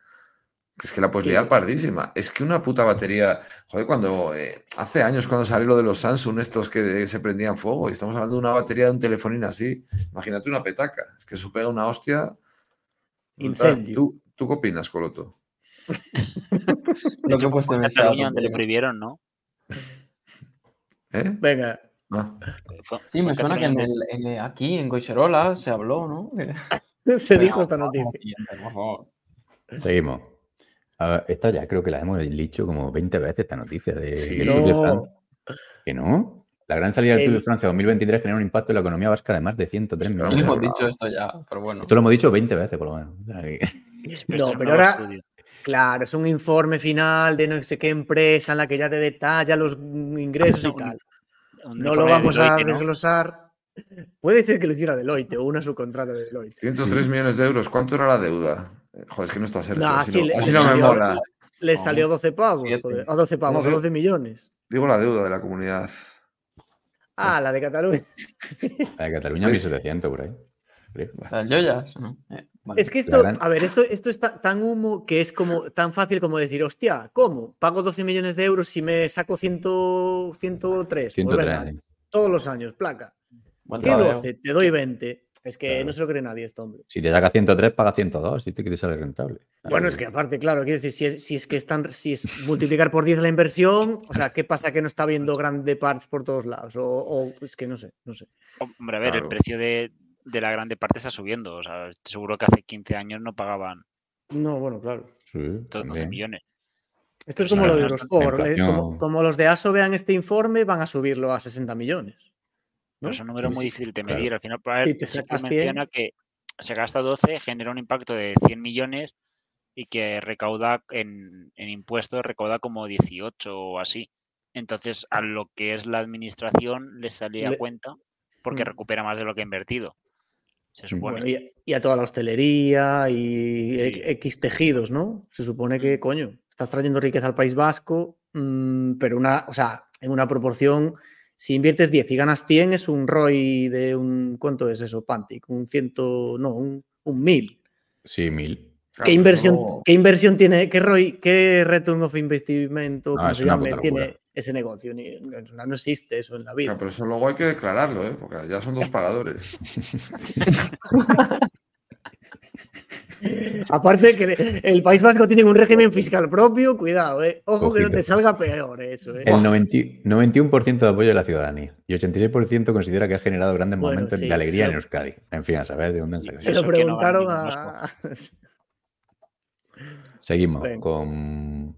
Es que la puedes Sí. liar pardísima. Es que una puta batería. Joder, cuando. eh, hace años cuando salió lo de los Samsung, estos que se prendían fuego. Y estamos hablando de una batería de un telefonín así. Imagínate una petaca. Es que eso pega una hostia. Incendio. ¿Tú, ¿Tú qué opinas, Coloto? Lo que he puesto en. Cataluña donde le prohibieron, ¿no? ¿Eh? Venga, Sí, me En suena que en el, en el- aquí, en Goicherola, se habló, ¿no? Se dijo esta noticia. siguiente, por favor. Seguimos. A ver, esta ya creo que la hemos dicho como 20 veces, esta noticia de, Sí. de No. Francia. ¿Que no? La gran salida del Tour de Francia 2023 genera un impacto en la economía vasca de más de 103 Sí, pero millones. hemos Hemos dicho esto ya, pero bueno. Esto lo hemos dicho 20 veces, por lo menos. No, pero ahora, claro, es un informe final de no sé qué empresa en la que ya te detalla los ingresos y tal. No lo vamos a Deloitte, ¿no? desglosar. Puede ser que lo hiciera Deloitte o una subcontrata de Deloitte. 103 millones de euros. ¿Cuánto era la deuda? Joder, es que no está cerca. No, así sí, no, le- así le no me salió- mola. Le salió 12 pavos, joder. A 12 pavos, No, a pero- 12 millones. Digo la deuda de la comunidad. Ah, la de Cataluña. La de Cataluña 1700 por ahí. yo ya. ¿no? Eh, vale. Es que esto, a ver, esto, esto está tan humo que es como tan fácil como decir, hostia, ¿cómo? Pago 12 millones de euros y me saco 100, 103. Pues 103. venga, sí. todos los años, placa. ¿Qué trabajeo. 12? Te doy 20. Es que Claro. no se lo cree nadie esto, hombre. Si te saca 103, paga 102, si te quieres sale rentable. Bueno, es que aparte, claro, quiero decir, si es, si es que están, si es multiplicar por 10 la inversión, o sea, ¿qué pasa que no está viendo grande parts por todos lados? O, o es que no sé, no sé. Hombre, a ver, Claro. el precio de, de la grande parte está subiendo. O sea, seguro que hace 15 años no pagaban No, bueno, claro. Sí, todos 12 también. millones. Esto es como lo de Eurosport. eh, como, como los de ASO vean este informe, van a subirlo a 60 millones. ¿no? Pero es un número muy sí, difícil de claro. medir. Al final, para sacas 100. menciona que se gasta 12, genera un impacto de 100 millones y que recauda en, en impuestos, recauda como 18 o así. Entonces, a lo que es la administración le sale a Le- cuenta porque Mm. recupera más de lo que ha invertido. Se supone. Bueno, y, a- y a toda la hostelería y Sí. e- X tejidos, ¿no? Se supone que, coño, estás trayendo riqueza al País Vasco, mm, pero una, o sea, en una proporción, si inviertes 10 y ganas 100, es un ROI de un, ¿cuánto es eso, Pantic? Un ciento, no, un, un mil. Sí, mil. Claro, ¿Qué, inversión, ¿Qué inversión tiene, qué ROI, qué return of investment No, se tiene locura. Ese negocio? Ni- no, no existe eso en la vida. Claro, pero eso luego hay que declararlo, ¿eh? Porque ya son dos pagadores. Aparte que el País Vasco tiene un régimen fiscal propio, cuidado, eh. Ojo que no te salga peor eso, eh. El 90 91% de apoyo de la ciudadanía y 86% considera que ha generado grandes Bueno, momentos sí, de alegría en Euskadi. En fin, a saber de dónde han. Se lo no preguntaron a. Seguimos Venga. con,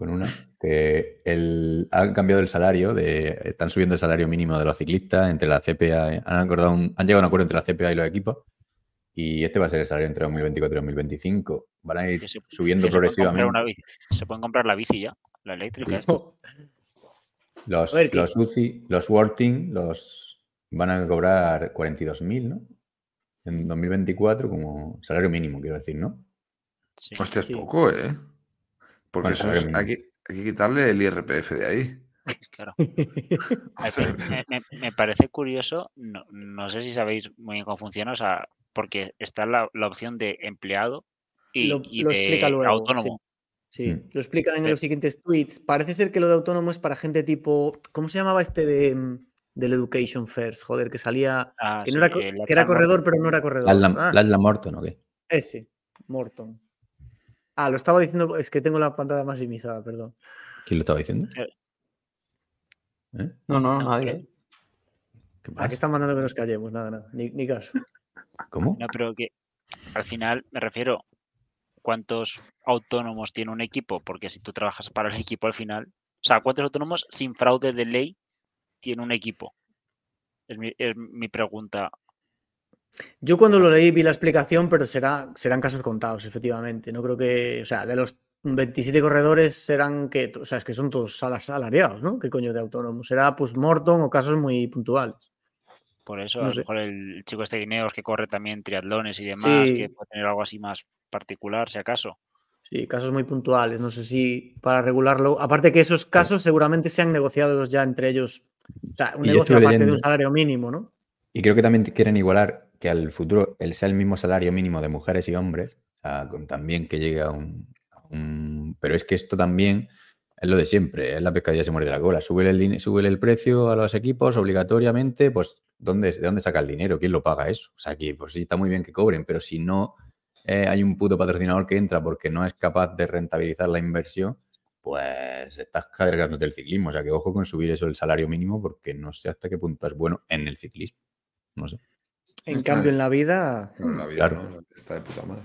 con una que el, han cambiado el salario, de, están subiendo el salario mínimo de los ciclistas entre la CPA, han, acordado un- han llegado a un acuerdo entre la CPA y los equipos y este va a ser el salario entre 2024 y 2025. Van a ir se- subiendo progresivamente. una bici. Se pueden comprar la bici ya, la eléctrica. Los, ver, los UCI, los Worting, los van a cobrar 42.000, ¿no? En 2024 como salario mínimo, quiero decir, ¿no? Sí. Hostia, es Sí. poco, ¿eh? Porque Bueno, eso es, hay, que, hay que quitarle el IRPF de ahí. Claro. O Me, sea, me- me- me parece curioso, no, no sé si sabéis muy bien cómo funciona, o sea, porque está la, la opción de empleado y, Lo, y lo de explica luego. autónomo. Sí, sí, Mm. lo explican en los siguientes tweets. Parece ser que lo de autónomo es para gente tipo. ¿Cómo se llamaba este de, mm, del Education First? Joder, que salía. Ah, Que, no sí, era, que era corredor, Morton. pero no era corredor. Lasla, Ah, Lasla Morton, ¿o qué? ese, Morton. Ah, lo estaba diciendo, es que tengo la pantalla más maximizada, perdón. ¿Quién lo estaba diciendo? ¿Eh? No, no, No, nadie. ¿Qué Ah, pasa? que están mandando que nos callemos, nada, nada, ni, ni caso. ¿Cómo? No, pero que al final me refiero, cuántos autónomos tiene un equipo, porque si tú trabajas para el equipo al final, o sea, cuántos autónomos sin fraude de ley tiene un equipo. Es mi, es mi pregunta. Yo cuando lo leí vi la explicación, pero será, serán casos contados, efectivamente. No creo que, o sea, de los 27 corredores serán que, o sea, es que son todos sal- asalariados, ¿no? ¿Qué coño de autónomos? Será pues Morton o casos muy puntuales. Por eso, No a lo sé. mejor el chico este Guineos que corre también triatlones y demás, Sí. que puede tener algo así más particular, si acaso. Sí, casos muy puntuales. No sé si para regularlo. Aparte que esos casos seguramente se han negociado ya entre ellos. O sea, un negocio aparte de un salario mínimo, ¿no? Y creo que también quieren igualar que al futuro el sea el mismo salario mínimo de mujeres y hombres, o sea, con también que llegue a un, Pero es que esto también es lo de siempre, es la pescadilla se muerde la cola. Sube el, el precio a los equipos obligatoriamente, pues ¿dónde, ¿de dónde saca el dinero? ¿Quién lo paga eso? O sea, aquí pues sí está muy bien que cobren, pero si no eh, hay un puto patrocinador que entra porque no es capaz de rentabilizar la inversión, pues estás cargándote el ciclismo. O sea, que ojo con subir eso el salario mínimo porque no sé hasta qué punto es bueno en el ciclismo. No sé. En cambio, en la vida. Claro, la vida, Claro. ¿no? Está de puta madre.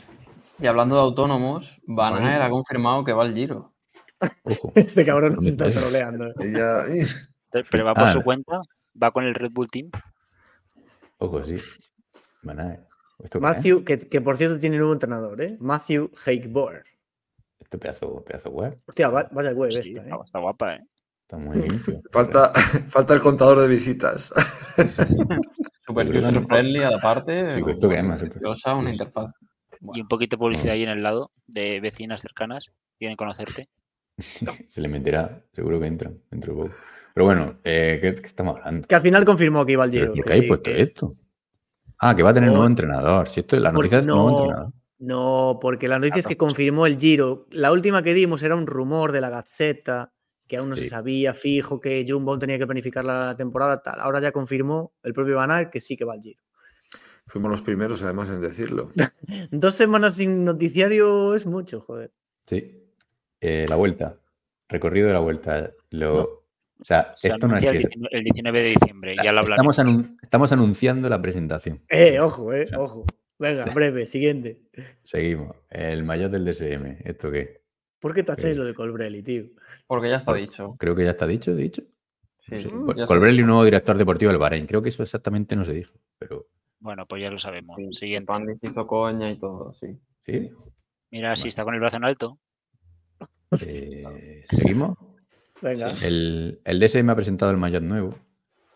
Y hablando de autónomos, Van Aert ha confirmado que va al Giro. Ojo. Este cabrón nos ¿Dónde está troleando. Ella. ¡ih! Pero- Pero va por Ah, su cuenta, va con el Red Bull Team. Ojo, sí. Van a ver. ¿Esto qué es? Matthew, que, que por cierto tiene nuevo entrenador, ¿eh? Matthew Hakeboer. Este pedazo, pedazo web. Hostia, va- vaya web Sí, esta, ¿eh? está, está guapa, ¿eh? Está muy limpio. Falta, falta el contador de visitas. Super user no- friendly, aparte. Sí, esto que es más. preciosa, una interfaz. Y un poquito de publicidad ahí en el lado de vecinas cercanas. Quieren conocerte. Se le meterá, seguro que entran dentro de poco. Pero bueno, eh, ¿qué, qué estamos hablando? Que al final confirmó que iba al ¿Pero Giro. ¿Por que qué hay sí, puesto que- esto? Ah, que va a tener Por- nuevo entrenador. Si esto es la Por- noticia es nuevo no. entrenador. No, porque la noticia es que confirmó el Giro. La última que dimos era un rumor de la Gazzetta, que aún no se sabía fijo que Jumbo tenía que planificar la temporada tal. Ahora ya confirmó el propio Van Aert que sí que va al Giro. Fuimos los primeros, además, en decirlo. Dos semanas sin noticiario es mucho, joder. Sí. Eh, la vuelta. Recorrido de la vuelta. Lo, No. O sea, Se esto no es que. el 19 el 19 de diciembre. Ya lo Estamos, anun- estamos anunciando la presentación. Eh, ojo, eh, sea, ojo. Venga, breve, siguiente. Seguimos. El mayor del DSM. ¿Esto qué? ¿Por qué tacháis Sí. lo de Colbrelli, tío? porque ya está Por- dicho. Creo que ya está dicho, dicho. Sí, Sí. Mm, Colbrelli, nuevo director deportivo del Bahrein. Creo que eso exactamente no se dijo. Pero Bueno, pues ya lo sabemos. Sí, Siguiente. Pandis hizo coña y todo, sí. sí. Mira si Vale. está con el brazo en alto. Eh, Seguimos. Venga. El, el DSM ha presentado el maillot nuevo.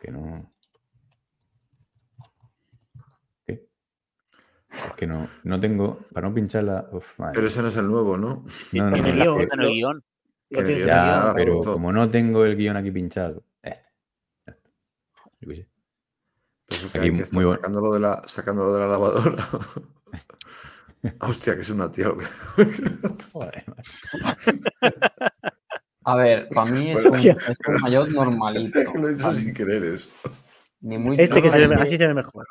Que no. Es que no, no tengo. Para no pincharla. Uf, madre Pero ese no es el nuevo, ¿no? no, no, no, Está que- en el guion. Que ya pero como no tengo el guion aquí pinchado. este, ya está. Yo qué sé. Pero eso que Aquí que muy estar bueno. sacándolo de la, sacándolo de la lavadora. Hostia, que es una tía. lo que- Joder. A ver, para mí es Bueno. un, es un maillot normalito. Lo he dicho sin querer eso. Ni muy Este que se ve, así se ve mejor.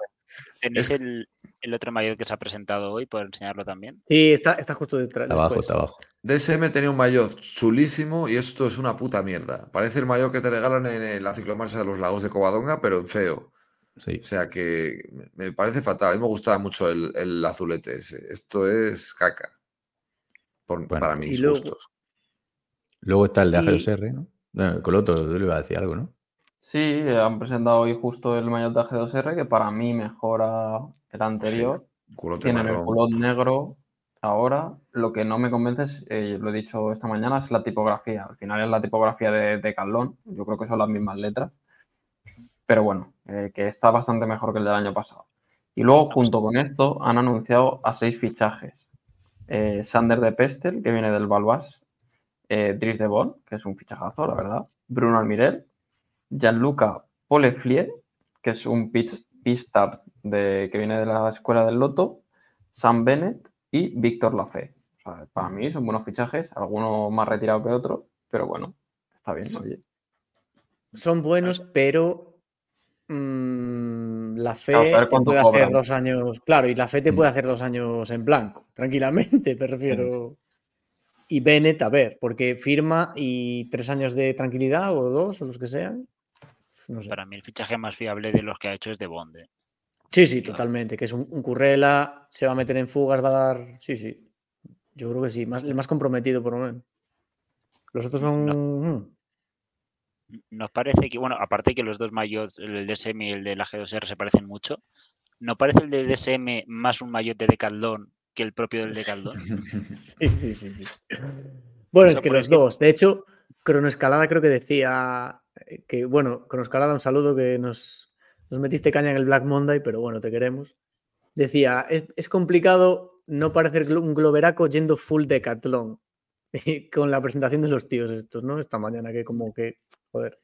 ¿Tenéis Es- el, el otro mayor que se ha presentado hoy? ¿Puedo enseñarlo también? Sí, está, está justo detrás. Está abajo, después. está abajo. DSM tenía un maillot chulísimo y esto es una puta mierda. Parece el maillot que te regalan en la ciclomarcha de los lagos de Covadonga, pero en feo. Sí. O sea que me- parece fatal. A mí me gustaba mucho el, el azulete ese. Esto es caca. Por- Bueno, para mis luego- gustos. Luego está el de Y- AG2R, ¿no? Bueno, Coloto, tú le ibas a decir algo, ¿no? Sí, han presentado hoy justo el maillot de G2R que para mí mejora el anterior. Culote Tienen el culot negro ahora. Lo que no me convence es, eh, lo he dicho esta mañana, es la tipografía. Al final es la tipografía de, de Calón. Yo creo que son las mismas letras. Pero bueno, eh, que está bastante mejor que el del año pasado. Y luego, junto con esto, han anunciado a seis fichajes. Eh, Sander de Pestel, que viene del Balbás. Dries de Bon, que es un fichajazo, la verdad. Bruno Almirel. Gianluca Poleflier, que es un pitch, pistard de, que viene de la escuela del Loto. Sam Bennett y Víctor Lafay. O sea, para mí son buenos fichajes, algunos más retirados que otros, pero bueno, está bien. oye. Son buenos, pero mm, la fe Claro, te puede hacer cobran. dos años. Claro, y la fe te Mm. puede hacer dos años en blanco, tranquilamente, me refiero. Y Bennett, a ver, porque firma y tres años de tranquilidad o dos o los que sean. No sé. Para mí el fichaje más fiable de los que ha hecho es de Bond. Sí, sí, totalmente. Que es un, un currela, se va a meter en fugas, va a dar. Sí, sí. Yo creo que sí, más, el más comprometido por lo menos. Los otros son... mm, Nos parece que, bueno, aparte que los dos mayots, el del DSM y el de la G2R se parecen mucho, ¿no parece el del DSM más un mayot de Decathlon que el propio del Decathlon? Sí, sí, sí, sí. Bueno, es que los que- dos. De hecho, Cronoescalada creo que decía eh, que, bueno, Cronoescalada, un saludo que nos, nos metiste caña en el Black Monday, pero bueno, te queremos. Decía, es, es complicado no parecer glo- un globeraco yendo full Decathlon. Con la presentación de los tíos estos, ¿no? Esta mañana, que como que, joder.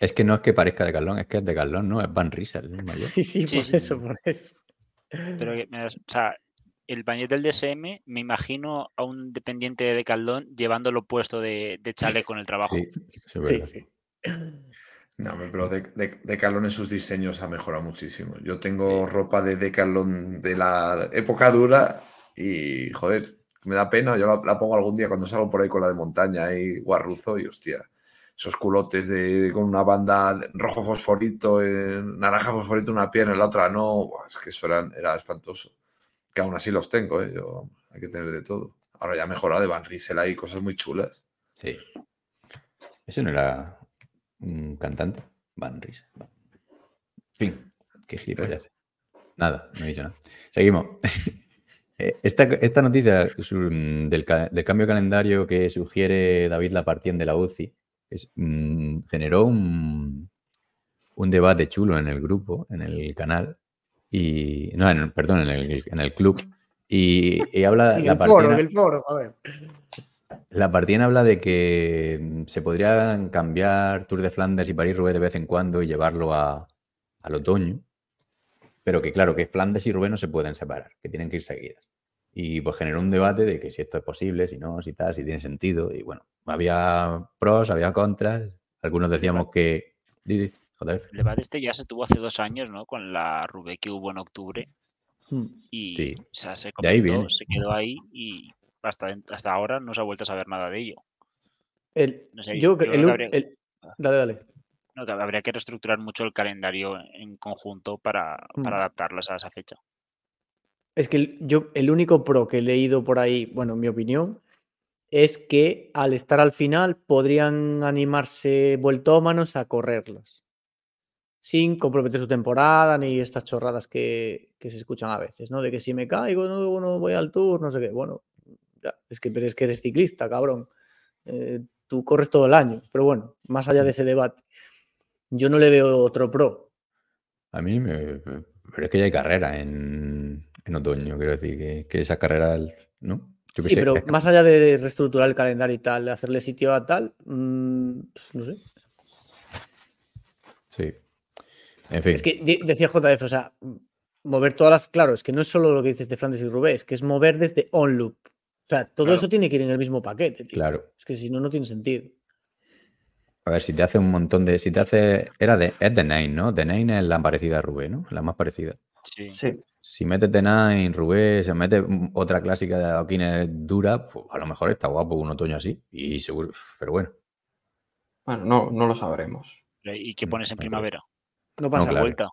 Es que no es que parezca de Carlón, es que es de Carlón, ¿no? Es Van Riesel, el mayor. Sí, sí, Sí, por sí, eso, sí. por eso. Pero que o sea, el bañet del DSM, me imagino a un dependiente de Decathlon llevándolo puesto de, de chaleco en el trabajo. Sí, Sí, sí. No, pero de, de- Decathlon en sus diseños ha mejorado muchísimo. Yo tengo ropa de Decathlon de la época dura y, joder, me da pena. Yo la, la pongo algún día cuando salgo por ahí con la de montaña y guarruzo y, hostia, esos culotes de, con una banda rojo fosforito, eh, naranja fosforito en una pierna, en la otra no. Es que eso era, era espantoso. Que aún así los tengo, ¿eh? Yo, hay que tener de todo. Ahora ya ha mejorado de Van Riesel hay cosas muy chulas. Sí. Ese no era un cantante. Van Riesel. En fin, qué gilipollas. Nada, no he dicho nada. Seguimos. Eh, Esta, esta noticia del, ca- del cambio de calendario que sugiere David Lapartien de la UCI es, mm, generó un, un debate chulo en el grupo, en el canal, y no, en perdón, en el, en el club. Y, y habla En la el foro, en el foro, joder. La partida habla de que mm, se podrían cambiar Tour de Flandes y París-Roubaix de vez en cuando y llevarlo a, al otoño, pero que claro, que Flandes y Roubaix no se pueden separar, que tienen que ir seguidas. Y pues generó un debate de que si esto es posible, si no, si tal, si tiene sentido. Y bueno, había pros, había contras. Algunos decíamos que... El debate este ya se tuvo hace dos años, ¿no? Con la Rubé que hubo en octubre Mm. y Sí. o sea, se De ahí comentó, viene. se quedó ahí y hasta, hasta ahora no se ha vuelto a saber nada de ello. El- No sé, yo, yo el, habría- el- dale, dale. No, que habría que reestructurar mucho el calendario en conjunto para, para Mm. adaptarlos a esa fecha. Es que yo, el único pro que he leído por ahí, bueno, en mi opinión, es que al estar al final podrían animarse vueltómanos a correrlas. Sin comprometer su temporada ni estas chorradas que, que se escuchan a veces, ¿no? De que si me caigo, no, no voy al tour, no sé qué. Bueno, ya, es que, pero es que eres ciclista, cabrón. Eh, tú corres todo el año. Pero bueno, más allá de ese debate, yo no le veo otro pro. A mí me... Pero es que ya hay carrera en, en otoño, quiero decir, que, que esa carrera, ¿no? Yo Sí, sé, pero es más allá de reestructurar el calendario y tal, hacerle sitio a tal, mm, no sé. Sí. En fin. Es que de- decía JF, o sea, mover todas las. Claro, es que no es solo lo que dices de Flandes y es que es mover desde on loop. O sea, todo Claro. eso tiene que ir en el mismo paquete, tío. Claro. Es que si no, no tiene sentido. A ver, si te hace un montón de. Si te hace. Era de. Es The Nine, ¿no? The Nine es la parecida a Rubé, ¿no? La más parecida. Sí. Sí, Si metes The Nine, Rubé, se mete mm, otra clásica de adoquines dura, pues a lo mejor está guapo un otoño así. Y seguro. Pero bueno. bueno, no, no lo sabremos. ¿Y qué pones en no primavera? No pasa No, claro. vuelta.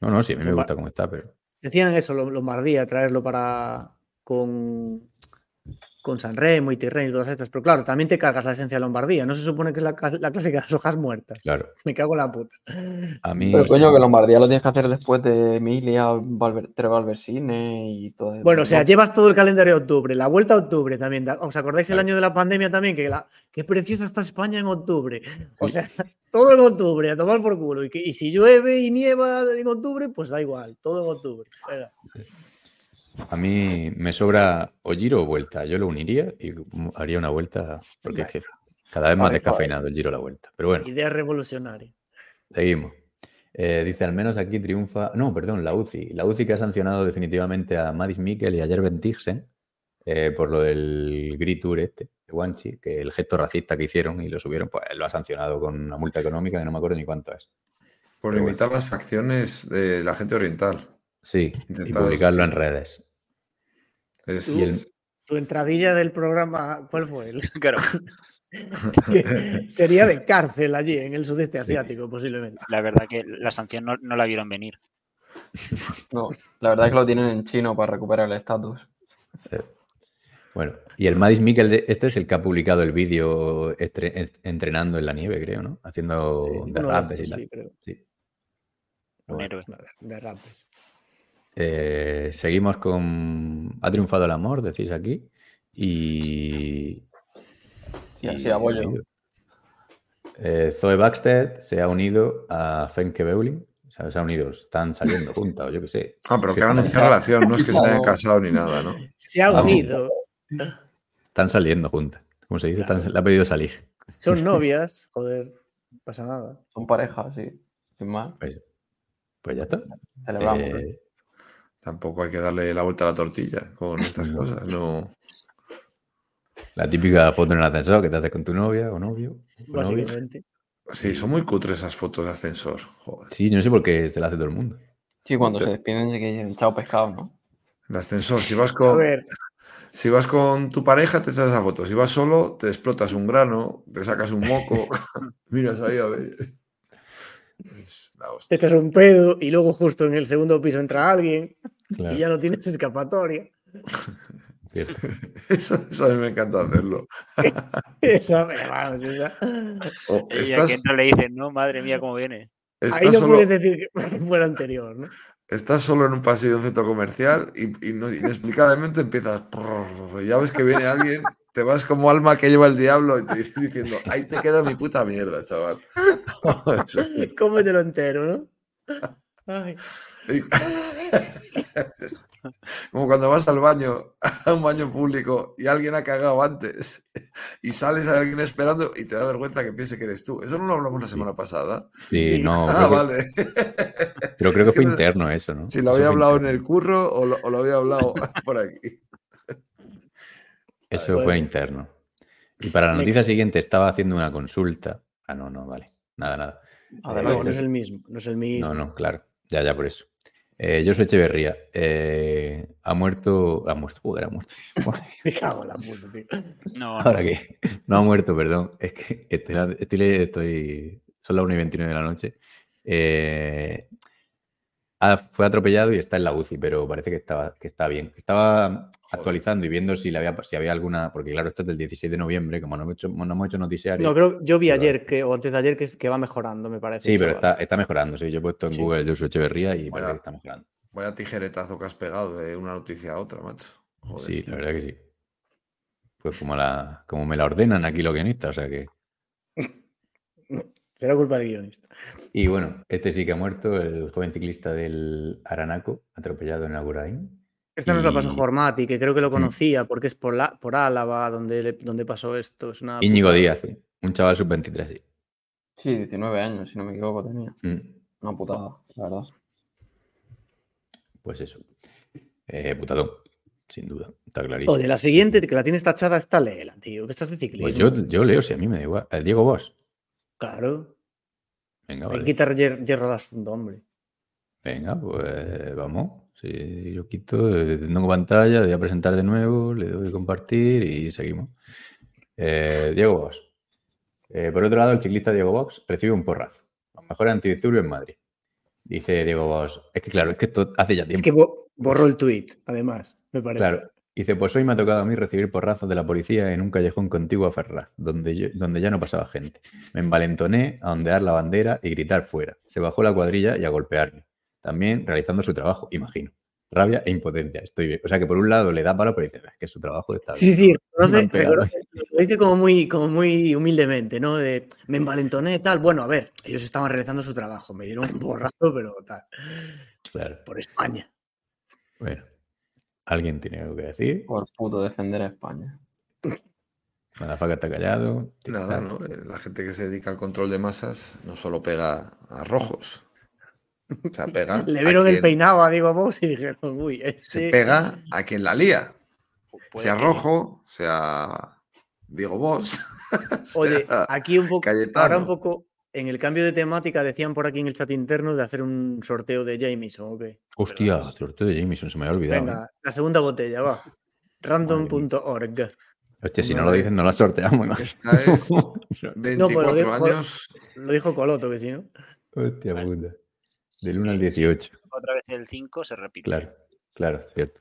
No, no, sí, a mí me gusta cómo está, pero. Decían eso, lo- Lombardía, traerlo para. con. Con Sanremo y Tirreno y todas estas. Pero claro, también te cargas la esencia de Lombardía. No se supone que es la, la clásica de las hojas muertas. Claro. Me cago en la puta. A mí. Pero coño, que Lombardía lo tienes que hacer después de Emilia, Valver, Valversine y todo eso. Bueno, o sea, llevas todo el calendario de octubre, la vuelta a octubre también. ¿Os acordáis el Claro. año de la pandemia también? Que la, qué preciosa está España en octubre. O sea, todo en octubre, a tomar por culo. Y, que- y si llueve y nieva en octubre, pues da igual, todo en octubre. Venga. A mí me sobra o giro o vuelta. Yo lo uniría y haría una vuelta porque es que cada vez más descafeinado el giro a la vuelta. Pero bueno, Idea revolucionaria. seguimos. Eh, dice, al menos aquí triunfa. No, perdón, la UCI. La UCI que ha sancionado definitivamente a Madis Mikkel y a Jerben Tigsen eh, por lo del Grid Tour este, de Guanchi, que el gesto racista que hicieron y lo subieron, pues lo ha sancionado con una multa económica que no me acuerdo ni cuánto es. Por Pero bueno. imitar las facciones de la gente oriental. Sí, y publicarlo en redes. Es, Y el- Tu entradilla del programa, ¿cuál fue? El- Claro, Sería de cárcel allí, en el sudeste asiático, posiblemente. la verdad que la sanción no, no la vieron venir. No, la verdad es que lo tienen en chino para recuperar el estatus. Sí. Bueno, y el Madis Mikkel, este es el que ha publicado el vídeo entrenando en la nieve, creo, ¿no? Haciendo de derrapes y tal. sí, creo. Sí. Un Bueno, héroe. De rapes. Eh, seguimos con. Ha triunfado el amor, decís aquí. Y. Y así hago yo. Eh, Zoe Baxter se ha unido a Fenke Beuling. O sea, se ha unido, están saliendo juntas, o yo qué sé. Ah, pero que han anunciado relación, no es que se hayan casado ni nada, ¿no? Se ha Vamos. unido. Están saliendo juntas. ¿Cómo se dice? Claro. Están- le ha pedido salir. Son novias, joder, no pasa nada. Son parejas, sí. Sin más. Pues, pues ya está. Celebramos. Eh, Tampoco hay que darle la vuelta a la tortilla con estas No. cosas, no. la típica foto en el ascensor que te haces con tu novia o novio. o. Básicamente. Sí, son muy cutres esas fotos de ascensor. Joder. Sí, yo no sé por qué se la hace todo el mundo. Sí, cuando te- se despiden de que chao pescado, ¿no? El ascensor, si vas A con, ver, si vas con tu pareja, te echas esa foto. Si vas solo, te explotas un grano, te sacas un moco. Miras ahí a ver. Te echas un pedo y luego justo en el segundo piso entra alguien Claro, y ya no tienes escapatoria. Eso, eso a mí me encanta hacerlo. Pero vamos, esa- O Ella estás, que entra le dice, no, madre mía, cómo viene. Ahí no solo, puedes decir que fue el anterior, ¿no? estás solo en un pasillo de un centro comercial y, y no- inexplicablemente empiezas. prrr, ya ves que viene alguien, te vas como alma que lleva el diablo y te diciendo, ahí te queda mi puta mierda, chaval. Cómetelo entero, ¿no? Ay, Como cuando vas al baño, a un baño público y alguien ha cagado antes y sales a alguien esperando y te da vergüenza que piense que eres tú. Eso no lo hablamos la semana pasada. Sí, Sí. no. ah, creo que- vale. pero creo que Es que fue no- interno eso, ¿no? Si lo había hablado en el curro o lo, o lo había hablado por aquí. Eso fue Bueno. interno. Y para la noticia Next. siguiente estaba haciendo una consulta. Ah, no, no, vale. Nada, nada. Adelante. no, no es el mismo, no es el mismo. No, no, claro. Ya, ya por eso. Eh, yo soy Echeverría. Eh, ha muerto. Ha muerto. Joder, ha muerto. Me cago en la puta, tío. No, no. Ahora que. No ha muerto, perdón. Es que estoy, estoy, estoy- son las 1 y 29 de la noche. Eh, ha- fue atropellado y está en la UCI, pero parece que estaba, que está bien. Estaba actualizando y viendo si, le había, si había alguna. Porque, claro, esto es del 16 de noviembre, como no hemos hecho, no hemos hecho noticiario. No, creo, yo vi Pero- ayer que, o antes de ayer que, va mejorando, me parece. Sí, pero está, está mejorando. Sí, yo he puesto en Sí. Google Joshua Echeverría y Vaya. parece que está mejorando. Vaya tijeretazo que has pegado de una noticia a otra, macho. Joder. Sí, la verdad que sí. Pues como, la, como me la ordenan aquí los guionistas, o sea que. Será culpa del guionista. Y bueno, este sí que ha muerto, el joven ciclista del Aranaco, atropellado en Agurain. Esta nos la pasó Jormati, que creo que lo Mm. conocía porque es por, la, por Álava donde, le- donde pasó esto. Es una Íñigo putada. Díaz, sí, un chaval sub-23, sí. Sí, 19 años, si no me equivoco, tenía. Mm, Una putada, la verdad. Pues eso. Eh, putadón, sin duda, está clarísimo. Oye, la siguiente, que la tienes tachada, está léela, tío. Que estás de ciclismo. Pues yo, yo leo, si a mí me da igual. Eh, Diego Bosch. Claro. Venga, Hay vale. que quitar hier- hierro al asunto, hombre. Venga, pues vamos. Si yo quito, eh, tengo pantalla, voy a presentar de nuevo, le doy a compartir y seguimos. Eh, Diego Bosch. Eh, por otro lado, el ciclista Diego Bosch recibe un porrazo. Los mejores antidisturbios en Madrid. Dice Diego Bosch. Es que claro, es que esto hace ya tiempo. Es que bo- borró el tweet, además, me parece. Claro. Dice, pues hoy me ha tocado a mí recibir porrazos de la policía en un callejón contiguo a Ferraz, donde, yo- donde ya no pasaba gente. Me envalentoné a ondear la bandera y gritar fuera. Se bajó la cuadrilla y a golpearme. También realizando su trabajo, imagino. Rabia e impotencia. Estoy bien. O sea que por un lado le da palo, pero dice, es que su trabajo está Sí, bien. sí, reconoce- lo dice como muy, como muy humildemente, ¿no? De me envalentoné, tal. Bueno, a ver, ellos estaban realizando su trabajo, me dieron un borrazo, pero tal. Claro. Por España. Bueno. ¿Alguien tiene algo que decir? Por puto defender a España. Madafaca está callado. Nada. ¿no? Eh, La gente que se dedica al control de masas no solo pega a rojos. O sea, pega. Le vieron el quien- peinado a Diego Bosch y dijeron, uy, Se este. pega a quien la lía. Puede Sea que- rojo, sea Diego Bosch. Oye, sea aquí un poco, Cayetano. ahora un poco, en el cambio de temática decían por aquí en el chat interno de hacer un sorteo de Jameson, ¿ok? Hostia, sorteo de Jameson, se me había olvidado. ¿eh? Venga, la segunda botella, va. Random.org. Hostia, si no lo dicen, no la sorteamos. ¿no? Esta es No, 24 pero digo- años. Lo dijo Coloto, que sí, ¿no? Hostia puta. Del 1 al 18. Otra vez el 5 se repite. Claro, claro, cierto.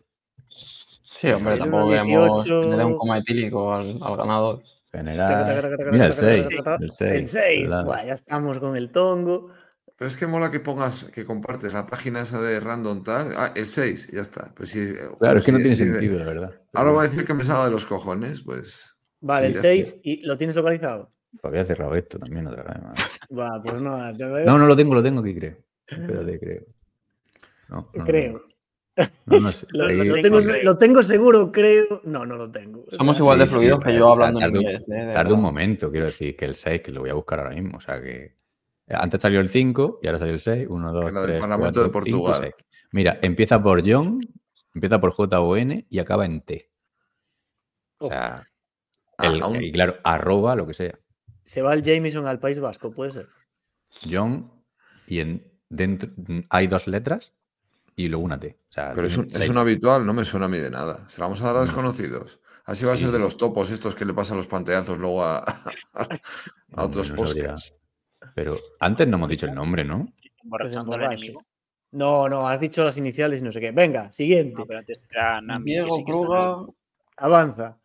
Sí, hombre, el tampoco 1.18. queremos dé un coma etílico al, al ganador. General. Mira el 6. El 6. El 6. Buah, ya estamos con el tongo. Pero es que mola que pongas, que compartes la página esa de random tal. Ah, el 6, ya está. Pues sí, Claro, es que no tiene sí, de- sentido, la verdad. Ahora voy a decir que me salga de los cojones, pues. Vale, Sí, el ya 6 y lo tienes localizado. Pues había cerrado esto también otra vez. Va, pues no, No, no lo tengo, lo tengo aquí, creo. Espérate, creo. No, no, creo. No, no sé. Lo, tengo, creo. lo tengo seguro, creo. No, no lo tengo. O Somos sea, igual de sí, sí, fluidos que pero, yo hablando en tarde un- inglés. ¿eh? De Tarda un momento, quiero decir, que el 6, que lo voy a buscar ahora mismo. O sea que. Antes salió el 5 y ahora salió el 6. 1, 2, Que la del 3, Parlamento 4, de Portugal. 5, 6. Mira, empieza por John, empieza por J-O-N y acaba en T. O sea, Ah, el- aún- y claro, arroba lo que sea. Se va el Jameson al País Vasco, puede ser. John y en dentro hay dos letras y luego una T. O sea, Pero es un, es seis. un habitual, no me suena a mí de nada. Se la vamos a dar a No. desconocidos. Así va a Sí, ser de los topos estos que le pasan los panteazos luego a, otros no podcasts. Pero antes no hemos dicho el nombre, ¿no? Emborrachando al emborrache. enemigo. No, no, has dicho las iniciales y no sé qué. Venga, siguiente. No, Diego sí Kruga, Avanza.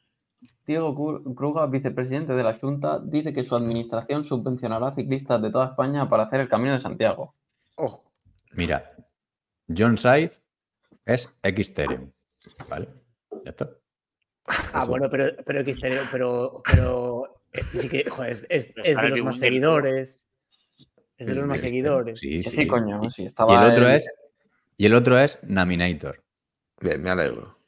Diego Kruga, vicepresidente de la Junta, dice que su administración subvencionará a ciclistas de toda España para hacer el Camino de Santiago. Ojo. Mira, John Scythe es Xterium. ¿Vale? Ya está. Ah, Eso. bueno, pero, pero Xtereo, pero, pero este sí que, joder, es, es- de los más seguidores. Es de los más Xterium. seguidores. Sí, Que sí. sí, coño, Y- sí, Y estaba el otro el- es. Y el otro es Naminator. Bien, me alegro.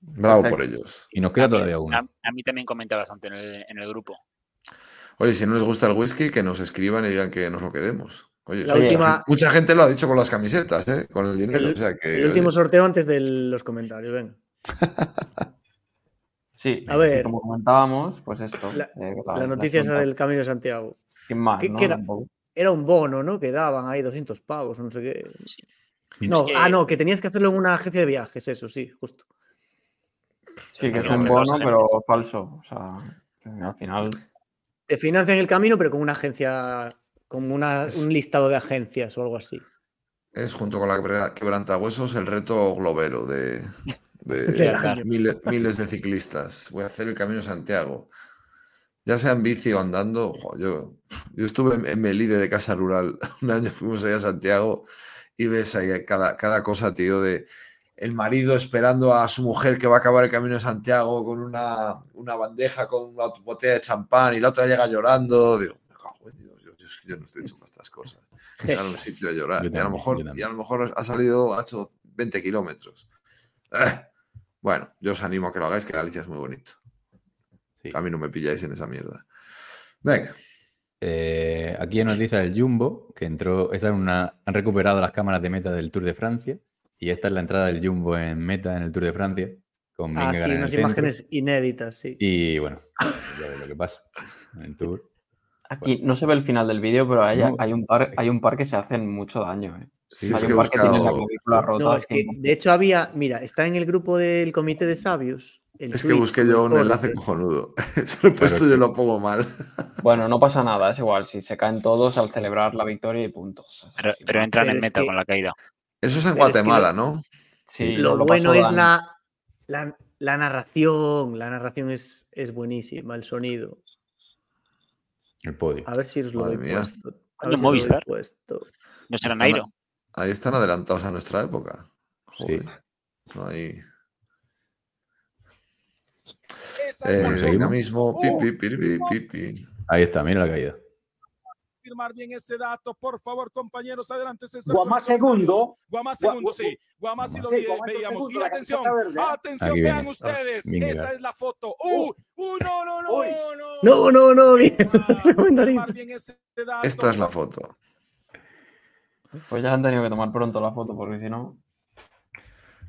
Bravo por ellos. Y nos queda A mí- todavía uno. A, a mí también comenta bastante en el, en el grupo. Oye, si no les gusta el whisky, que nos escriban y digan que nos lo quedemos. Oye, La mucha última- gente- mucha gente lo ha dicho con las camisetas, ¿eh? con el dinero. El- o sea que, El último oye, sorteo antes de los comentarios, venga. Sí, A ver. como comentábamos, pues esto. La- eh, La noticia Junta, del Camino de Santiago. Sin más, ¿Qué- ¿no? qué era? Un bono, ¿no? Que daban ahí 200 pavos o no sé qué. No, que- ah, no, que tenías que hacerlo en una agencia de viajes, eso sí, justo. Sí, que es un eh, bono, pero falso. O sea, al final. Te financian el camino, pero con una agencia, con una, Es- un listado de agencias o algo así. es junto con la quebra- quebrantahuesos el reto globero de, miles, miles de ciclistas. Voy a hacer el Camino Santiago. Ya sea en bici o andando. jo, yo, yo estuve en, en Melide de Casa Rural. Un año fuimos allá a Santiago y ves ahí cada, cada cosa, tío, de el marido esperando a su mujer que va a acabar el Camino de Santiago con una, una bandeja con una botella de champán y la otra llega llorando. Digo, Dios, yo, yo, es que yo no estoy hecho para estas cosas. A un Estas. sitio a llorar. Y, a lo mejor, y a lo mejor ha salido, ha hecho 20 kilómetros. Eh, Bueno, yo os animo a que lo hagáis, que Galicia es muy bonito. Sí. A mí no me pilláis en esa mierda. Venga, Eh, aquí nos dice el Jumbo que entró. Esta es una, han recuperado las cámaras de meta del Tour de Francia. Y esta es la entrada del Jumbo en meta en el Tour de Francia. Con Ah, sí, unas centro. imágenes inéditas, sí. Y bueno, ya ves lo que pasa en el Tour. Aquí no se ve el final del vídeo, pero hay, No. hay, un par, hay un par que se hacen mucho daño. ¿eh? si hay es que he un par que tienen la clavícula rota. No, es que que- de hecho había, mira, está en el grupo del comité de sabios. el es que busqué yo un enlace cojonudo. Se lo he puesto yo lo pongo mal. Bueno, no pasa nada, es igual. Si se caen todos al celebrar la victoria y punto. O sea, Pero, entran Pero en meta que- con la caída. Eso es en Pero es que Guatemala, ¿no? Sí, Lo, lo bueno es la, la, la narración. La narración es, es buenísima, el sonido. El podio. A ver si os lo Madre he mía. puesto. A ver si os lo Movistar. puesto. No será Están- Nairo. Ahí están adelantados a nuestra época. Joder. Sí. No hay. Eh. Pi, pi, pi, pi, pi, pi. Ahí está, mira la caída. Confirmar bien ese dato, por favor, compañeros, adelante. César, Guamá con los comentarios. segundo. Guamá Gua- segundo, sí. Guamá sí lo Sí, Guamá veíamos. segundo, Y atención, ¿eh? atención, Aquí vean viene. ustedes. Vingegaard. Esa es la foto. ¡Uh! ¡Uh, no, no, no! Uy. No, No, no, no. bien. Ah, bien ese dato. Esta es la foto. Pues ya han tenido que tomar pronto la foto, porque si no.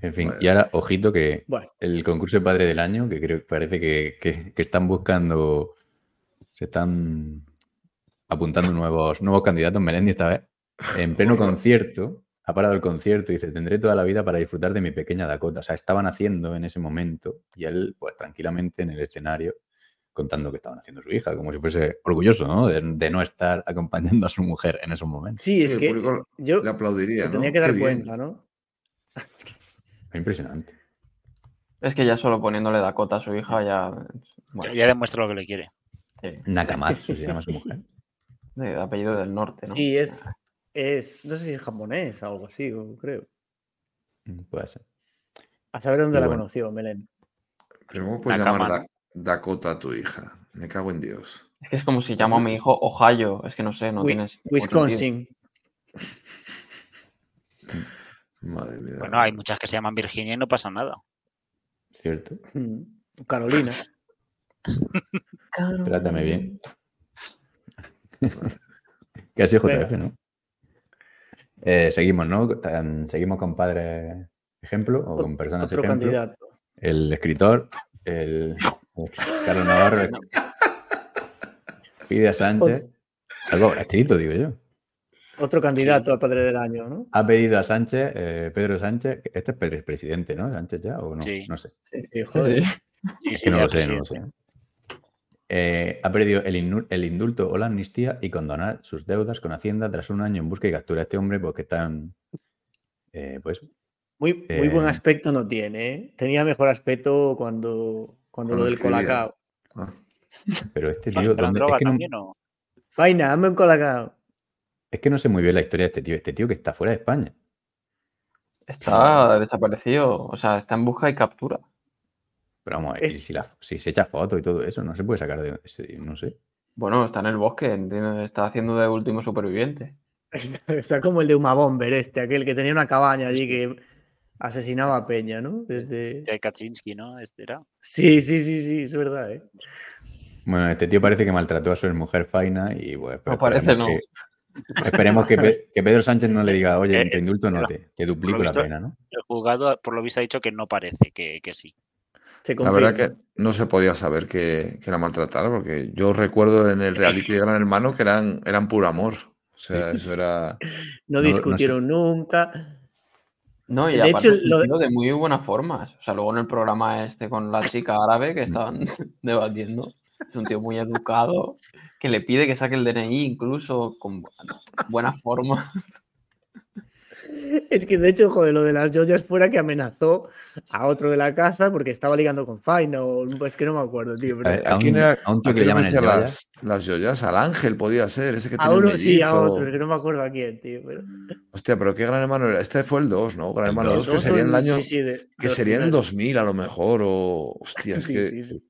En fin, Bueno. y ahora, ojito que Bueno, el concurso de padre del año, que creo que parece que, que- que están buscando, se están apuntando nuevos, nuevos candidatos. Melendi esta vez, en pleno concierto, ha parado el concierto y dice, tendré toda la vida para disfrutar de mi pequeña Dakota. O sea, estaban haciendo en ese momento y él, pues tranquilamente en el escenario, contando que estaban haciendo su hija, como si fuese orgulloso, ¿no? De, de no estar acompañando a su mujer en esos momentos. sí, es Sí, que yo Le aplaudiría. se ¿no? tenía que Qué dar bien. cuenta, ¿no? Impresionante. Es que ya solo poniéndole Dakota a su hija ya. Bueno, Ya demuestra lo que le quiere. sí, Nakamatsu se llama su mujer. De apellido del norte, ¿no? Sí, es, es. No sé si es japonés o algo así, o creo. Mm, Puede ser. A saber dónde la bueno. conoció, Belén. Pero ¿cómo puedes llamar Dakota a tu hija? Me cago en Dios. Es que es como si llamo a mi hijo Ohio. Es que no sé, no Wi- tienes. Wisconsin. Madre mía. Bueno, hay muchas que se llaman Virginia y no pasa nada. ¿Cierto? Mm, Carolina. Trátame bien. que así JF, ¿no? Eh, seguimos, ¿no? Seguimos con padres ejemplo o con personas Otro ejemplo. candidato. El escritor, el, el Carlos Navarro, pide a Sánchez. Algo escrito, digo yo. Otro candidato a padre del año, ¿no? Ha pedido a Sánchez, eh, Pedro Sánchez, este es pre- presidente, ¿no? Sánchez ya o no? Sí. No sé. Sí, Sí, joder. sí. Sí, sí, Que no lo sé, no lo sé. Eh, ha pedido el, indulto o la amnistía y condonar sus deudas con Hacienda tras un año en busca y captura a este hombre porque están. eh, pues Muy, muy buen Eh, aspecto no tiene, ¿eh? Tenía mejor aspecto cuando, cuando lo del colacao. Ah, pero este ¿Pero tío, ¿dónde- es, que no, Faina, hazme un colacao. es que no sé muy bien la historia de este tío. Este tío que está fuera de España. Está desaparecido. O sea, está en busca y captura. Pero vamos, Es- y si, la- si se echa fotos y todo eso, no se puede sacar de. No sé. Bueno, está en el bosque, entiendo, está haciendo de último superviviente. Está, está como el de Uma Bomber, este, aquel que tenía una cabaña allí que asesinaba a Peña, ¿no? Desde. de Kaczynski, ¿no? Este era. Sí, sí, sí, sí, es verdad, ¿eh? Bueno, este tío parece que maltrató a su mujer Faina y pues. pues, No parece, esperemos no. que- esperemos que, Pe- que Pedro Sánchez no le diga, oye, te indulto, no te, te duplico la pena, ¿no? El juzgado, por lo visto, ha dicho que no parece, que, que sí. Se La verdad que no se podía saber que, que la maltratara, porque yo recuerdo en el reality de Gran Hermano que eran, eran puro amor. O sea, eso era. No no- no sé. discutieron nunca. No, y De aparte hecho, lo de- muy buenas formas. O sea, luego en el programa este con la chica árabe que estaban debatiendo, es un tío muy educado que le pide que saque el DNI incluso con bu- buenas formas. Es que de hecho, joder, lo de las joyas fuera que amenazó a otro de la casa porque estaba ligando con Faina o pues que no me acuerdo, tío. pero- A, a ¿A un, quién era- a un tío ¿A que llaman el las, las joyas? Al Ángel podía ser, ese que a uno sí, a otro, que no me acuerdo a quién, tío. Pero... Hostia, pero ¿qué Gran Hermano era? Este fue el 2, ¿no? Gran El Hermano 2, dos. que sería en el año. sí, sí, de- que sería en el primeros. 2000 a lo mejor, o. Hostia, es Sí, que. sí, sí.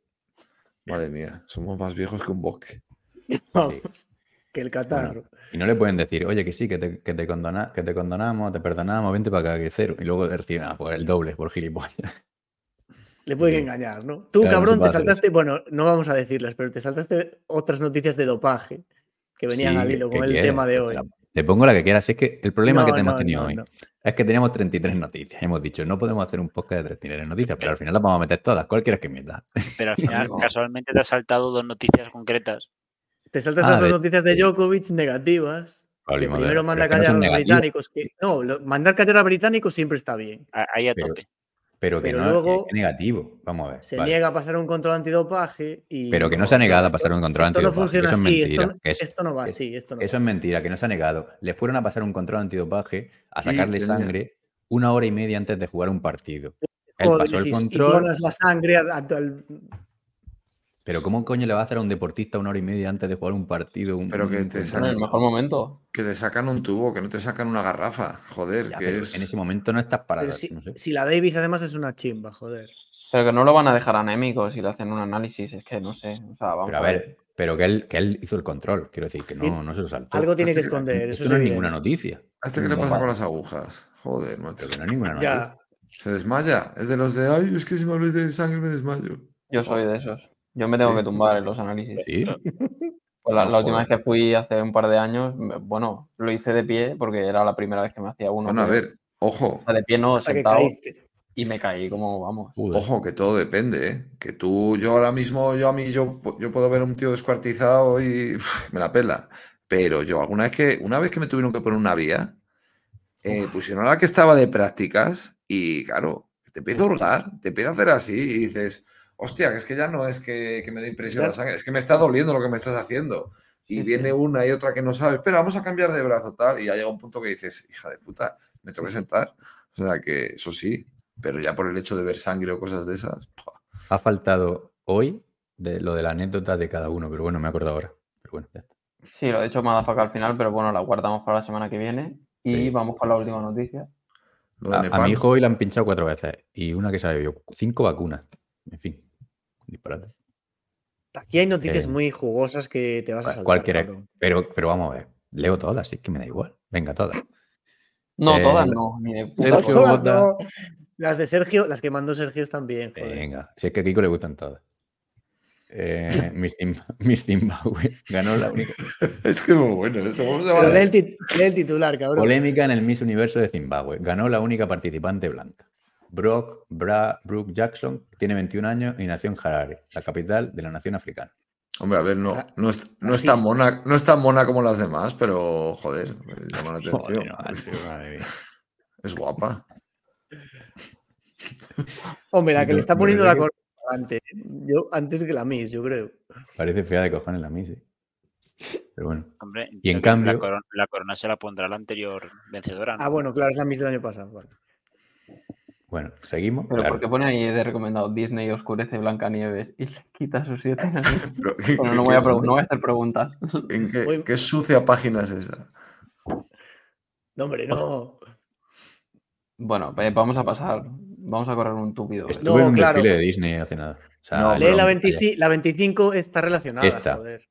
Madre mía, somos más viejos que un bosque. Vamos, que el catarro. Y no le pueden decir, oye, que sí, que te, que te, condona- que te condonamos, te perdonamos, vente para acá, que cero. Y luego reciben ah, por el doble, por gilipollas. Le pueden Sí. engañar, ¿no? Tú, Claro, cabrón, te saltaste, bueno, no vamos a decirlas, pero te saltaste otras noticias de dopaje que venían Sí, al hilo con el tema de hoy. te la- Te pongo la que quieras. Si es que el problema que No, hemos no, tenido no, hoy no. es que teníamos 33 noticias. Hemos dicho, no podemos hacer un podcast de 33 noticias, pero al final las vamos a meter todas. ¿Cuál quieres que meta? Pero al final, casualmente te has saltado dos noticias concretas. Te saltas Ah, las noticias de Djokovic negativas. Que primero manda a es que no callar a los británicos. Que, no, lo- mandar callar a británicos siempre está bien. Ahí a Pero- tope. Pero que pero no luego que negativo. Vamos a ver. Se vale. niega a pasar un control antidopaje y. Pero que no se ha esto- negado a esto- pasar un control Esto no antidopaje, funciona eso es así. mentira, Esto, es- esto no va así. Esto no Eso va es así. mentira, que no se ha negado. Le fueron a pasar un control antidopaje a Y sacarle sangre una hora y media antes de jugar un partido. Él pasó el si- y control, donas la sangre al- pero ¿cómo coño le va a hacer a un deportista una hora y media antes de jugar un partido? un- Pero que un te control? En el mejor momento. Que te sacan un tubo, que no te sacan una garrafa. Joder, Ya, que pero es. En ese momento no estás para. pero si, no sé. si la Davis además es una chimba, joder. Pero que no lo van a dejar anémico si le hacen un análisis. Es que no sé. O sea, vamos Pero a ver, pero que él, que él hizo el control. Quiero decir, que no, no se lo saltó. Algo tiene que esconder, eso Esto es no es evidente. ninguna noticia. ¿A este qué le pasa con las agujas? Joder, macho. Pero que no es ninguna noticia. Ya. Se desmaya. Es de los de. Ay, es que si me hablas de sangre me desmayo. Yo soy de esos. Yo me tengo Sí. que tumbar en los análisis. Sí. Pues la, No la última vez que fui hace un par de años, bueno, lo hice de pie porque era la primera vez que me hacía uno. Bueno, a ver, ojo. o sea, de pie no, Hasta que sentado. caíste. Y me caí como, vamos. Joder. Ojo, que todo depende, ¿eh? Que tú, yo ahora mismo, yo a mí, yo, yo puedo ver a un tío descuartizado y uf, me la pela. Pero yo alguna vez que, una vez que me tuvieron que poner una vía, eh, pusieron a la que estaba de prácticas y claro, te empieza a hurgar, te empieza a hacer así y dices, hostia, que es que ya no es que, que me dé impresión la sangre, es que me está doliendo lo que me estás haciendo. Y Sí, viene sí. una y otra que no sabe, espera, vamos a cambiar de brazo tal, y ya llega un punto que dices, hija de puta, me tengo que sentar. O sea que eso sí, pero ya por el hecho de ver sangre o cosas de esas. ¡pua! Ha faltado hoy de lo de la anécdota de cada uno, pero bueno, me acuerdo ahora. Pero bueno, ya está. Sí, lo he dicho Madafaka al final, pero bueno, la guardamos para la semana que viene. Y Sí. vamos con la última noticia. A, mi hijo hoy le han pinchado cuatro veces y una que sabe yo, cinco vacunas. En fin, disparate. Aquí hay noticias Eh, muy jugosas que te vas a saltar. Cualquiera. Pero, pero vamos a ver, leo todas, así que me da igual. Venga, todas. No, Eh, todas no, ni de puta Sergio. Todas no. Las de Sergio, las que mandó Sergio están bien. joder. Venga, si es que a Kiko le gustan todas. Eh, Miss, Zim- Miss Zimbabue ganó la única Es que es muy bueno. Eso, lee el, tit- el titular, cabrón. polémica en el Miss Universo de Zimbabue. Ganó la única participante blanca. Brock Bra Brooke Jackson tiene 21 años y nació en Harare, la capital de la nación africana. Hombre, a ver, no, no, es, no, es Racistas. tan mona, no es tan mona como las demás, pero joder, llama la atención. Joder, no, macho, madre mía. Es guapa. Hombre, la que le está poniendo la corona antes. Yo, antes que la Miss, yo creo. Parece fea de cojones la Miss. ¿eh? Pero bueno. Hombre, Y en cambio- La corona, la corona se la pondrá la anterior vencedora. ¿no? Ah, bueno, claro, es la Miss del año pasado. Bueno, seguimos. Pero Claro. porque pone ahí de recomendado Disney oscurece Blancanieves y le quita sus siete años. Pero, Bueno, no voy a, no voy a hacer preguntas. ¿En qué, sucia página es esa? No, hombre, no. Bueno, eh, vamos a pasar. Vamos a correr un túpido. ¿eh? Estuve No, en un claro. desfile de Disney hace nada. O sea, No, Lee la, vaya, 25, la 25 está relacionada, Esta. joder.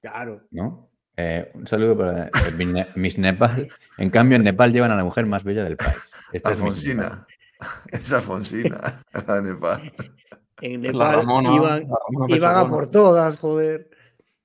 Claro. ¿no? Eh, un saludo para eh, Miss Ne- Miss Nepal. En cambio, en Nepal llevan a la mujer más bella del país. Esta. Alfonsina. Es Alfonsina, la de Nepal. En La Nepal Ramona, iban, iban a por todas, joder.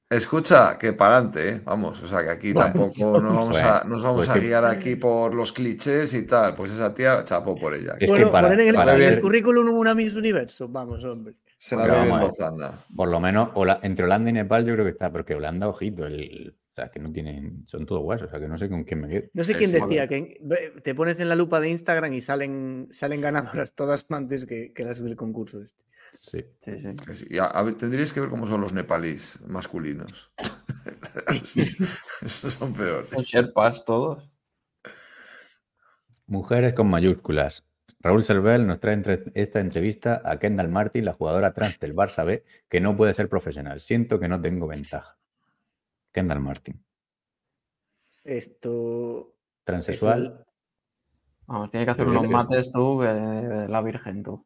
Escucha, que para adelante, ¿eh? vamos, o sea que aquí Bueno, tampoco nos vamos a, bueno, nos vamos pues a que- guiar aquí por los clichés y tal. Pues esa tía chapó por ella. Es que bueno, para- poner en el, para currículum una Miss Universo. Vamos, hombre. Se la Pero ve en. Por lo menos Hola- entre Holanda y Nepal yo creo que está, porque Holanda, ojito, el, o sea, que no tienen, son todos huesos, o sea, que no sé con quién me quedo. No sé quién decía que te pones en la lupa de Instagram y salen, salen ganadoras todas antes que, que las del concurso este. Sí. Sí, sí. Que sí. Y a- a ver, tendríais que ver cómo son los nepalíes masculinos. Esos son peores. Son Sherpas todos. Mujeres con mayúsculas. Raúl Servel nos trae entre- esta entrevista a Kendall Martin, la jugadora trans del Barça B, que no puede ser profesional. Siento que no tengo ventaja. Kendall Martin. Esto. es Transexual. el- Vamos, tiene que hacer unos mates tú que de la Virgen tú.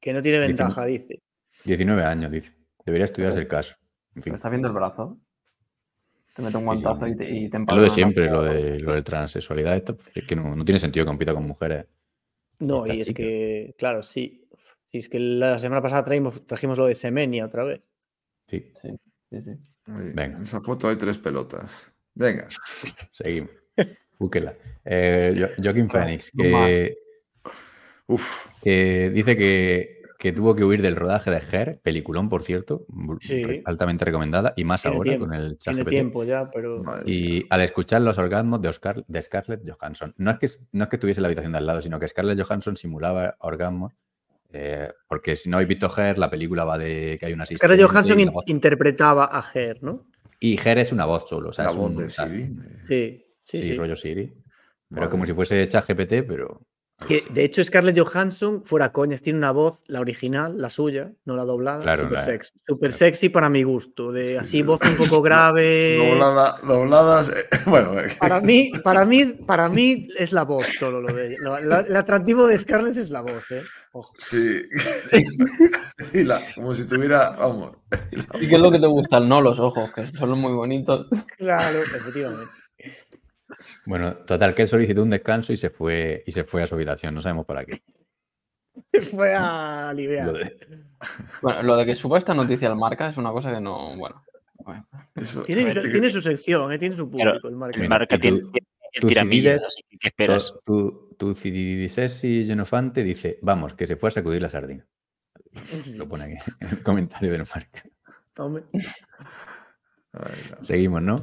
que no tiene ventaja, dice. 19 años, dice. Debería estudiarse el caso. En fin. Estás viendo el brazo. Te mete un Sí, sí. guantazo y te, y te Es lo de siempre, lo de, lo de transexualidad. Esto, es que no, no tiene sentido que compita con mujeres. No, y es chica. que, claro, sí. Sí, es que la semana pasada traímos, trajimos lo de Semenia otra vez. Sí, Sí, sí, sí. Ahí, Venga. En esa foto hay tres pelotas. Venga. seguimos. Búsquela. Eh, Jo- Joaquín Phoenix, que, Uf. que dice que, que tuvo que huir del rodaje de Her, peliculón, por cierto, Sí. altamente recomendada, y más Tiene ahora tiempo, con el Tiene ChatGPT. tiempo ya, pero. Madre mía. Y al escuchar los orgasmos de, Oscar, de Scarlett Johansson, no es, que, no es que estuviese en la habitación de al lado, sino que Scarlett Johansson simulaba orgasmos, eh, porque si no habéis visto Her, la película va de que hay una Scarlett asistente Johansson y in- interpretaba a Her, ¿no? y Her es una voz solo, o sea, la es voz un- de Siri. Sí, Sí, sí, sí. rollo Siri. Pero Madre como si fuese ChatGPT, pero... Que, de hecho, Scarlett Johansson, fuera coñas, tiene una voz, la original, la suya, no la doblada, Claro, súper la- sexy. Súper sexy para mi gusto. De Sí, así, sí. voz un poco grave. Doblada, dobladas. eh, Bueno, eh, Para mí, para mí, para mí es la voz solo lo de ella. Lo- la- el atractivo de Scarlett es la voz, ¿eh? Ojo. sí. y la, como si tuviera, vamos. y ¿Y qué es lo que te gustan? No, los ojos, que son muy bonitos. Claro, efectivamente. Bueno, total, que él solicitó un descanso y se fue, y se fue a su habitación, no sabemos para qué. Fue a aliviar. Lo de- Bueno, lo de que suba esta noticia al marca es una cosa que no. Bueno. bueno. eso- Tiene, este que- su sección, ¿eh? tiene su Pero público, el marca. El marca y tiene, tú- tiene el tú tiramillas, ¿qué esperas? Tu, tu Cididisesi Genofante dice, vamos, que se fue a sacudir la sardina. Sí, Lo pone aquí en el comentario del marca. Ay, no. Seguimos, ¿no?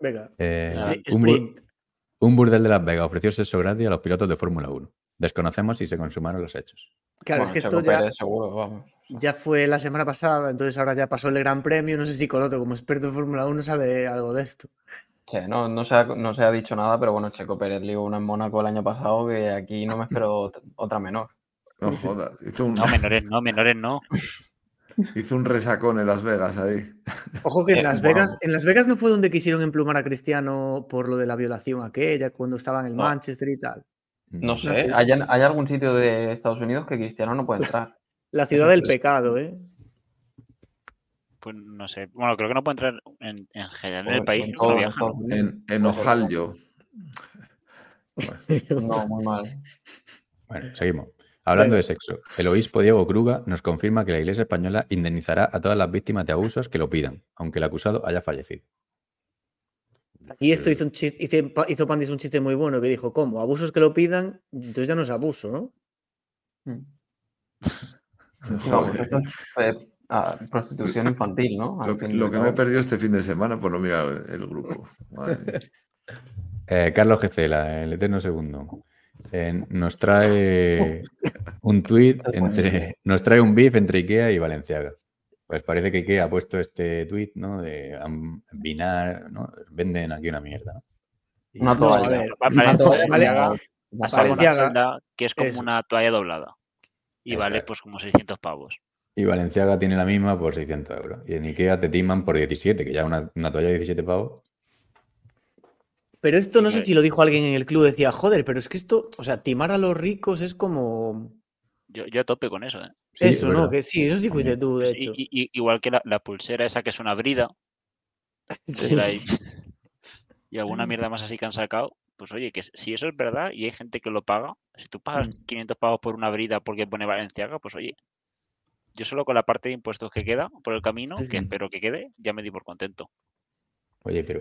Venga. Eh, Sprint. Un burdel de Las Vegas ofreció sexo gratis a los pilotos de Fórmula 1. Desconocemos si se consumaron los hechos. Claro, Bueno, es que esto ya, seguro, vamos. ya fue la semana pasada, entonces ahora ya pasó el Gran Premio. No sé si Coloto, como experto en Fórmula 1, sabe algo de esto. Sí, no, no, se ha, no se ha dicho nada, pero bueno, Checo Pérez lió una en Mónaco el año pasado que aquí no me espero ot- otra menor. No jodas. Un, No, menores no, menores no. hizo un resacón en Las Vegas ahí. Ojo que en Eh, Las. Vegas, en Las Vegas no fue donde quisieron emplumar a Cristiano por lo de la violación aquella, cuando estaba en el No. Manchester y tal. No No sé, sé. ¿hay, hay algún sitio de Estados Unidos que Cristiano no puede entrar? La ciudad del pecado, ¿eh? Pues no sé. Bueno, creo que no puede entrar en, en general en el país. En, en Ohio. No, muy mal. Bueno, seguimos. Hablando Venga. de sexo, el obispo Diego Kruga nos confirma que la Iglesia española indemnizará a todas las víctimas de abusos que lo pidan, aunque el acusado haya fallecido. Y esto hizo, un chiste, hizo, Pa- hizo Pandis un chiste muy bueno que dijo, ¿cómo? Abusos que lo pidan, entonces ya no es abuso, ¿no? Mm. No, pues esto es eh, ah, prostitución infantil, ¿no? Al Lo que, lo me he perdido este fin de semana por no mirar el grupo. Madre. Eh, Carlos Gecela, el eterno segundo, eh, nos trae un tuit entre. Nos trae un beef entre IKEA y Valenciaga. Pues parece que IKEA ha puesto este tuit, ¿no? De Binar, ¿no? Venden aquí una mierda. Una No, toalla. a ver, Una toalla Valenciaga una que es como una toalla doblada. Y vale es. pues como 600 pavos. Y Valenciaga tiene la misma por 600 euros. Y en IKEA te timan por 17, que ya una, una toalla de 17 pavos. Pero esto no sé si lo dijo alguien en el club, decía, joder, pero es que esto, o sea, timar a los ricos es como Yo, yo a tope con eso, ¿eh? Sí, eso, es ¿no? Que sí, eso sí fuiste tú, de hecho. Y- y- igual que la, la pulsera esa que es una brida. la- y alguna mierda más así que han sacado. Pues oye, que si eso es verdad y hay gente que lo paga, si tú pagas Mm. 500 pavos por una brida porque pone Valenciaga, pues oye, yo solo con la parte de impuestos que queda por el camino, Sí, que sí. espero que quede, ya me di por contento. Oye, pero,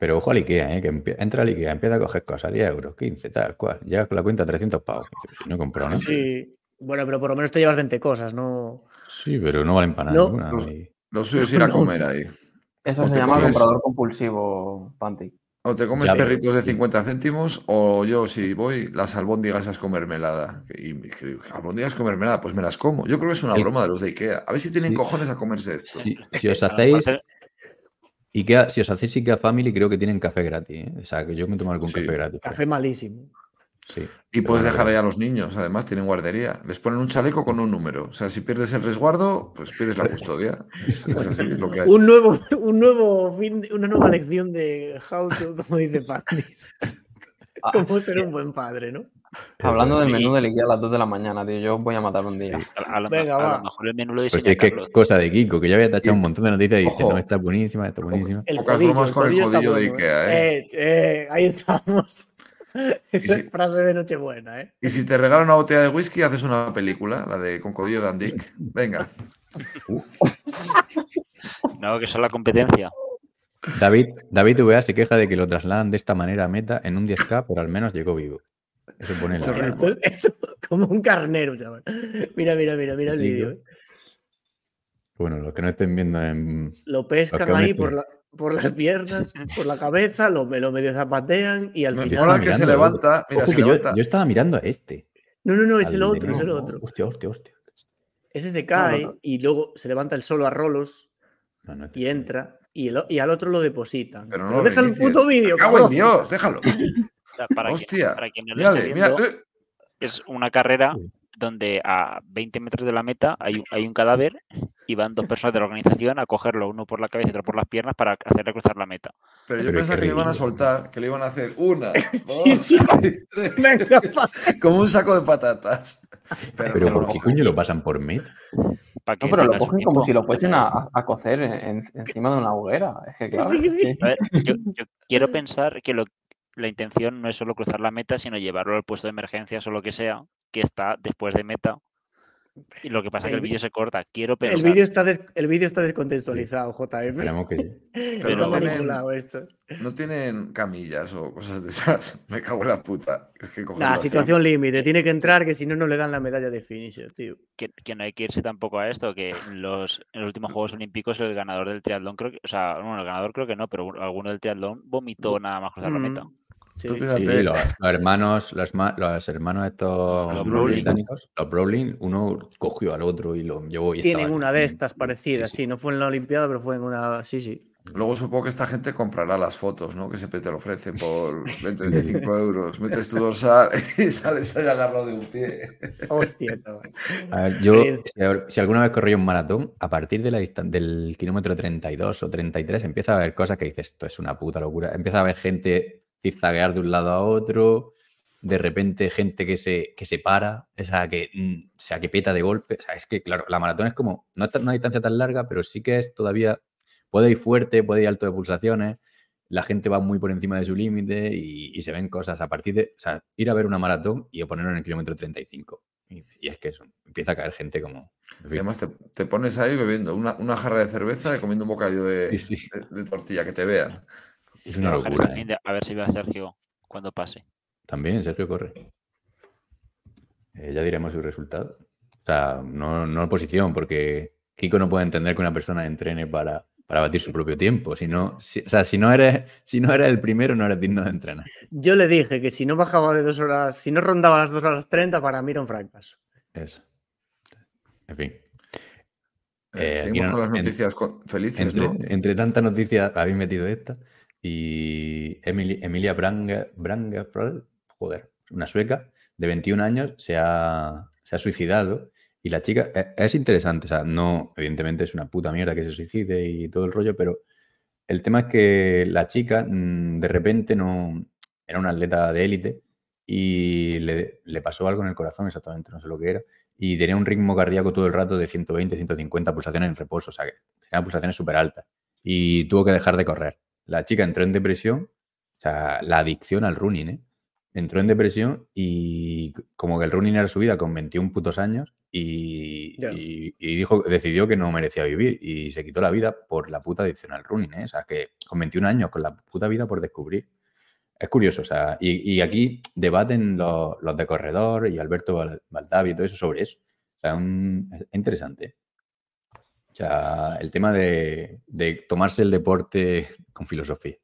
pero ojo al IKEA, ¿eh? que entra al IKEA, empieza a coger cosas, 10 euros, 15, tal cual. Llega con la cuenta 300 pavos. No he comprado nada. Sí. Bueno, pero por lo menos te llevas 20 cosas, ¿no? Sí, pero no valen para nada No. ninguna. Los- y- Lo suyo es ir a No. comer ahí. Eso O se llama comes- comprador compulsivo, Panti. O te comes Ya, perritos de 50 céntimos o yo si voy las albóndigas esas con mermelada. Y que digo, albóndigas con mermelada, pues me las como. Yo creo que es una El- broma de los de Ikea. A ver si tienen Sí. cojones a comerse esto. Si, si os hacéis IKEA, si os hacéis IKEA Family, creo que tienen café gratis. ¿eh? O sea, que yo me tomo algún Sí. café gratis. Café malísimo. Sí. Y puedes dejar ahí a los niños, además tienen guardería. Les ponen un chaleco con un número. O sea, si pierdes el resguardo, pues pierdes la custodia. Es, es así, es lo que hay. Un nuevo, un nuevo fin, una nueva lección de how to, como dice Pandis. Ah, Cómo ser un buen padre, ¿no? Hablando del menú del IKEA a las 2 de la mañana, tío, yo voy a matar un día. A, Venga, a lo va. mejor el menú lo Pues diseña es que Carlos. cosa de Kiko, que ya había tachado un montón de noticias y dice, no, está buenísima, está buenísima. El Pocas codillo, bromas con el codillo de bueno, Ikea, ¿eh? Eh, eh, ahí estamos. Esa si- es frase de Nochebuena, ¿eh? Y si te regalan una botella de whisky, haces una película, la de Con Codillo de Andic. Venga. No, que eso es la competencia. David, David VA se queja de que lo trasladan de esta manera a meta en un 10K, pero al menos llegó vivo. Eso pone en la Esto- esto- esto- como un carnero, chaval. Mira, mira, mira, mira el vídeo. ¿no? ¿eh? Bueno, los que no estén viendo en. Lo pescan ahí por, la- por las piernas, por la cabeza, lo, me lo medio zapatean y al Me final. mola que se levanta. Mira, Ojo se que yo, levanta. yo estaba mirando a este. No, no, no, es el otro, es no, el no. otro. Hostia, hostia, hostia. Ese se cae no. y luego se levanta el solo a rolos No, no, y entra y, el o- y al otro lo depositan. Pero Pero, no deja el puto vídeo, cago en. Dios, déjalo. Para, Hostia. quien, para quien no lo Mírale, viendo, eh, es una carrera donde a 20 metros de la meta hay, un- hay un cadáver y van dos personas de la organización a cogerlo, uno por la cabeza y otro por las piernas, para hacerle cruzar la meta. Pero yo Pero pensaba qué que le iban a soltar, que le iban a hacer una, dos, sí. tres, Venga, como un saco de patatas. Pero, ¿por qué ojo. coño lo pasan por que No, pero lo cogen como si lo fuesen a, cocer en- en- encima de una hoguera. Es que claro. Sí, sí, es sí. que- A ver, yo, yo quiero pensar que lo- la intención no es solo cruzar la meta, sino llevarlo al puesto de emergencias o lo que sea, que está después de meta. Y lo que pasa es que El vídeo se corta. Quiero pensar. El vídeo está, des- el vídeo está descontextualizado, JF. Esperamos que sí. Pero no tienen, esto. no tienen camillas o cosas de esas. Me cago en la puta. Es que cogerlo La así. situación límite, tiene que entrar, que si no, no le dan la medalla de finisher, tío. que, que no hay que irse tampoco a esto, que en los, en los últimos Juegos Olímpicos el ganador del triatlón, creo que, o sea, bueno, el ganador creo que no, pero alguno del triatlón vomitó nada más cruzar la meta. Sí. Tú Sí, fíjate, los, los hermanos, los, los hermanos estos Los británicos, los Brolin, uno cogió al otro y lo llevó y Tienen estaba una de estas parecidas, sí, sí, no fue en la Olimpiada, pero fue en una. Sí, sí. Luego supongo que esta gente comprará las fotos, ¿no? Que siempre te lo ofrecen por 20, 25 euros. Metes tu dorsal y sales ahí agarrado de un pie. Hostia, chaval. A ver, yo, si, al- si alguna vez corrí un maratón, a partir de la del kilómetro 32 o 33 empieza a haber cosas que dices, esto es una puta locura. Empieza a haber gente zigzaguear de un lado a otro, de repente gente que se, que se para, o sea, que, mm, o sea, que peta de golpe. O sea, es que, claro, la maratón es como, no es una distancia tan larga, pero sí que es todavía, puede ir fuerte, puede ir alto de pulsaciones, la gente va muy por encima de su límite y, y se ven cosas a partir de, o sea, ir a ver una maratón y ponerlo en el kilómetro 35. Y, y es que eso, empieza a caer gente como... en fin. además te, te pones ahí bebiendo una, una jarra de cerveza y comiendo un bocadillo de, Sí, sí. de- de tortilla, que te vean. Es una locura. ¿eh? de- A ver si ve a Sergio cuando pase. También Sergio corre. Eh, ya diremos su resultado. O sea, no, no posición, porque Kiko no puede entender que una persona entrene para, para batir su propio tiempo. Si no, si- o sea, si no, eres, si no eres el primero, no eres digno de entrenar. Yo le dije que si no bajaba de dos horas, si no rondaba las dos horas 30, para mí era un fracaso. Eso. En fin. Eh, Eh, seguimos con las noticias felices, Entre, ¿no? entre tantas noticias habéis metido esta. Y Emily- Emilia Branga, Brangefrold, joder, una sueca de 21 años, se ha, se ha suicidado. Y la chica e- es interesante, o sea, no, evidentemente es una puta mierda que se suicide y todo el rollo, pero el tema es que la chica mm, de repente no era una atleta de élite y le, le pasó algo en el corazón, exactamente, no sé lo que era, y tenía un ritmo cardíaco todo el rato de 120, 150 pulsaciones en reposo, o sea, que tenía pulsaciones súper altas y tuvo que dejar de correr. La chica entró en depresión, o sea, la adicción al running, ¿eh? Entró en depresión y como que el running era su vida con 21 putos años y, y- y dijo, decidió que no merecía vivir y se quitó la vida por la puta adicción al running, ¿eh? O sea, que con 21 años, con la puta vida por descubrir. Es curioso, o sea, y, y aquí debaten los, los de corredor y Alberto Val- Baldavi y todo eso sobre eso. O sea, un- es interesante. O sea, el tema de, de tomarse el deporte con filosofía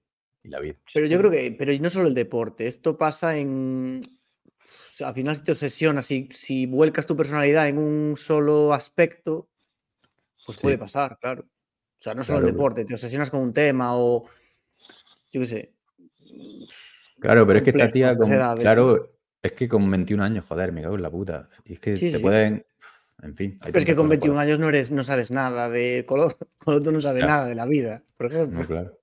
y la vida. Pero yo creo que, pero no solo el deporte, esto pasa en. o sea, al final, si te obsesionas, si, si vuelcas tu personalidad en un solo aspecto, pues puede pasar, claro. O sea, no solo Claro, el deporte, te obsesionas con un tema o. Yo qué sé. Claro, pero es que esta tía, con- claro, es que con 21 años, joder, me cago en la puta. Y es que Sí, te sí. pueden, en fin. hay Pero es que con cosas 21 por- años no eres, no sabes nada de color. Con otro no sabe nada de la vida, por ejemplo. No, claro.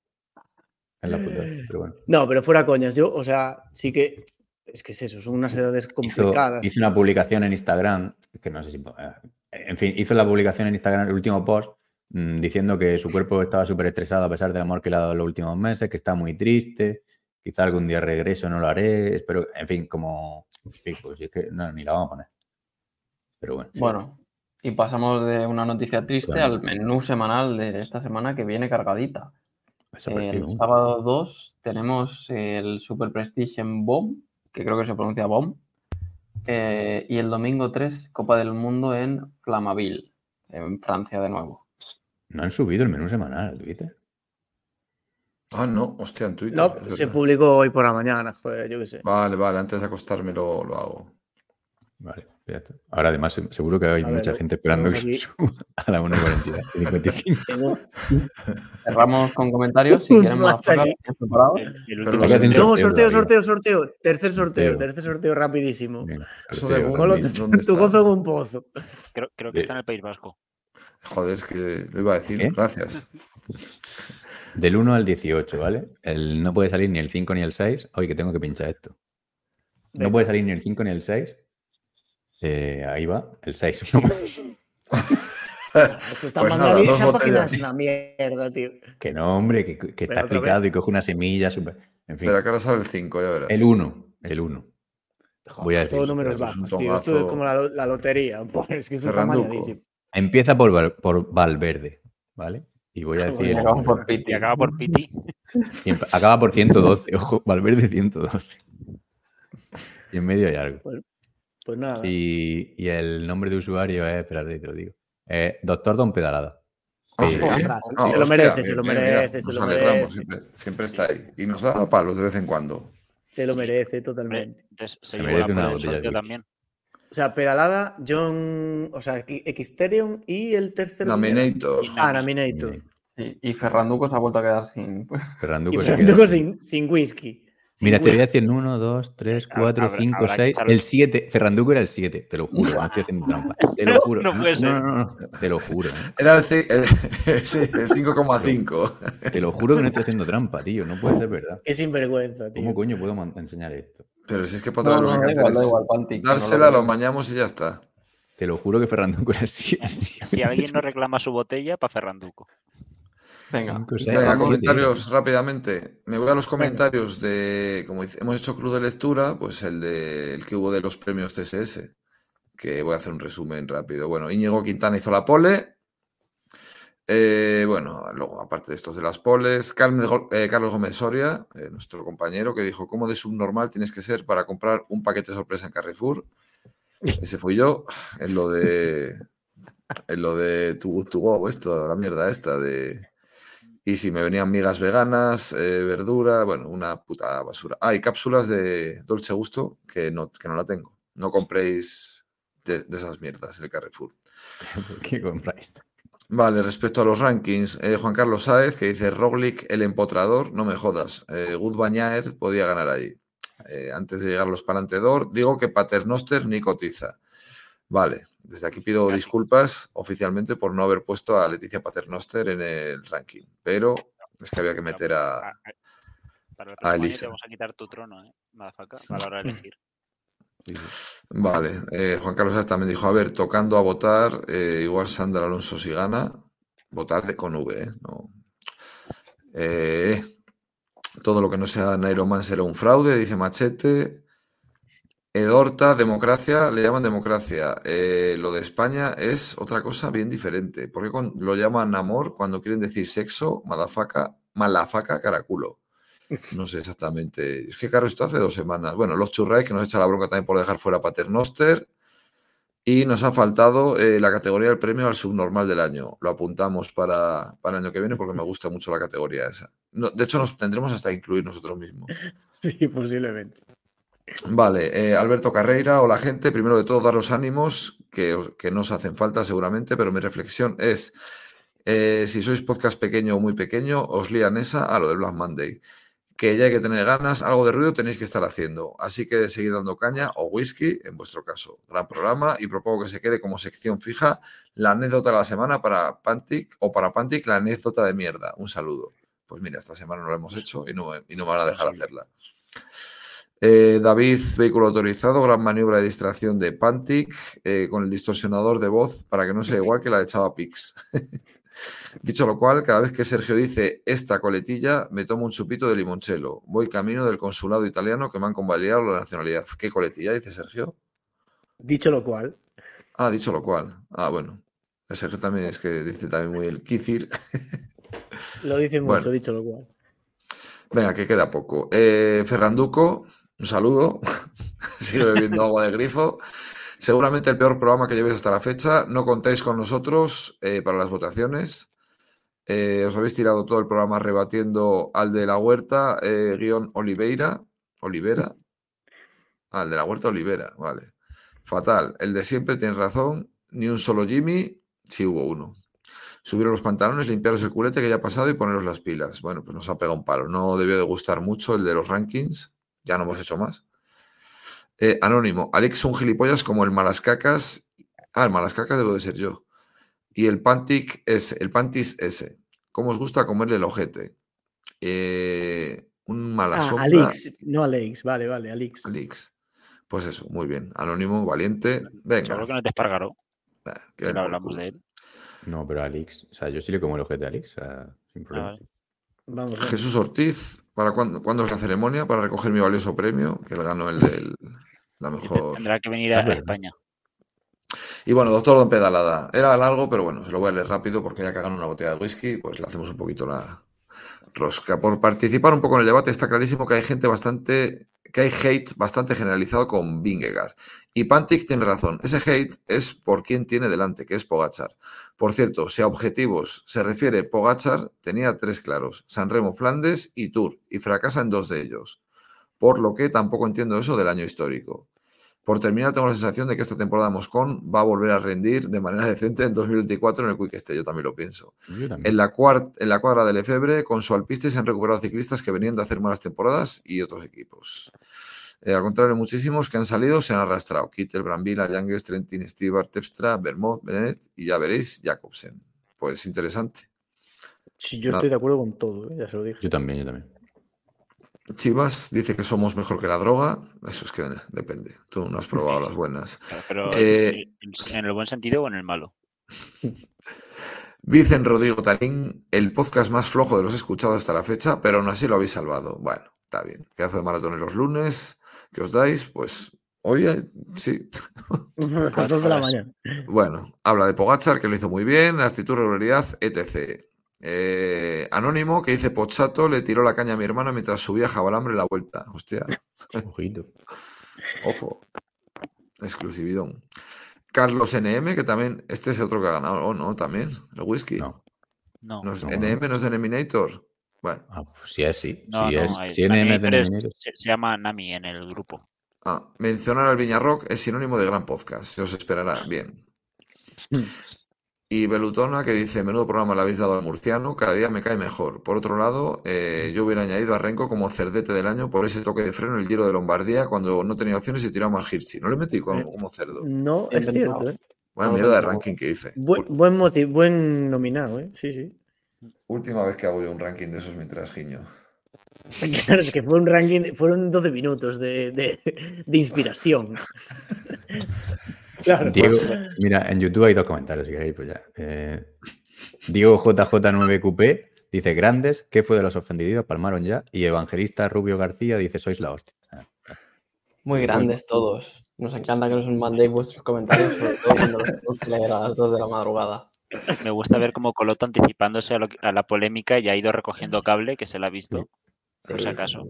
Es la puta, pero bueno. No, pero fuera coñas, yo, o sea, sí que. Es que es eso, son unas edades complicadas. hizo una publicación en Instagram, que no sé si... eh, En fin, hizo la publicación en Instagram, el último post, mm, diciendo que su cuerpo estaba súper estresado a pesar del amor que le ha dado los últimos meses, que está muy triste, quizá algún día regreso, no lo haré, espero... En fin, como... pues es que no, ni la vamos a poner. Pero bueno. Bueno, y pasamos de una noticia triste Claro. al menú semanal de esta semana que viene cargadita. El sábado 2 tenemos el Super Prestige en Bomb, que creo que se pronuncia Bomb. eh, y el domingo 3, Copa del Mundo en Flamaville, en Francia de nuevo. No han subido el menú semanal al Twitter. Ah, no, hostia, en Twitter. No, se verdad. publicó hoy por la mañana, joder, yo qué sé. Vale, vale, antes de acostarme lo, lo hago. Vale, Ahora además se- seguro que hay A ver, mucha lo- gente esperando que suba a la 1.42. Tengo- Cerramos con comentarios. Si quieren más cosas. El, sorteo- sorteo sorteo, sorteo, sorteo. Tercer sorteo, Sorteo. tercer sorteo rapidísimo. De sorteo, Google. Ponlo rápido. ¿Dónde tu gozo en un pozo. creo, creo que Eh, está en el País Vasco. Joder, es que lo iba a decir. ¿Qué? Gracias. Del 1 al 18, ¿vale? El, no puede salir ni el 5 ni el 6. Oye, que tengo que pinchar esto. No puede salir ni el 5 ni el 6. Eh, ahí va, el 6. No más. Esto está Pues pues nada, dos botellas. es una mierda, tío. que no, hombre, que, que está explicado vez. y coge una semilla súper. En fin, Pero acá ahora sale el 5, ya verás. el 1. El 1. Joder, Voy a pues todos decir, números es bajos, tío. Esto es como la, la lotería. Pues es que esto está mañadísimo. Empieza por, Val- por Valverde, ¿vale? Y voy a decir. Y acabamos por Piti. acaba por Piti. acaba por 112. Ojo, Valverde 112. Y en medio hay algo. Pues nada. Y, y el nombre de usuario es, espérate, te lo digo. Eh, Doctor Don Pedalada. Ah, Ah, se lo hostia, merece, se lo mira, merece, se lo merece. Siempre, siempre está ahí. Y nos da palos de vez en cuando. Se lo merece totalmente. se, Se merece una botella de también. O sea, pedalada, John. O sea, Xterion y el tercero. Laminator. Ah, Naminator. Y Ferranduco se ha vuelto a quedar sin. pues, Ferranduco Y se Fernando queda sin, sin whisky. Mira, te voy whisky. haciendo 1, 2, 3, Habrá- 4, habrá- 5, habrá que 6. echarle- El 7. Ferranduco era el 7, te lo juro. No estoy haciendo trampa. Te lo juro. No puede ser. No, no, no, Te lo juro. ¿eh? Era el, el- el 5,5. Te lo juro que no estoy haciendo trampa, tío. No puede ser verdad. Qué sinvergüenza, tío. ¿Cómo coño puedo enseñar esto? Pero si es que Potra No, lo no, que da hace igual, da es no dársela, lo mañamos y ya está. Te lo juro que Ferranduco era el 7. Si alguien no reclama su botella, para Ferranduco. Venga, Cinco, seis, Venga, Vamos, comentarios rápidamente. Me voy a los comentarios de, como hemos hecho club de lectura, pues el, de, el que hubo de los premios TSS, que voy a hacer un resumen rápido. Bueno, Íñigo Quintana hizo la pole. Eh, bueno, luego, aparte de estos de las poles, Carmen eh, Carlos Gómez Soria, eh, nuestro compañero, que dijo, ¿cómo de subnormal tienes que ser para comprar un paquete sorpresa en Carrefour? Ese fui yo, en lo de... En lo de tu To Go, esto, la mierda esta de... Y si me venían migas veganas, eh, verdura, bueno, una puta basura. Ah, y cápsulas de Dolce Gusto que no, que no la tengo. No compréis de, de esas mierdas el Carrefour. ¿Por qué compráis? Vale, respecto a los rankings, eh, Juan Carlos Sáez que dice Roglic el empotrador, no me jodas. Eh, Good Bañaer podía ganar ahí. Eh, antes de llegar a los Palantedor, digo que Paternoster ni cotiza. Vale, desde aquí pido Casi. disculpas oficialmente por no haber puesto a Leticia Paternoster en el ranking, pero es que había que meter a, Ah, ah, Para a Elisa. te vamos a quitar tu trono, ¿eh? Madafaca, a la hora de elegir. Vale, eh, Juan Carlos también dijo, a ver, tocando a votar, eh, igual Sandra Alonso si gana, votar de con V, ¿eh? No. Eh, todo lo que no sea Nairo Man será un fraude, dice Machete. Edorta, democracia, le llaman democracia. Eh, lo de España es otra cosa bien diferente. ¿Por qué con- lo llaman amor cuando quieren decir sexo, madafaca, malafaca, caraculo? No sé exactamente. Es que, claro, esto hace dos semanas. Bueno, los churrais que nos echa la bronca también por dejar fuera Paternoster. Y nos ha faltado eh, la categoría del premio al subnormal del año. Lo apuntamos para, para el año que viene porque me gusta mucho la categoría esa. No, de hecho, nos tendremos hasta incluir nosotros mismos. Sí, posiblemente. Vale, eh, Alberto Carreira, hola gente. Primero de todo, dar los ánimos que, os- que nos hacen falta seguramente, pero mi reflexión es, eh, si sois podcast pequeño o muy pequeño, os lían esa a lo del Black Monday. Que ya hay que tener ganas, algo de ruido tenéis que estar haciendo. Así que seguid dando caña o whisky, en vuestro caso. Gran programa y propongo que se quede como sección fija la anécdota de la semana para Pantic o para Pantic la anécdota de mierda. Un saludo. Pues mira, esta semana no lo hemos hecho y no, y no me van a dejar hacerla. Eh, David, vehículo autorizado, gran maniobra de distracción de Pantic eh, con el distorsionador de voz para que no sea igual que la de Chava Pix. Dicho lo cual, cada vez que Sergio dice esta coletilla, me tomo un chupito de limoncello. Voy camino del consulado italiano que me han convalidado la nacionalidad. ¿Qué coletilla? Dice Sergio. Dicho lo cual, Ah, dicho lo cual. Ah, bueno. Sergio también es que dice también muy el kizir. lo dice mucho, Bueno. dicho lo cual. Venga, que queda poco. Eh, Ferranduco, un saludo. Sigue bebiendo agua de grifo. Seguramente el peor programa que llevéis hasta la fecha. No contéis con nosotros eh, para las votaciones. Eh, os habéis tirado todo el programa rebatiendo al de la huerta, eh, guion Oliveira. Olivera. Ah, el de la huerta Olivera, vale. Fatal. El de siempre, tienes razón. Ni un solo Jimmy. Sí hubo uno. Subiros los pantalones, limpiaros el culete que ya ha pasado y poneros las pilas. Bueno, pues nos ha pegado un palo. No debió de gustar mucho el de los rankings. Ya no hemos hecho más. Eh, anónimo. Alex un gilipollas como el Malascacas. Ah, el Malascacas debo de ser yo. Y el Pantic S. El Pantis S. ¿Cómo os gusta comerle el ojete? Eh, un mala Ah. Alix, no Alex, vale, vale, Alix. Alix. Pues eso, muy bien. Anónimo, valiente. Venga. Seguro que no te espargaró, Ah, que no por hablamos de él. No, pero Alex, o sea, yo sí le como el ojete a Alex, o sea, sin Ah, problema. vale. Vamos, vamos. Jesús Ortiz, ¿para cuándo, cuándo es la ceremonia para recoger mi valioso premio? Que él ganó el del la Y te- mejor. Tendrá que venir a. España. Y bueno, doctor Don Pedalada. Era largo, pero bueno, se lo voy a leer rápido porque ya que hagan una botella de whisky, pues le hacemos un poquito la rosca. Por participar un poco en el debate, está clarísimo que hay gente bastante. Que hay hate bastante generalizado con Vingegaard. Y Pantic tiene razón. Ese hate es por quien tiene delante, que es Pogachar. Por cierto, si a objetivos se refiere, Pogachar tenía tres claros: Sanremo, Flandes y Tour, y fracasa en dos de ellos. Por lo que tampoco entiendo eso del año histórico. Por terminar, tengo la sensación de que esta temporada Moscón va a volver a rendir de manera decente en 2024 en el Quick Step. Yo también lo pienso. También. En la, en la cuadra del Efebre, con su alpiste se han recuperado ciclistas que venían de hacer malas temporadas y otros equipos. Eh, al contrario, muchísimos que han salido se han arrastrado. Kittel, Brambila, Yanges, Trentin, Stibar, Tepstra, Vermont, Benet y ya veréis, Jacobsen. Pues interesante. Sí, yo estoy de acuerdo con todo, ¿eh? ya se lo dije. Yo también, yo también. Chivas dice que somos mejor que la droga. Eso es que depende. Tú no has probado las buenas. Pero Eh, en- el buen sentido o en el malo. Vicen Rodrigo Tarín, el podcast más flojo de los escuchados hasta la fecha, pero aún así lo habéis salvado. Bueno, está bien. Pedazo de maratón en los lunes que os dais, pues hoy eh, sí. A las 2 de la mañana. Bueno, habla de Pogachar, que lo hizo muy bien, actitud, regularidad, etc. Eh, Anónimo, que dice Pochato, le tiró la caña a mi hermano mientras subía Jabalambre la vuelta. Hostia, Ojito. ojo. Exclusividón. Carlos NM, que también, este es otro que ha ganado, ¿o no? También, el whisky. No. No, ¿No es no. NM no es de Eliminator? Bueno, Ah, pues si es, sí. no, si no, es, hay- si Nami, NM es de Neminero. se, se llama Nami en el grupo. ah, mencionar al Viñarrock es sinónimo de gran podcast, se os esperará. Bien. Y Belutona que dice, menudo programa le habéis dado al murciano, cada día me cae mejor. Por otro lado, eh, yo hubiera añadido a Renko como cerdete del año por ese toque de freno en el Giro de Lombardía cuando no tenía opciones y tiró a Margirsi. No le metí como, como cerdo. No, es cierto, ¿eh? Vaya No, mierda de no, ranking que hice. Buen, buen, buen nominado, ¿eh? Sí, sí. Última vez que hago yo un ranking de esos mientras giño. Claro, es que fue un ranking, fueron 12 minutos de, de- de inspiración. claro. Diego, mira, en YouTube hay dos comentarios, si queréis, pues ya. Eh, Diego JJ9QP dice, grandes, ¿qué fue de los ofendidos? Palmaron ya. Y Evangelista Rubio García dice, sois la hostia. Muy grandes todos. Nos encanta que nos mandéis vuestros comentarios, sobre todo cuando los a las 2 de la madrugada. Me gusta ver cómo Coloto anticipándose a, lo a la polémica y ha ido recogiendo cable, que se la ha visto, por si acaso.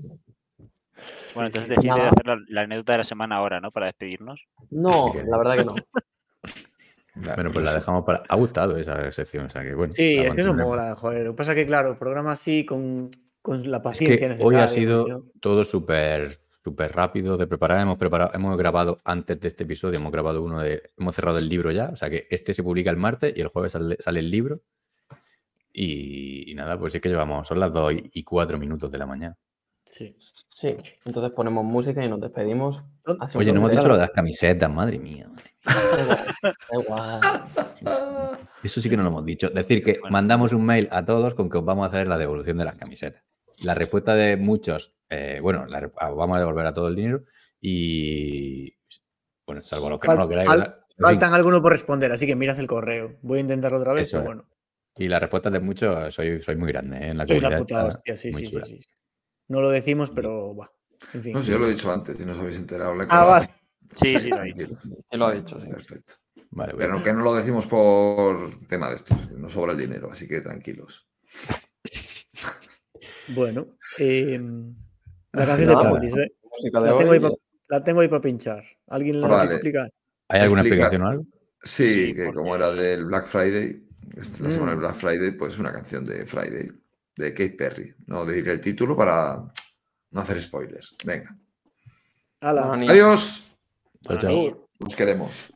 Bueno, entonces decide Nada. hacer la, la anécdota de la semana ahora, ¿no? Para despedirnos. No, Sí la verdad que no. Bueno, pues la dejamos para... Ha gustado esa sección, o sea que bueno. Sí, es que mantendremos. mola, joder. Lo que pasa es que, claro, el programa así, con, con la Es paciencia que hoy necesaria. ha sido si no- todo súper súper rápido de preparar. Hemos preparado, hemos grabado antes de este episodio, hemos grabado uno de, hemos cerrado el libro ya, o sea que este se publica el martes y el jueves sale, sale el libro. Y, y nada, pues es que llevamos, son las 2 y 4 minutos de la mañana. Sí. Sí, entonces ponemos música y nos despedimos. ¿Dónde- Así Oye, no hemos ¿dónde dicho lo de la- las camisetas, madre mía. madre mía. Da igual. Eso sí que no lo hemos dicho. Decir que mandamos un mail a todos con que os vamos a hacer la devolución de las camisetas. La respuesta de muchos, eh, bueno, la ah, vamos a devolver a todo el dinero y, bueno, salvo los que no Fal- lo queráis. fal- Faltan algunos por responder, así que mirad el correo. Voy a intentarlo otra vez, Eso pero es. bueno. y la respuesta de muchos, soy, soy muy grande ¿eh? en la Soy la comunidad. puta hostia, sí, sí, sí, sí. No lo decimos, pero va. En fin. No sé, yo lo he dicho antes, si no os habéis enterado. le Ah, vale. Sí, sí, lo ha dicho. Lo ha dicho, sí. Perfecto. Vale, Pero bueno. que no lo decimos por tema de estos, nos sobra el dinero, así que tranquilos. Bueno. em, la canción de Practice, ¿eh? De La tengo, hoy, ahí pa- la tengo ahí para pinchar. ¿Alguien la Vale. quiere explicar? ¿Hay alguna explica- explicación o algo? Sí, Sí, que porque- como era del Black Friday, es la semana del Mm. Black Friday, pues una canción de Friday, de Kate Perry. No decir el título para no hacer spoilers. Venga. Hala. Buenas Adiós. Chao, chao. noches. Os queremos.